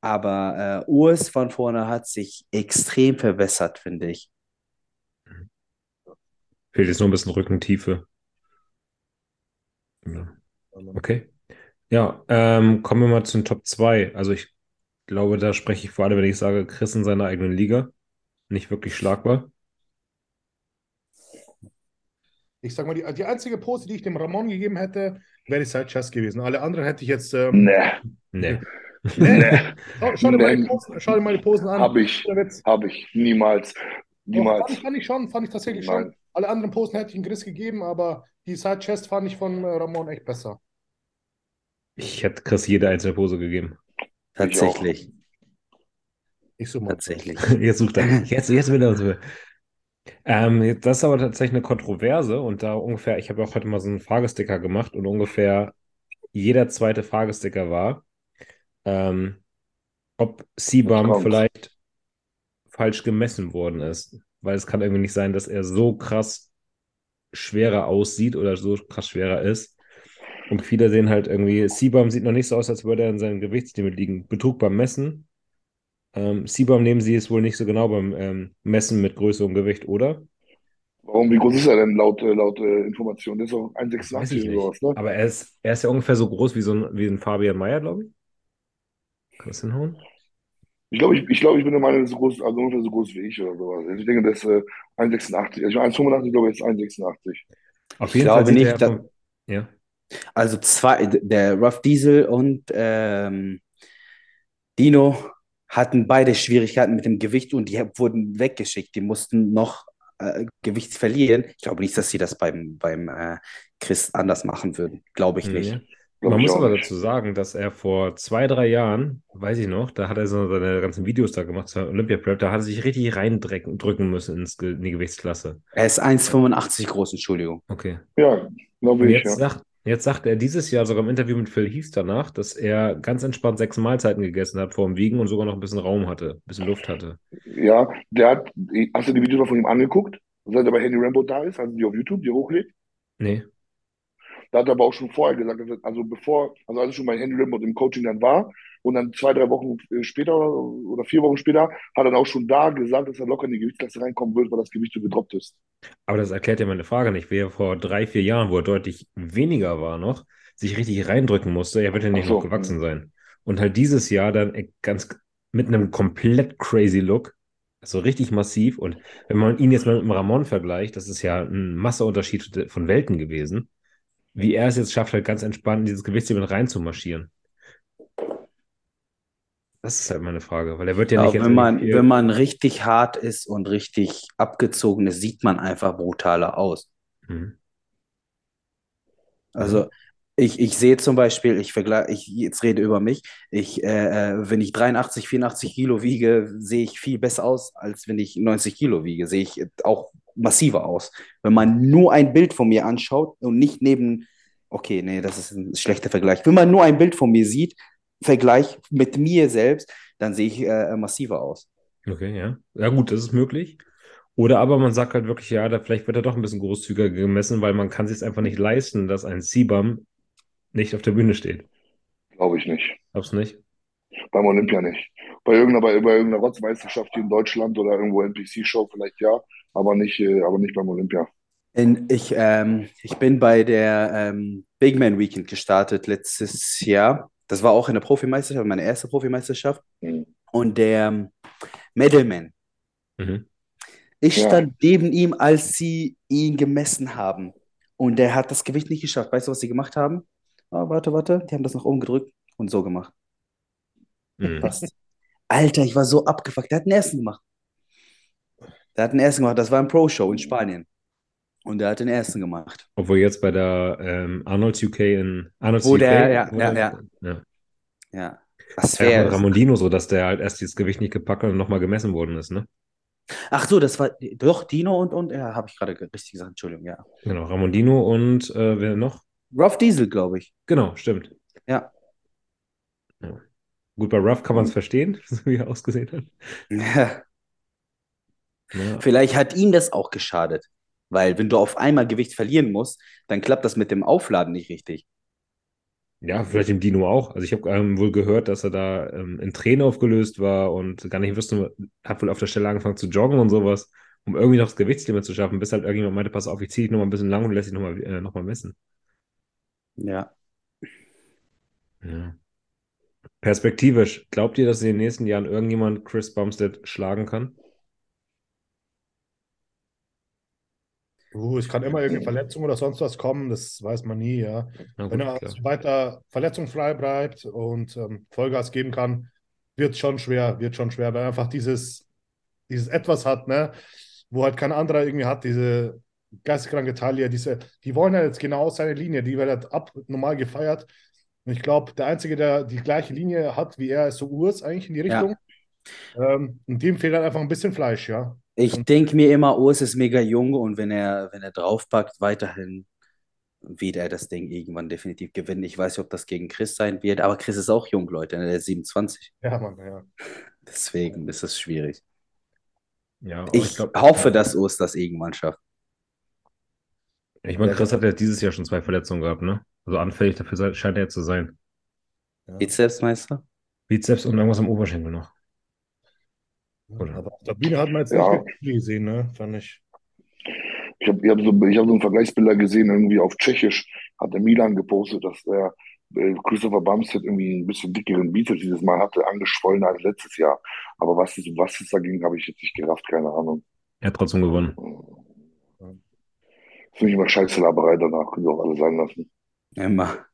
Aber äh, Urs von vorne hat sich extrem verbessert, finde ich. Fehlt jetzt nur ein bisschen Rückentiefe. Okay. Ja, ähm, kommen wir mal zu den Top 2. Also ich glaube, da spreche ich vor allem, wenn ich sage, Chris in seiner eigenen Liga. Nicht wirklich schlagbar. Ich sag mal, die, die einzige Pose, die ich dem Ramon gegeben hätte, wäre die Side Chest gewesen. Alle anderen hätte ich jetzt. Ähm, Nee, Nee. nee, [laughs] schau, schau, dir mal die Nee. Posen, schau dir mal die Posen an. habe ich, habe ich, niemals, Doch, niemals. fand, ich, fand ich schon, fand ich tatsächlich Nein. schon. Alle anderen Posten hätte ich einen Chris gegeben, aber die Side Chest fand ich von äh, Ramon echt besser. Ich hätte Chris jede einzelne Pose gegeben. Tatsächlich. Ich so mal. Tatsächlich. [laughs] Jetzt sucht er. Jetzt, jetzt will er so. Ähm, das ist aber tatsächlich eine Kontroverse und da ungefähr, ich habe auch heute mal so einen Fragesticker gemacht und ungefähr jeder zweite Fragesticker war, ähm, ob Krank. vielleicht falsch gemessen worden ist. Weil es kann irgendwie nicht sein, dass er so krass schwerer aussieht oder so krass schwerer ist. Und viele sehen halt irgendwie, CBAM sieht noch nicht so aus, als würde er in seinem Gewichtslimit liegen. Betrug beim Messen. Ähm, CBAM nehmen sie es wohl nicht so genau beim ähm, Messen mit Größe und Gewicht, oder? Warum, wie groß ist er denn laut, äh, laut äh, Information? Der ist auch Weiß ich 1,86 nicht. oder sowas, ne? Aber er ist, er ist ja ungefähr so groß wie so ein, wie ein Fabian Mayer, glaube ich. Kann das hinhauen? Ich glaube, ich, ich, glaube, ich bin der Meinung, so groß, also ungefähr so groß wie ich oder sowas. Also ich denke, der ist äh, 1,86. Also 1,85, glaube ich, ist 1,86. Auf Ich jeden Fall glaube sieht nicht, er dass- vom, ja. Also zwei, der Rough Diesel und ähm, Dino hatten beide Schwierigkeiten mit dem Gewicht und die wurden weggeschickt. Die mussten noch äh, Gewicht verlieren. Ich glaube nicht, dass sie das beim, beim äh, Chris anders machen würden. Glaube ich nicht. Glaube Man ich muss aber nicht. dazu sagen, dass er vor zwei, drei Jahren, weiß ich noch, da hat er so seine ganzen Videos da gemacht, zur Olympia Prep, da hat er sich richtig reindrücken drücken müssen ins, in die Gewichtsklasse. Er ist 1,85 groß, Entschuldigung. Okay. Ja, glaube ich, jetzt ja. sagt, jetzt sagt er dieses Jahr sogar im Interview mit Phil Heath danach, dass er ganz entspannt sechs Mahlzeiten gegessen hat vor dem Wiegen und sogar noch ein bisschen Raum hatte, ein bisschen Luft hatte. Ja, der hat, hast du die Videos von ihm angeguckt? Seit er bei Henry Rambo da ist, also die auf YouTube, die hochlädt. Nee. Da hat er aber auch schon vorher gesagt, also bevor, also als er schon bei Henry Rambo im Coaching dann war und dann zwei, drei Wochen äh, später oder, vier Wochen später, hat er dann auch schon da gesagt, dass er locker in die Gewichtsklasse reinkommen wird, weil das Gewicht so gedroppt ist. Aber das erklärt ja meine Frage nicht. Wer vor drei, vier Jahren, wo er deutlich weniger war noch, sich richtig reindrücken musste, er wird ja nicht so. noch gewachsen sein. Und halt dieses Jahr dann e- ganz mit einem komplett crazy Look, so richtig massiv. Und wenn man ihn jetzt mal mit dem Ramon vergleicht, das ist ja ein Masseunterschied von Welten gewesen. Wie er es jetzt schafft, halt ganz entspannt in dieses Gewichtslimit reinzumarschieren. Das ist halt meine Frage, weil er wird ja Ja, nicht wenn man, wenn man richtig hart ist und richtig abgezogen ist, sieht man einfach brutaler aus. Mhm. Also ich, ich sehe zum Beispiel, ich vergleiche, ich jetzt rede über mich, ich, äh, äh, wenn ich 83, 84 Kilo wiege, sehe ich viel besser aus, als wenn ich 90 Kilo wiege, sehe ich auch massiver aus. Wenn man nur ein Bild von mir anschaut und nicht neben, okay, nee, das ist ein schlechter Vergleich. Wenn man nur ein Bild von mir sieht, Vergleich mit mir selbst, dann sehe ich äh, massiver aus. Okay, ja. Ja, gut, das ist möglich. Oder aber man sagt halt wirklich, ja, da vielleicht wird er doch ein bisschen großzügiger gemessen, weil man kann sich es einfach nicht leisten, dass ein CBAM nicht auf der Bühne steht. Glaube ich nicht. Glaubst du nicht? Beim Olympia nicht. Bei irgendeiner, bei, bei irgendeiner Rotzmeisterschaft hier in Deutschland oder irgendwo NPC-Show vielleicht ja, aber nicht, äh, aber nicht beim Olympia. In, ich, ähm, ich bin bei der ähm, Big Man Weekend gestartet letztes Jahr. Das war auch eine Profimeisterschaft, meine erste Profimeisterschaft. Mhm. Und der ähm, Medalman, Mhm. ich Ja. stand neben ihm, als sie ihn gemessen haben. Und der hat das Gewicht nicht geschafft. Weißt du, was sie gemacht haben? Ah, warte, warte. Die haben das nach oben gedrückt und so gemacht. Mhm. Passt. Alter, ich war so abgefuckt. Der hat den ersten gemacht. Der hat den ersten gemacht. Das war ein Pro-Show in Spanien. Und der hat den ersten gemacht. Obwohl jetzt bei der ähm, Arnold's UK in Arnold's Wo UK, der- ja, ja, ja. ja. Ja. Ja, wäre Ramondino so, dass der halt erst dieses Gewicht nicht gepackt hat und nochmal gemessen worden ist, ne? Ach so, das war doch Dino und und ja, habe ich gerade ge- richtig gesagt, Entschuldigung, ja. Genau, Ramondino und äh, wer noch? Ruff Diesel, glaube ich. Genau, stimmt. Ja. Ja. Gut, bei Ruff kann man es verstehen, [laughs] so wie er ausgesehen hat. Ja. Ja. Vielleicht hat ihm das auch geschadet, weil wenn du auf einmal Gewicht verlieren musst, dann klappt das mit dem Aufladen nicht richtig. Ja, vielleicht dem Dino auch. Also ich habe ähm, wohl gehört, dass er da ähm, in Tränen aufgelöst war und gar nicht wusste, hat wohl auf der Stelle angefangen zu joggen und sowas, um irgendwie noch das Gewichtslimit zu schaffen, bis halt irgendjemand meinte, pass auf, ich ziehe dich nochmal ein bisschen lang und lässt dich nochmal äh, noch mal messen. Ja. Ja. Perspektivisch, glaubt ihr, dass in den nächsten Jahren irgendjemand Chris Bumstead schlagen kann? Uh, es kann immer irgendeine Verletzung oder sonst was kommen, das weiß man nie, ja. Na Wenn gut, er klar. weiter verletzungsfrei bleibt und ähm, Vollgas geben kann, wird schon schwer, wird schon schwer, weil er einfach dieses, dieses Etwas hat, ne, wo halt kein anderer irgendwie hat, diese geisteskranke Taille, diese, die wollen halt jetzt genau seine Linie, die wird halt ab normal gefeiert. Und ich glaube, der Einzige, der die gleiche Linie hat wie er, ist so Urs eigentlich in die Ja. Richtung. Ähm, und dem fehlt halt einfach ein bisschen Fleisch, ja. Ich denke mir immer, Urs ist mega jung und wenn er, wenn er draufpackt, weiterhin wird er das Ding irgendwann definitiv gewinnen. Ich weiß nicht, ob das gegen Chris sein wird, aber Chris ist auch jung, Leute. Der ist 27. Ja, Mann, ja. [laughs] Deswegen ist es schwierig. Ja, aber Ich glaub- hoffe, dass Urs das irgendwann schafft. Ich meine, Chris hat ja dieses Jahr schon zwei Verletzungen gehabt, ne? Also anfällig dafür scheint er jetzt zu sein. ja. Bizepsmeister? Bizeps und irgendwas am Oberschenkel noch. Oder? Aber auf der Bühne hat man jetzt Ja. nicht gesehen, ne? Fand ich. Ich habe ich hab so, ich hab so einen Vergleichsbilder gesehen, irgendwie auf Tschechisch hat der Milan gepostet, dass der äh, Christopher Bumstead irgendwie ein bisschen dickeren Bizeps dieses Mal hatte, angeschwollener als letztes Jahr. Aber was es, was es dagegen, habe ich jetzt nicht gerafft, keine Ahnung. Er hat trotzdem gewonnen. Finde ich immer scheiße Laberei danach, können Sie auch alle sagen lassen. Immer.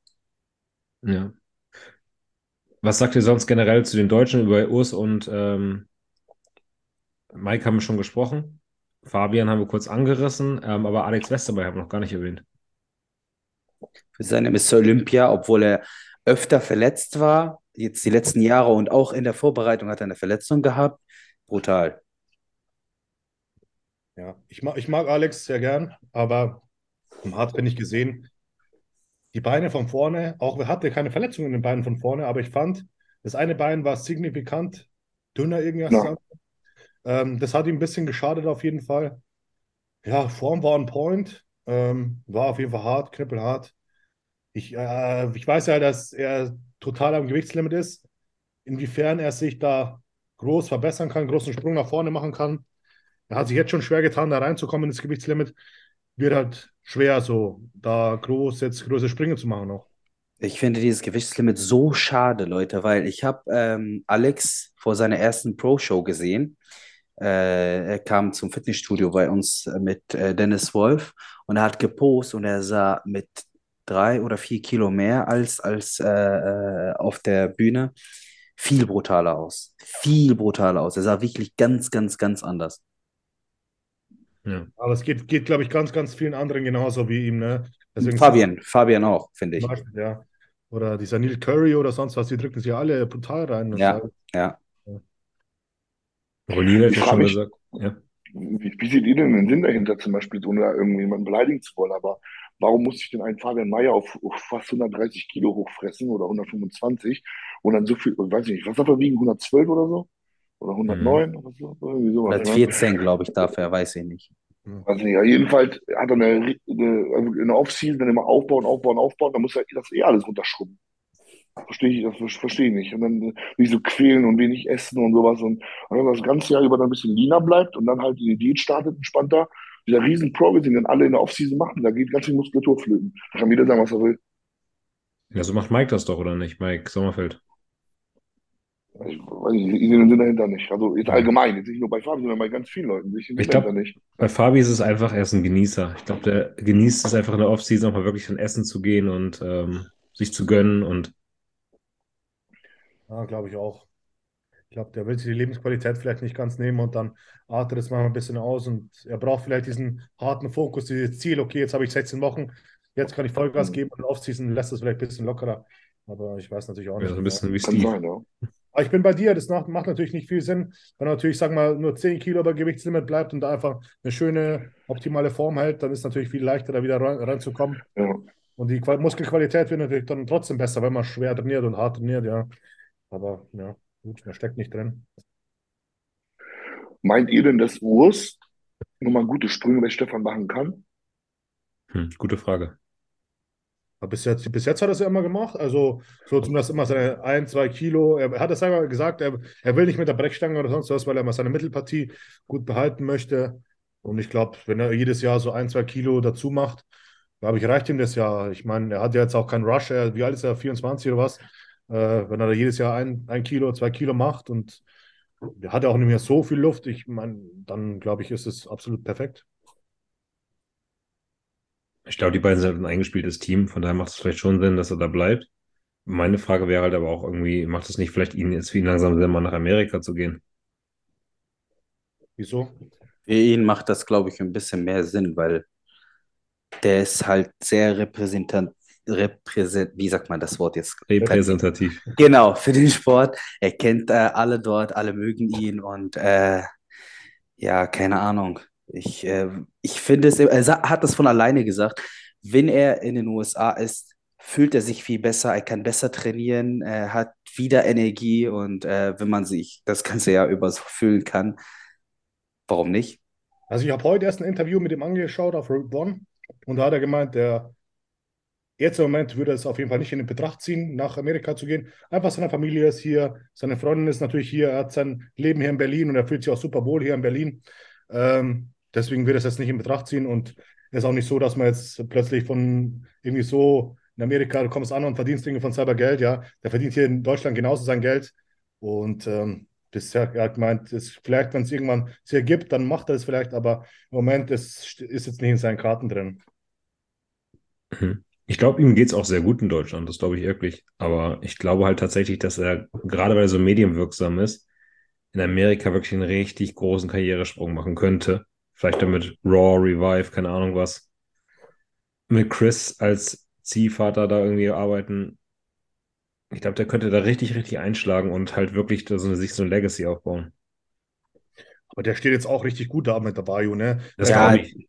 Ja. Was sagt ihr sonst generell zu den Deutschen über Urs und ähm, Mike haben wir schon gesprochen. Fabian haben wir kurz angerissen, ähm, aber Alex Westerberg haben wir noch gar nicht erwähnt. Für seine Mr. Olympia, obwohl er öfter verletzt war, jetzt die letzten Jahre und auch in der Vorbereitung hat er eine Verletzung gehabt. Brutal. Ja, ich mag, ich mag Alex sehr gern, aber man hat, wenn ich gesehen, die Beine von vorne, auch er hatte keine Verletzungen in den Beinen von vorne, aber ich fand, das eine Bein war signifikant dünner irgendwie als das Ja. andere. Ähm, das hat ihm ein bisschen geschadet auf jeden Fall. Ja, Form war on point. Ähm, war auf jeden Fall hart, knüppelhart. Ich, äh, ich weiß ja, dass er total am Gewichtslimit ist. Inwiefern er sich da groß verbessern kann, großen Sprung nach vorne machen kann. Er hat sich jetzt schon schwer getan, da reinzukommen ins Gewichtslimit. Wird halt schwer, so da groß jetzt große Sprünge zu machen noch. Ich finde dieses Gewichtslimit so schade, Leute, weil ich habe ähm, Alex vor seiner ersten Pro-Show gesehen. Äh, er kam zum Fitnessstudio bei uns mit äh, Dennis Wolf und er hat gepostet und er sah mit drei oder vier Kilo mehr als, als äh, äh, auf der Bühne viel brutaler aus. Viel brutaler aus. Er sah wirklich ganz, ganz, ganz anders. Ja. Aber es geht, geht glaube ich, ganz, ganz vielen anderen genauso wie ihm. Ne? Deswegen Fabian, Fabian auch, finde ich. Ja. Oder dieser Neil Curry oder sonst was, die drücken sich alle brutal rein. Ja, ja. ja. Ronny hat ja schon gesagt. Ja. Wie, wie seht ihr denn den Sinn dahinter, zum Beispiel, ohne irgendjemanden beleidigen zu wollen? Aber warum muss ich denn einen Fabian Mayer auf, auf, fast 130 Kilo hochfressen oder 125 und dann so viel, weiß ich nicht, was darf er wiegen, 112 oder so? Oder 109 mhm. oder so? Irgendwie sowas, 114, ne? glaube ich, darf er, weiß ich nicht. Also ja, jedenfalls hat er eine, eine, also eine Off-Season, dann immer aufbauen, aufbauen, aufbauen, dann muss er das eh alles runterschrubben. Verstehe ich, das verstehe ich nicht. Und dann nicht so quälen und wenig essen und sowas. Und, und dann das ganze Jahr über dann ein bisschen leaner bleibt und dann halt die Diät startet, entspannter. Dieser riesen Progress, den dann alle in der Offseason machen, da geht ganz viel Muskulatur flöten. Da kann jeder sagen, was er will. Ja, so macht Mike das doch, oder nicht? Mike Sommerfeld. Ich, weiß nicht, ich sehe den Sinn dahinter nicht. Also jetzt allgemein, jetzt nicht nur bei Fabi, sondern bei ganz vielen Leuten. Ich, ich glaube, bei Fabi ist es einfach, er ist ein Genießer. Ich glaube, der genießt es einfach in der Offseason auch mal wirklich an Essen zu gehen und ähm, sich zu gönnen und ja, glaube ich auch. Ich glaube, der will sich die Lebensqualität vielleicht nicht ganz nehmen und dann artet es mal ein bisschen aus und er braucht vielleicht diesen harten Fokus, dieses Ziel, okay, jetzt habe ich 16 Wochen, jetzt kann ich Vollgas geben und Offseason lässt es vielleicht ein bisschen lockerer. Aber ich weiß natürlich auch nicht. Ja, ein bisschen wie Steve. Sein, ja. Aber ich bin bei dir, das macht natürlich nicht viel Sinn, wenn natürlich, sagen wir mal, nur 10 Kilo über Gewichtslimit bleibt und da einfach eine schöne, optimale Form hält, dann ist es natürlich viel leichter, da wieder reinzukommen. Ja. Und die Muskelqualität wird natürlich dann trotzdem besser, wenn man schwer trainiert und hart trainiert, ja. Aber ja, gut, man steckt nicht drin. Meint ihr denn, dass Urs nochmal gute Sprünge bei Stefan machen kann? Hm, gute Frage. Bis jetzt, bis jetzt hat er es ja immer gemacht. Also, so zumindest immer seine ein, zwei Kilo. Er hat es einmal gesagt, er, er will nicht mit der Brechstange oder sonst was, weil er mal seine Mittelpartie gut behalten möchte. Und ich glaube, wenn er jedes Jahr so ein, zwei Kilo dazu macht, glaube ich, reicht ihm das ja. Ich meine, er hat ja jetzt auch keinen Rush. Er, wie alt ist er? 24 oder was? Äh, wenn er da jedes Jahr ein, ein Kilo, zwei Kilo macht und er hat ja auch nicht mehr so viel Luft. Ich meine, dann glaube ich, ist es absolut perfekt. Ich glaube, die beiden sind ein eingespieltes Team, von daher macht es vielleicht schon Sinn, dass er da bleibt. Meine Frage wäre halt aber auch irgendwie, macht es nicht vielleicht ihn jetzt für ihn langsam Sinn, mal nach Amerika zu gehen? Wieso? Für ihn macht das, glaube ich, ein bisschen mehr Sinn, weil der ist halt sehr repräsentant, repräsent, wie sagt man das Wort jetzt? Repräsentativ. Genau, für den Sport. Er kennt äh, alle dort, alle mögen ihn und äh, ja, keine Ahnung. Ich, äh, ich finde es, er hat das von alleine gesagt, wenn er in den USA ist, fühlt er sich viel besser, er kann besser trainieren, er hat wieder Energie und äh, wenn man sich das ganze Jahr über so fühlen kann, warum nicht? Also ich habe heute erst ein Interview mit ihm angeschaut auf Route One und da hat er gemeint, der jetzt im Moment würde es auf jeden Fall nicht in Betracht ziehen, nach Amerika zu gehen. Einfach seine Familie ist hier, seine Freundin ist natürlich hier, er hat sein Leben hier in Berlin und er fühlt sich auch super wohl hier in Berlin. Ähm, Deswegen wird es jetzt nicht in Betracht ziehen und es ist auch nicht so, dass man jetzt plötzlich von irgendwie so in Amerika, du kommst an und verdienst Dinge von selber Geld, ja. Der verdient hier in Deutschland genauso sein Geld. Und ähm, bisher er hat gemeint, ist vielleicht, wenn es irgendwann es hier gibt, dann macht er es vielleicht, aber im Moment ist, ist jetzt nicht in seinen Karten drin. Mhm. Ich glaube, ihm geht es auch sehr gut in Deutschland, das glaube ich wirklich. Aber ich glaube halt tatsächlich, dass er, gerade weil er so medienwirksam ist, in Amerika wirklich einen richtig großen Karrieresprung machen könnte. Vielleicht damit Raw, Revive, keine Ahnung was. Mit Chris als Ziehvater da irgendwie arbeiten. Ich glaube, der könnte da richtig, richtig einschlagen und halt wirklich so eine, sich so eine Legacy aufbauen. Aber der steht jetzt auch richtig gut da mit der Bayou, ne? Das ja, ich.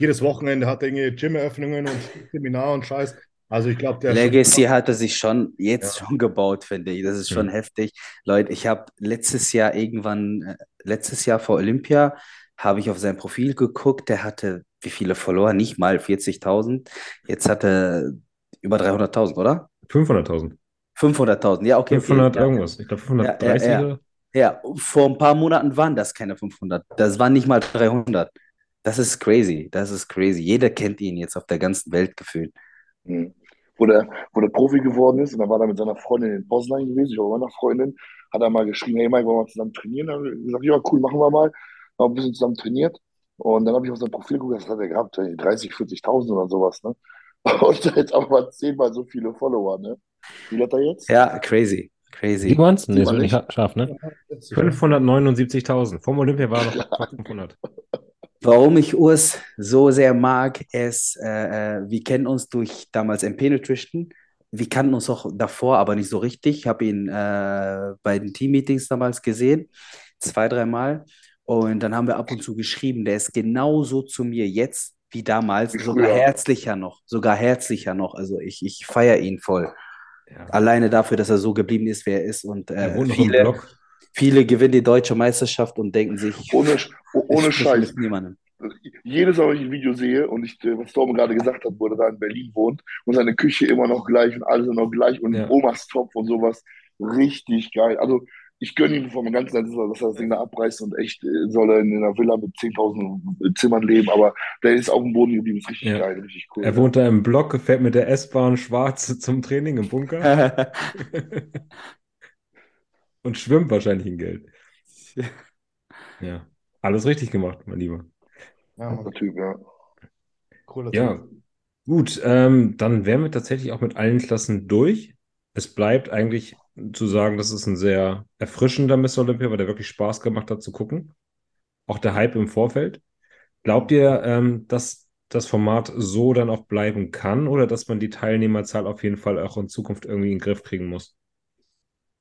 Jedes Wochenende hat er irgendwie Gym-Eröffnungen und Seminar und Scheiß. Also ich glaube, der Legacy hat er sich schon jetzt ja. schon gebaut, finde ich. Das ist schon mhm. heftig. Leute, ich habe letztes Jahr irgendwann, äh, letztes Jahr vor Olympia, habe ich auf sein Profil geguckt, der hatte wie viele Follower? Nicht mal 40.000. Jetzt hat er über 300.000, oder? 500.000. 500.000, ja, okay. 500 okay, ja. irgendwas. Ich glaube 530 Ja, ja, ja. oder? Ja, vor ein paar Monaten waren das keine 500. Das waren nicht mal 300. Das ist crazy. Das ist crazy. Jeder kennt ihn jetzt auf der ganzen Welt gefühlt. Mhm. Wo der, wo der Profi geworden ist und dann war er mit seiner Freundin in Poznan gewesen, ich war meiner Freundin, hat er mal geschrieben, hey Mike, wollen wir mal zusammen trainieren? Dann habe ich gesagt, ja, cool, machen wir mal. Haben ein bisschen zusammen trainiert und dann habe ich auf sein Profil geguckt, das hat er gehabt, 30, 40.000 oder sowas, ne? [laughs] Und jetzt aber mal zehnmal so viele Follower, ne? Wie hat er jetzt? Ja, crazy. Crazy. Nee, Sieht ist man wirklich nicht. scharf, ne? [laughs] Jetzt- 579.000. Vom Olympia war noch fast 500. [laughs] Warum ich Urs so sehr mag, ist, äh, äh, wir kennen uns durch damals MP Nutrition. Wir kannten uns auch davor, aber nicht so richtig. Ich habe ihn äh, bei den Team-Meetings damals gesehen, zwei, dreimal. Und dann haben wir ab und zu geschrieben, der ist genauso zu mir jetzt wie damals, Wie sogar früher. herzlicher noch, sogar herzlicher noch. Also ich, ich feiere ihn voll. Ja. Alleine dafür, dass er so geblieben ist, wer er ist. Und äh, viele, viele gewinnen die deutsche Meisterschaft und denken sich, [laughs] Ohne, oh- ohne Scheiß. niemandem. Jedes Mal, wenn ich ein Video sehe und ich, äh, was Torben gerade gesagt hat, wo er da in Berlin wohnt und seine Küche immer noch gleich und alles immer noch gleich und Ja. Omas Topf und sowas, richtig geil. Also ich gönne ihm von meinem ganzen Herzen, dass er das Ding da abreißt und echt äh, soll er in einer Villa mit 10.000 Zimmern leben, aber der ist auf dem Boden geblieben, ist richtig Ja. geil, richtig cool. Er wohnt da im Block, fährt mit der S-Bahn schwarz [laughs] zum Training im Bunker [laughs] und schwimmt wahrscheinlich in Geld. [laughs] Ja, alles richtig gemacht, mein Lieber. Ja, Der Mann, Typ, ja. cooler Ja, Typ. gut. Ähm, dann wären wir tatsächlich auch mit allen Klassen durch. Es bleibt eigentlich zu sagen, das ist ein sehr erfrischender Mr. Olympia, weil der wirklich Spaß gemacht hat zu gucken. Auch der Hype im Vorfeld. Glaubt ihr, ähm, dass das Format so dann auch bleiben kann oder dass man die Teilnehmerzahl auf jeden Fall auch in Zukunft irgendwie in den Griff kriegen muss?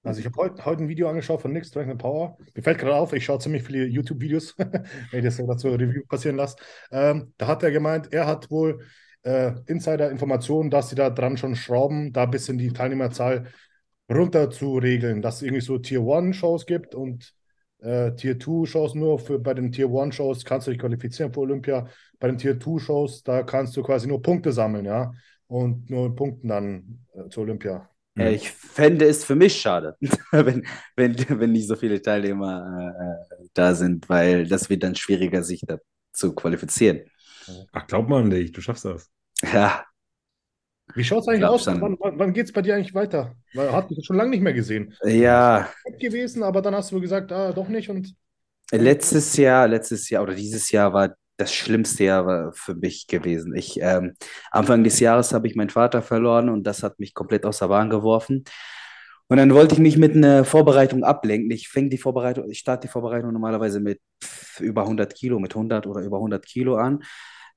Also ich habe heute heute ein Video angeschaut von Nick Strength and Power. Mir fällt gerade auf, ich schaue ziemlich viele YouTube-Videos, [laughs] wenn ich das dazu Review passieren lasse. Ähm, da hat er gemeint, er hat wohl äh, Insider-Informationen, dass sie da dran schon schrauben, da ein bisschen die Teilnehmerzahl runter zu regeln, dass es irgendwie so Tier-1-Shows gibt und äh, Tier-2-Shows nur für bei den Tier-1-Shows kannst du dich qualifizieren für Olympia. Bei den Tier-2-Shows, da kannst du quasi nur Punkte sammeln, ja. Und nur in Punkten dann äh, zur Olympia. Ja, ich fände es für mich schade, [laughs] wenn, wenn, wenn nicht so viele Teilnehmer äh, da sind, weil das wird dann schwieriger, sich da zu qualifizieren. Ach, glaub mal an dich, du schaffst das. Ja, Wie schaut es eigentlich aus? schon. Wann, wann, geht es bei dir eigentlich weiter? Weil hat mich schon lange nicht mehr gesehen. ja, Gut gewesen, aber dann hast du gesagt, ah, doch nicht. Und letztes Jahr, letztes Jahr oder dieses Jahr war das schlimmste Jahr für mich gewesen. Ich, ähm, Anfang des Jahres habe ich meinen Vater verloren und das hat mich komplett aus der Bahn geworfen. Und dann wollte ich mich mit einer Vorbereitung ablenken. Ich fänge die Vorbereitung, ich starte die Vorbereitung normalerweise mit über 100 Kilo, mit 100 oder über 100 Kilo an.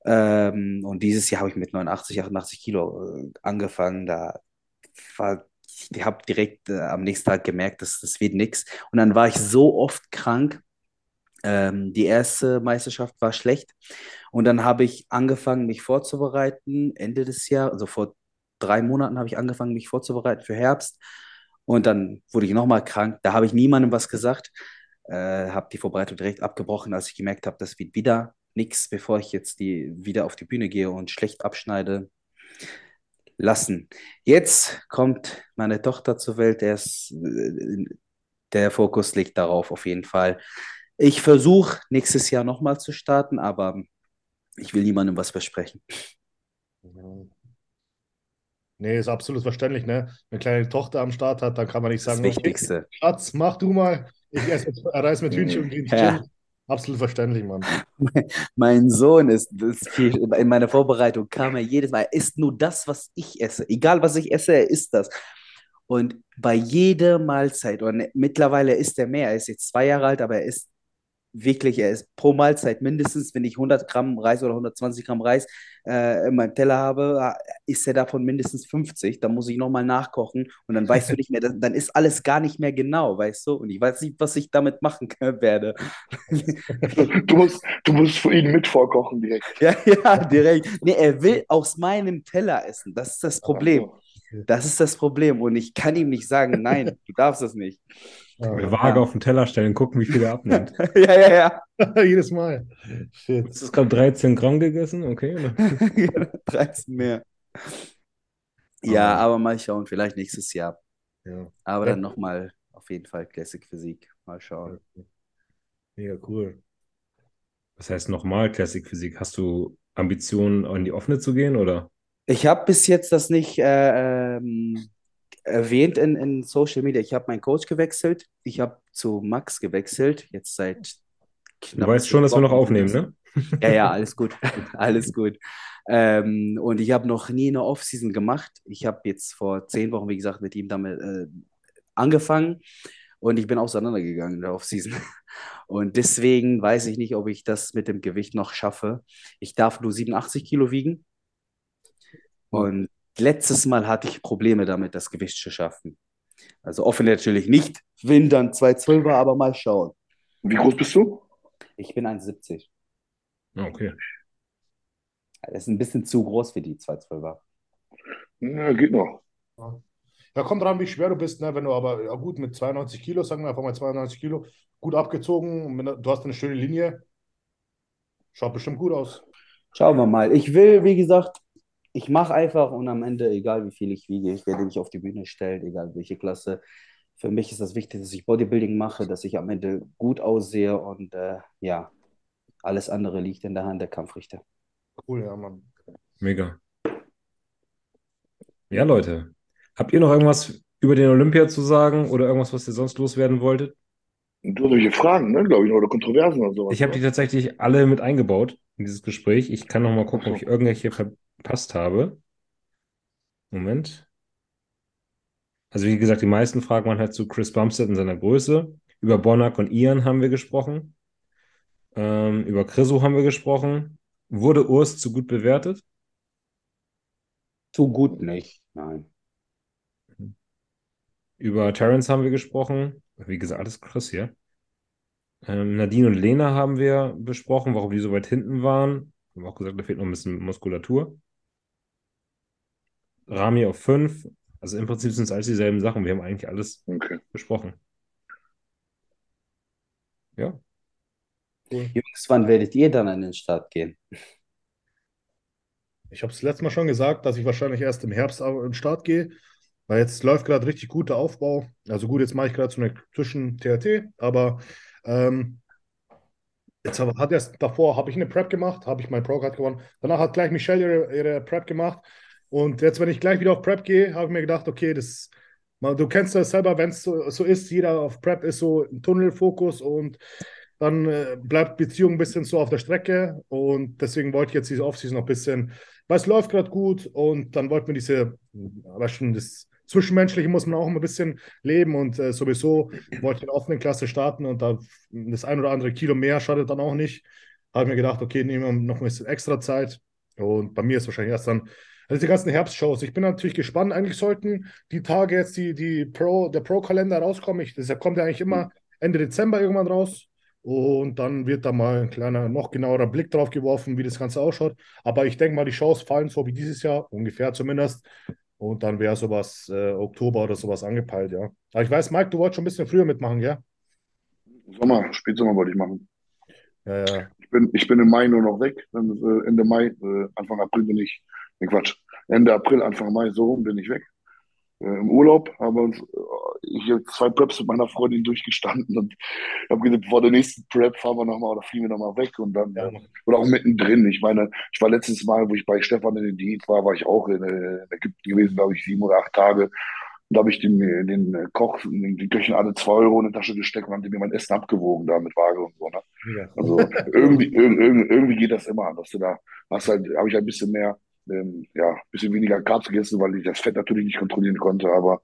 Ähm, und dieses Jahr habe ich mit 89, 88 Kilo äh, angefangen. Da war, ich habe direkt äh, am nächsten Tag gemerkt, dass das wird nichts. Und dann war ich so oft krank. Ähm, die erste Meisterschaft war schlecht. Und dann habe ich angefangen, mich vorzubereiten. Ende des Jahres, also vor drei Monaten habe ich angefangen, mich vorzubereiten für Herbst. Und dann wurde ich nochmal krank. Da habe ich niemandem was gesagt. Äh, habe die Vorbereitung direkt abgebrochen, als ich gemerkt habe, das wird wieder nichts, bevor ich jetzt die, wieder auf die Bühne gehe und schlecht abschneide. Lassen. Jetzt kommt meine Tochter zur Welt. Der, ist, äh, der Fokus liegt darauf auf jeden Fall. Ich versuche nächstes Jahr nochmal zu starten, aber ich will niemandem was versprechen. nee, ist absolut verständlich, ne? Wenn eine kleine Tochter am Start hat, dann kann man nicht Das sagen, okay, Wichtigste. Schatz, mach du mal. Ich esse mit, reis mit Hühnchen und gehe ins Ja. Gym. Absolut verständlich, Mann. [laughs] Mein Sohn ist, ist viel, in meiner Vorbereitung kam er jedes Mal, er isst nur das, was ich esse. Egal, was ich esse, er isst das. Und bei jeder Mahlzeit, und mittlerweile isst er mehr, er ist jetzt zwei Jahre alt, aber er isst wirklich, er ist pro Mahlzeit mindestens, wenn ich 100 Gramm Reis oder 120 Gramm Reis äh, in meinem Teller habe, isst er davon mindestens 50. Dann muss ich nochmal nachkochen und dann weißt du nicht mehr, [laughs] dann, ist alles gar nicht mehr genau, weißt du? Und ich weiß nicht, was ich damit machen [laughs] werde. [laughs] Du musst, du musst für ihn mit vorkochen direkt. Ja, ja, direkt. Nee, er will aus meinem Teller essen. Das ist das Problem. Das ist das Problem. Und ich kann ihm nicht sagen, nein, du darfst es nicht. Eine Waage Ja. auf den Teller stellen, gucken, wie viel er abnimmt. [laughs] ja, ja, ja. [laughs] Jedes Mal. Shit. Hast du gerade 13 Gramm gegessen? Okay. [laughs] 13 mehr. Ja, Aber- aber mal schauen, vielleicht nächstes Jahr. Ja, Aber Ja. dann nochmal auf jeden Fall Classic Physik. Mal schauen. mega cool. Das heißt nochmal Classic Physik. Hast du Ambitionen, in die offene zu gehen oder? Ich habe bis jetzt das nicht äh, ähm, erwähnt in, in Social Media. Ich habe meinen Coach gewechselt. Ich habe zu Max gewechselt. Jetzt seit Du knapp weißt zehn schon, dass wir noch aufnehmen, ne? Ja, ja, alles gut. [laughs] Alles gut. Ähm, und ich habe noch nie eine Offseason gemacht. Ich habe jetzt vor zehn Wochen, wie gesagt, mit ihm damit äh, angefangen und ich bin auseinandergegangen in der Offseason. [laughs] Und deswegen weiß ich nicht, ob ich das mit dem Gewicht noch schaffe. Ich darf nur 87 Kilo wiegen. Und letztes Mal hatte ich Probleme damit, das Gewicht zu schaffen. Also offen natürlich nicht, wenn dann 212er, aber mal schauen. Wie groß bist du? Ich bin 1,70. Ah, Okay. Das ist ein bisschen zu groß für die 212er. Ja, geht noch. Ja, kommt dran, wie schwer du bist, ne? Wenn du aber, ja gut, mit 92 Kilo, sagen wir einfach mal 92 Kilo, gut abgezogen, du hast eine schöne Linie, schaut bestimmt gut aus. Schauen wir mal. Ich will, wie gesagt, ich mache einfach und am Ende, egal wie viel ich wiege, ich werde mich auf die Bühne stellen, egal welche Klasse. Für mich ist das wichtig, dass ich Bodybuilding mache, dass ich am Ende gut aussehe und äh, ja, alles andere liegt in der Hand der Kampfrichter. Cool, ja, Mann. Mega. Ja, Leute. Habt ihr noch irgendwas über den Olympia zu sagen oder irgendwas, was ihr sonst loswerden wolltet? Du hast welche Fragen, ne, glaube ich, oder Kontroversen oder sowas. Ich habe die tatsächlich alle mit eingebaut in dieses Gespräch. Ich kann noch mal gucken, ob ich irgendwelche verpasst habe. Moment. Also wie gesagt, die meisten Fragen waren halt zu Chris Bumstead und seiner Größe. Über Bonac und Ian haben wir gesprochen. Ähm, über Chriso haben wir gesprochen. Wurde Urs zu gut bewertet? Zu gut nicht, nein. Über Terrence haben wir gesprochen. Wie gesagt, alles Chris hier. Ähm, Nadine und Lena haben wir besprochen, warum die so weit hinten waren. Haben auch gesagt, da fehlt noch ein bisschen Muskulatur. Rami auf 5. Also im Prinzip sind es alles dieselben Sachen. Wir haben eigentlich alles Okay. besprochen. Ja. Jungs, wann werdet ihr dann an den Start gehen? Ich habe es letztes Mal schon gesagt, dass ich wahrscheinlich erst im Herbst in den Start gehe, weil jetzt läuft gerade richtig guter Aufbau. Also gut, jetzt mache ich gerade so eine zwischen TRT, aber ähm, jetzt hat erst davor habe ich eine Prep gemacht, habe ich mein Pro-Card gewonnen. Danach hat gleich Michelle ihre, ihre Prep gemacht. Und jetzt, wenn ich gleich wieder auf Prep gehe, habe ich mir gedacht, okay, das, man, du kennst das selber, wenn es so, so ist, jeder auf Prep ist so ein Tunnelfokus und dann äh, bleibt Beziehung ein bisschen so auf der Strecke. Und deswegen wollte ich jetzt diese Offseason noch ein bisschen weil es läuft gerade gut und dann wollten wir diese, aber schon das Zwischenmenschliche muss man auch immer ein bisschen leben und äh, sowieso wollte ich in der offenen Klasse starten und da das ein oder andere Kilo mehr schadet dann auch nicht. Habe mir gedacht, okay, nehmen wir noch ein bisschen extra Zeit und bei mir ist wahrscheinlich erst dann, also die ganzen Herbstshows. Ich bin natürlich gespannt, eigentlich sollten die Tage jetzt die, die Pro, der Pro-Kalender rauskommen. Ich, deshalb kommt ja eigentlich immer Ende Dezember irgendwann raus. Und dann wird da mal ein kleiner, noch genauerer Blick drauf geworfen, wie das Ganze ausschaut. Aber ich denke mal, die Shows fallen so wie dieses Jahr, ungefähr zumindest. Und dann wäre sowas äh, Oktober oder sowas angepeilt, ja. Aber ich weiß, Mike, du wolltest schon ein bisschen früher mitmachen, ja? Sommer, Spätsommer wollte ich machen. Ja, ja. Ich bin, ich bin im Mai nur noch weg. Dann, äh, Ende Mai, äh, Anfang April bin ich, nee, Quatsch, Ende April, Anfang Mai, so rum bin ich weg. Äh, Im Urlaub haben wir uns, äh, ich habe zwei Preps mit meiner Freundin durchgestanden und habe gesagt, vor der nächsten Prep fahren wir nochmal oder fliegen wir nochmal weg und dann, Ja. äh, oder auch mittendrin. Ich meine, ich war letztes Mal, wo ich bei Stefan in den Dienst war, war ich auch in, äh, in Ägypten gewesen, glaube ich, sieben oder acht Tage. Und da habe ich den, den Koch, den, die Köchin alle zwei Euro in die Tasche gesteckt und haben mir mein Essen abgewogen da mit Waage und so. Ne? Mega. Also [laughs] irgendwie, irgendwie, irgendwie geht das immer, dass du da hast halt, habe ich ein bisschen mehr, ähm, ja, ein bisschen weniger Carbs gegessen, weil ich das Fett natürlich nicht kontrollieren konnte. Aber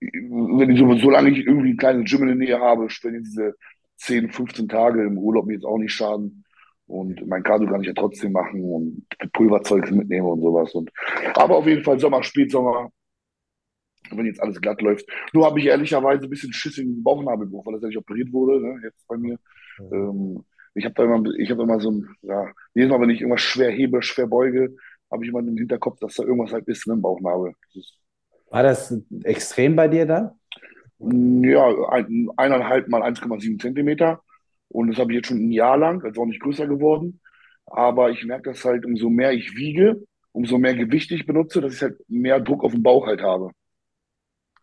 wenn ich so, solange ich irgendwie ein kleines Gym in der Nähe habe, spenden diese 10, 15 Tage im Urlaub mir jetzt auch nicht schaden. Und mein Cardio kann ich ja trotzdem machen und Pulverzeugs mitnehmen und sowas. Und, aber auf jeden Fall Sommer, Spätsommer, wenn jetzt alles glatt läuft. Nur habe ich ehrlicherweise ein bisschen Schiss im Bauchnabelbruch, weil das ja nicht operiert wurde, ne, jetzt bei mir. Ähm, ich habe da immer, ich habe immer so ein, ja, jedes Mal, wenn ich irgendwas schwer hebe, schwer beuge, habe ich immer im Hinterkopf, dass da irgendwas halt ist, ne, im Bauchnabel. Das War das extrem bei dir dann? Ja, ein, eineinhalb mal 1,7 Zentimeter. Und das habe ich jetzt schon ein Jahr lang, also auch nicht größer geworden. Aber ich merke das halt, umso mehr ich wiege, umso mehr Gewicht ich benutze, dass ich halt mehr Druck auf den Bauch halt habe.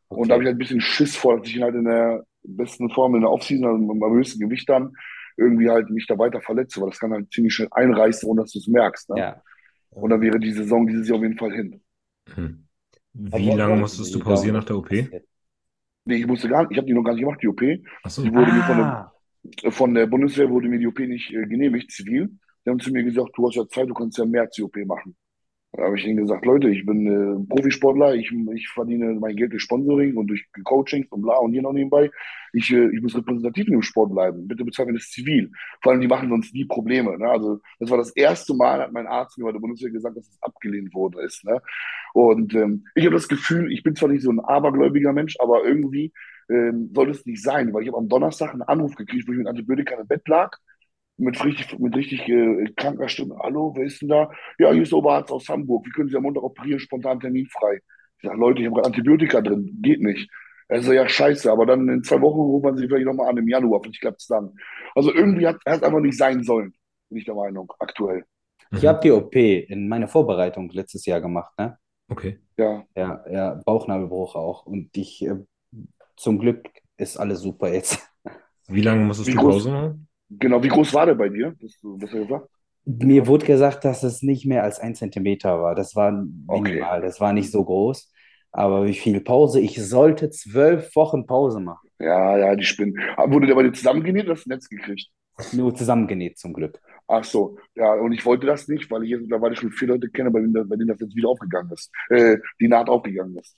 Und da habe ich halt ein bisschen Schiss vor, dass ich halt in der besten Form in der Offseason, also beim höchsten Gewicht dann, irgendwie halt mich da weiter verletze, weil das kann halt ziemlich schnell einreißen, ohne dass du es merkst. Ne? Ja. Und dann wäre die Saison dieses Jahr auf jeden Fall hin. Hm. Wie lange musstest du pausieren nach der OP? Nee, ich musste gar nicht, ich habe die noch gar nicht gemacht, die OP. Achso. Die wurde mir von der, Ah, von der Bundeswehr wurde mir die OP nicht äh, genehmigt, zivil. Die haben zu mir gesagt, du hast ja Zeit, du kannst ja mehr die OP machen. Da habe ich ihnen gesagt, Leute, ich bin äh, Profisportler, ich, ich verdiene mein Geld durch Sponsoring und durch Coachings und bla und hier noch nebenbei. Ich, äh, ich muss repräsentativ in dem Sport bleiben. Bitte bezahlen wir das zivil. Vor allem, die machen uns nie Probleme. Ne? Also das war das erste Mal, hat mein Arzt mir bei der Bundeswehr gesagt, dass es abgelehnt worden ist. Ne? Und ähm, ich habe das Gefühl, ich bin zwar nicht so ein abergläubiger Mensch, aber irgendwie ähm, soll es nicht sein, weil ich habe am Donnerstag einen Anruf gekriegt, wo ich mit Antibiotika im Bett lag mit richtig, mit richtig äh, kranker Stimme. Hallo, wer ist denn da? Ja, hier ist der Oberarzt aus Hamburg. Wie können Sie am Montag operieren? Spontan terminfrei. Ich sage, Leute, ich habe gerade Antibiotika drin. Geht nicht. Er so, ja, scheiße. Aber dann in zwei Wochen ruft man sich vielleicht nochmal an im Januar. Vielleicht klappt es dann. Also irgendwie hat es einfach nicht sein sollen. Bin ich der Meinung, aktuell. ich habe die OP in meiner Vorbereitung letztes Jahr gemacht, ne? Okay. Ja. Ja, ja, Bauchnabelbruch auch. Und ich, äh, zum Glück ist alles super jetzt. Wie lange musstest Wie du Pause machen? Genau, wie groß war der bei dir? Das, das hast du gesagt? Mir wurde gesagt, dass es nicht mehr als ein Zentimeter war. Das war Okay. minimal, das war nicht so groß. Aber wie viel Pause? Ich sollte zwölf Wochen Pause machen. Ja, ja, die Spinnen. Aber Wurde der bei dir zusammengenäht oder hast du das Netz gekriegt? Nur zusammengenäht zum Glück. Ach so, ja, und ich wollte das nicht, weil ich jetzt mittlerweile schon vier Leute kenne, bei denen, das- bei denen das jetzt wieder aufgegangen ist. Äh, die Naht aufgegangen ist.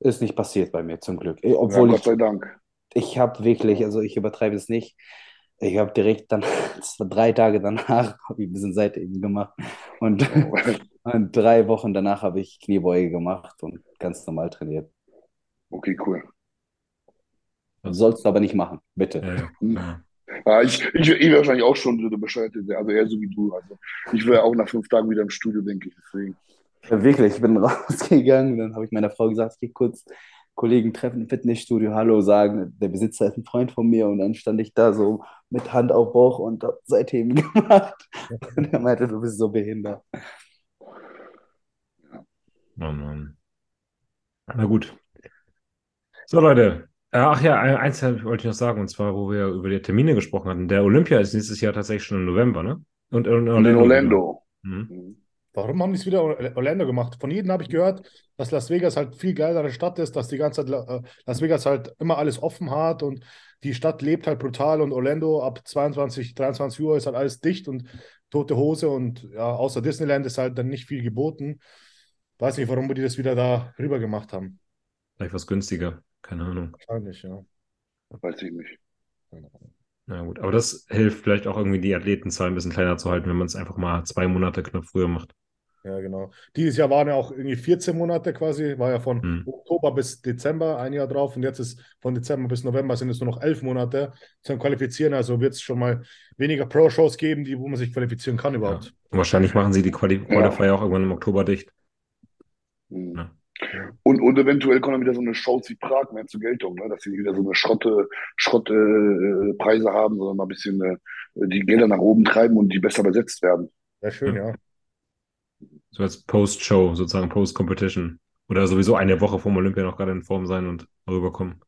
Ist nicht passiert bei mir zum Glück. Eh, Ja, Obwohl Gott ich, sei Dank. ich habe wirklich, also ich übertreibe es nicht. Ich habe direkt dann, [laughs] drei Tage danach, [laughs] habe ich ein bisschen Seitheben gemacht. Und, [laughs] und drei Wochen danach habe ich Kniebeuge gemacht und ganz normal trainiert. Okay, cool. Sollst du aber nicht machen, bitte. Ja, ja. ja. Ja, ich, ich, ich wäre wahrscheinlich auch schon so der Bescheuerte, also eher so wie du. Also ich wäre auch nach fünf Tagen wieder im Studio, denke ich. Deswegen. Ja, wirklich, ich bin rausgegangen, dann habe ich meiner Frau gesagt, ich gehe kurz Kollegen treffen im Fitnessstudio, Hallo sagen, der Besitzer ist ein Freund von mir und dann stand ich da so mit Hand auf Bauch und habe Seitheben [laughs] gemacht und er meinte, du bist so behindert. Oh Mann. Na gut. So, Leute. Äh, Ach ja, ein- eins wollte ich noch sagen, und zwar, wo wir über die Termine gesprochen hatten. Der Olympia ist nächstes Jahr tatsächlich schon im November, ne? Und in Und in Orlando. Mhm. Warum haben die es wieder Orlando gemacht? Von jedem habe ich gehört, dass Las Vegas halt viel geilere Stadt ist, dass die ganze Zeit äh, Las Vegas halt immer alles offen hat und die Stadt lebt halt brutal und Orlando ab 22, 23 Uhr ist halt alles dicht und tote Hose und ja, außer Disneyland ist halt dann nicht viel geboten. Weiß nicht, warum die das wieder da rüber gemacht haben. Vielleicht was günstiger. Keine Ahnung. Wahrscheinlich, ja. Weiß ich nicht. Na gut. Aber das hilft vielleicht auch irgendwie, die Athletenzahl ein bisschen kleiner zu halten, wenn man es einfach mal zwei Monate knapp früher macht. Ja, genau. Dieses Jahr waren ja auch irgendwie 14 Monate quasi, war ja von Hm. Oktober bis Dezember ein Jahr drauf und jetzt ist von Dezember bis November sind es nur noch elf Monate zum Qualifizieren. Also wird es schon mal weniger Pro-Shows geben, die, wo man sich qualifizieren kann Ja. überhaupt. Und wahrscheinlich machen sie die Quali Qualifier auch irgendwann im Oktober dicht. Mhm. Ja. Und, und eventuell kommen dann wieder so eine Shows wie Prag mehr zur Geltung, ne? dass sie wieder so eine Schrotte, Schrotte äh, Preise haben, sondern mal ein bisschen äh, die Gelder nach oben treiben und die besser besetzt werden. Sehr schön, Ja. So als Post-Show, sozusagen Post-Competition. Oder sowieso eine Woche vorm Olympia noch gerade in Form sein und rüberkommen.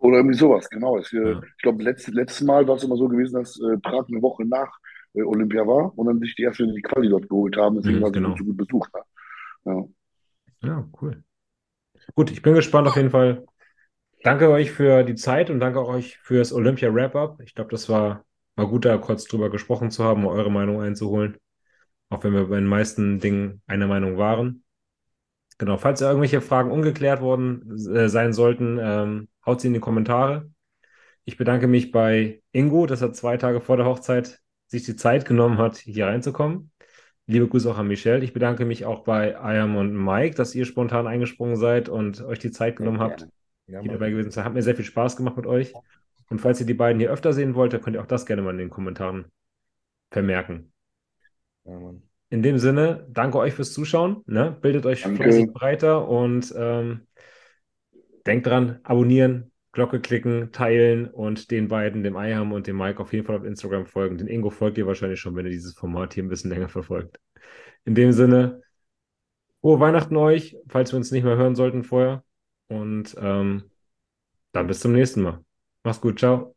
Oder irgendwie sowas, genau. Es, äh, Ja. Ich glaube, letztes, letztes Mal war es immer so gewesen, dass äh, Prag eine Woche nach äh, Olympia war und dann sich die erste die Quali dort geholt haben. Deswegen Mhm, war sie genau. so gut besucht. Ja. Ja, cool. Gut, ich bin gespannt auf jeden Fall. Danke euch für die Zeit und danke auch euch fürs Olympia Wrap-Up. Ich glaube, das war mal gut, da kurz drüber gesprochen zu haben, eure Meinung einzuholen. Auch wenn wir bei den meisten Dingen einer Meinung waren. Genau, falls irgendwelche Fragen ungeklärt worden äh, sein sollten, ähm, haut sie in die Kommentare. Ich bedanke mich bei Ingo, dass er zwei Tage vor der Hochzeit sich die Zeit genommen hat, hier reinzukommen. Liebe Grüße auch an Michelle. Ich bedanke mich auch bei Ayam und Mike, dass ihr spontan eingesprungen seid und euch die Zeit genommen habt, Gerne. ja hier dabei gewesen zu sein. Hat mir sehr viel Spaß gemacht mit euch. Und falls ihr die beiden hier öfter sehen wollt, dann könnt ihr auch das gerne mal in den Kommentaren vermerken. Ja, Mann. In dem Sinne, danke euch fürs Zuschauen. Ne? Bildet euch Danke. fleißig breiter und ähm, denkt dran, abonnieren, Glocke klicken, teilen und den beiden, dem Eiham und dem Mike, auf jeden Fall auf Instagram folgen. Den Ingo folgt ihr wahrscheinlich schon, wenn ihr dieses Format hier ein bisschen länger verfolgt. In dem Sinne, frohe Weihnachten euch, falls wir uns nicht mehr hören sollten vorher. Und ähm, dann bis zum nächsten Mal. Mach's gut, ciao.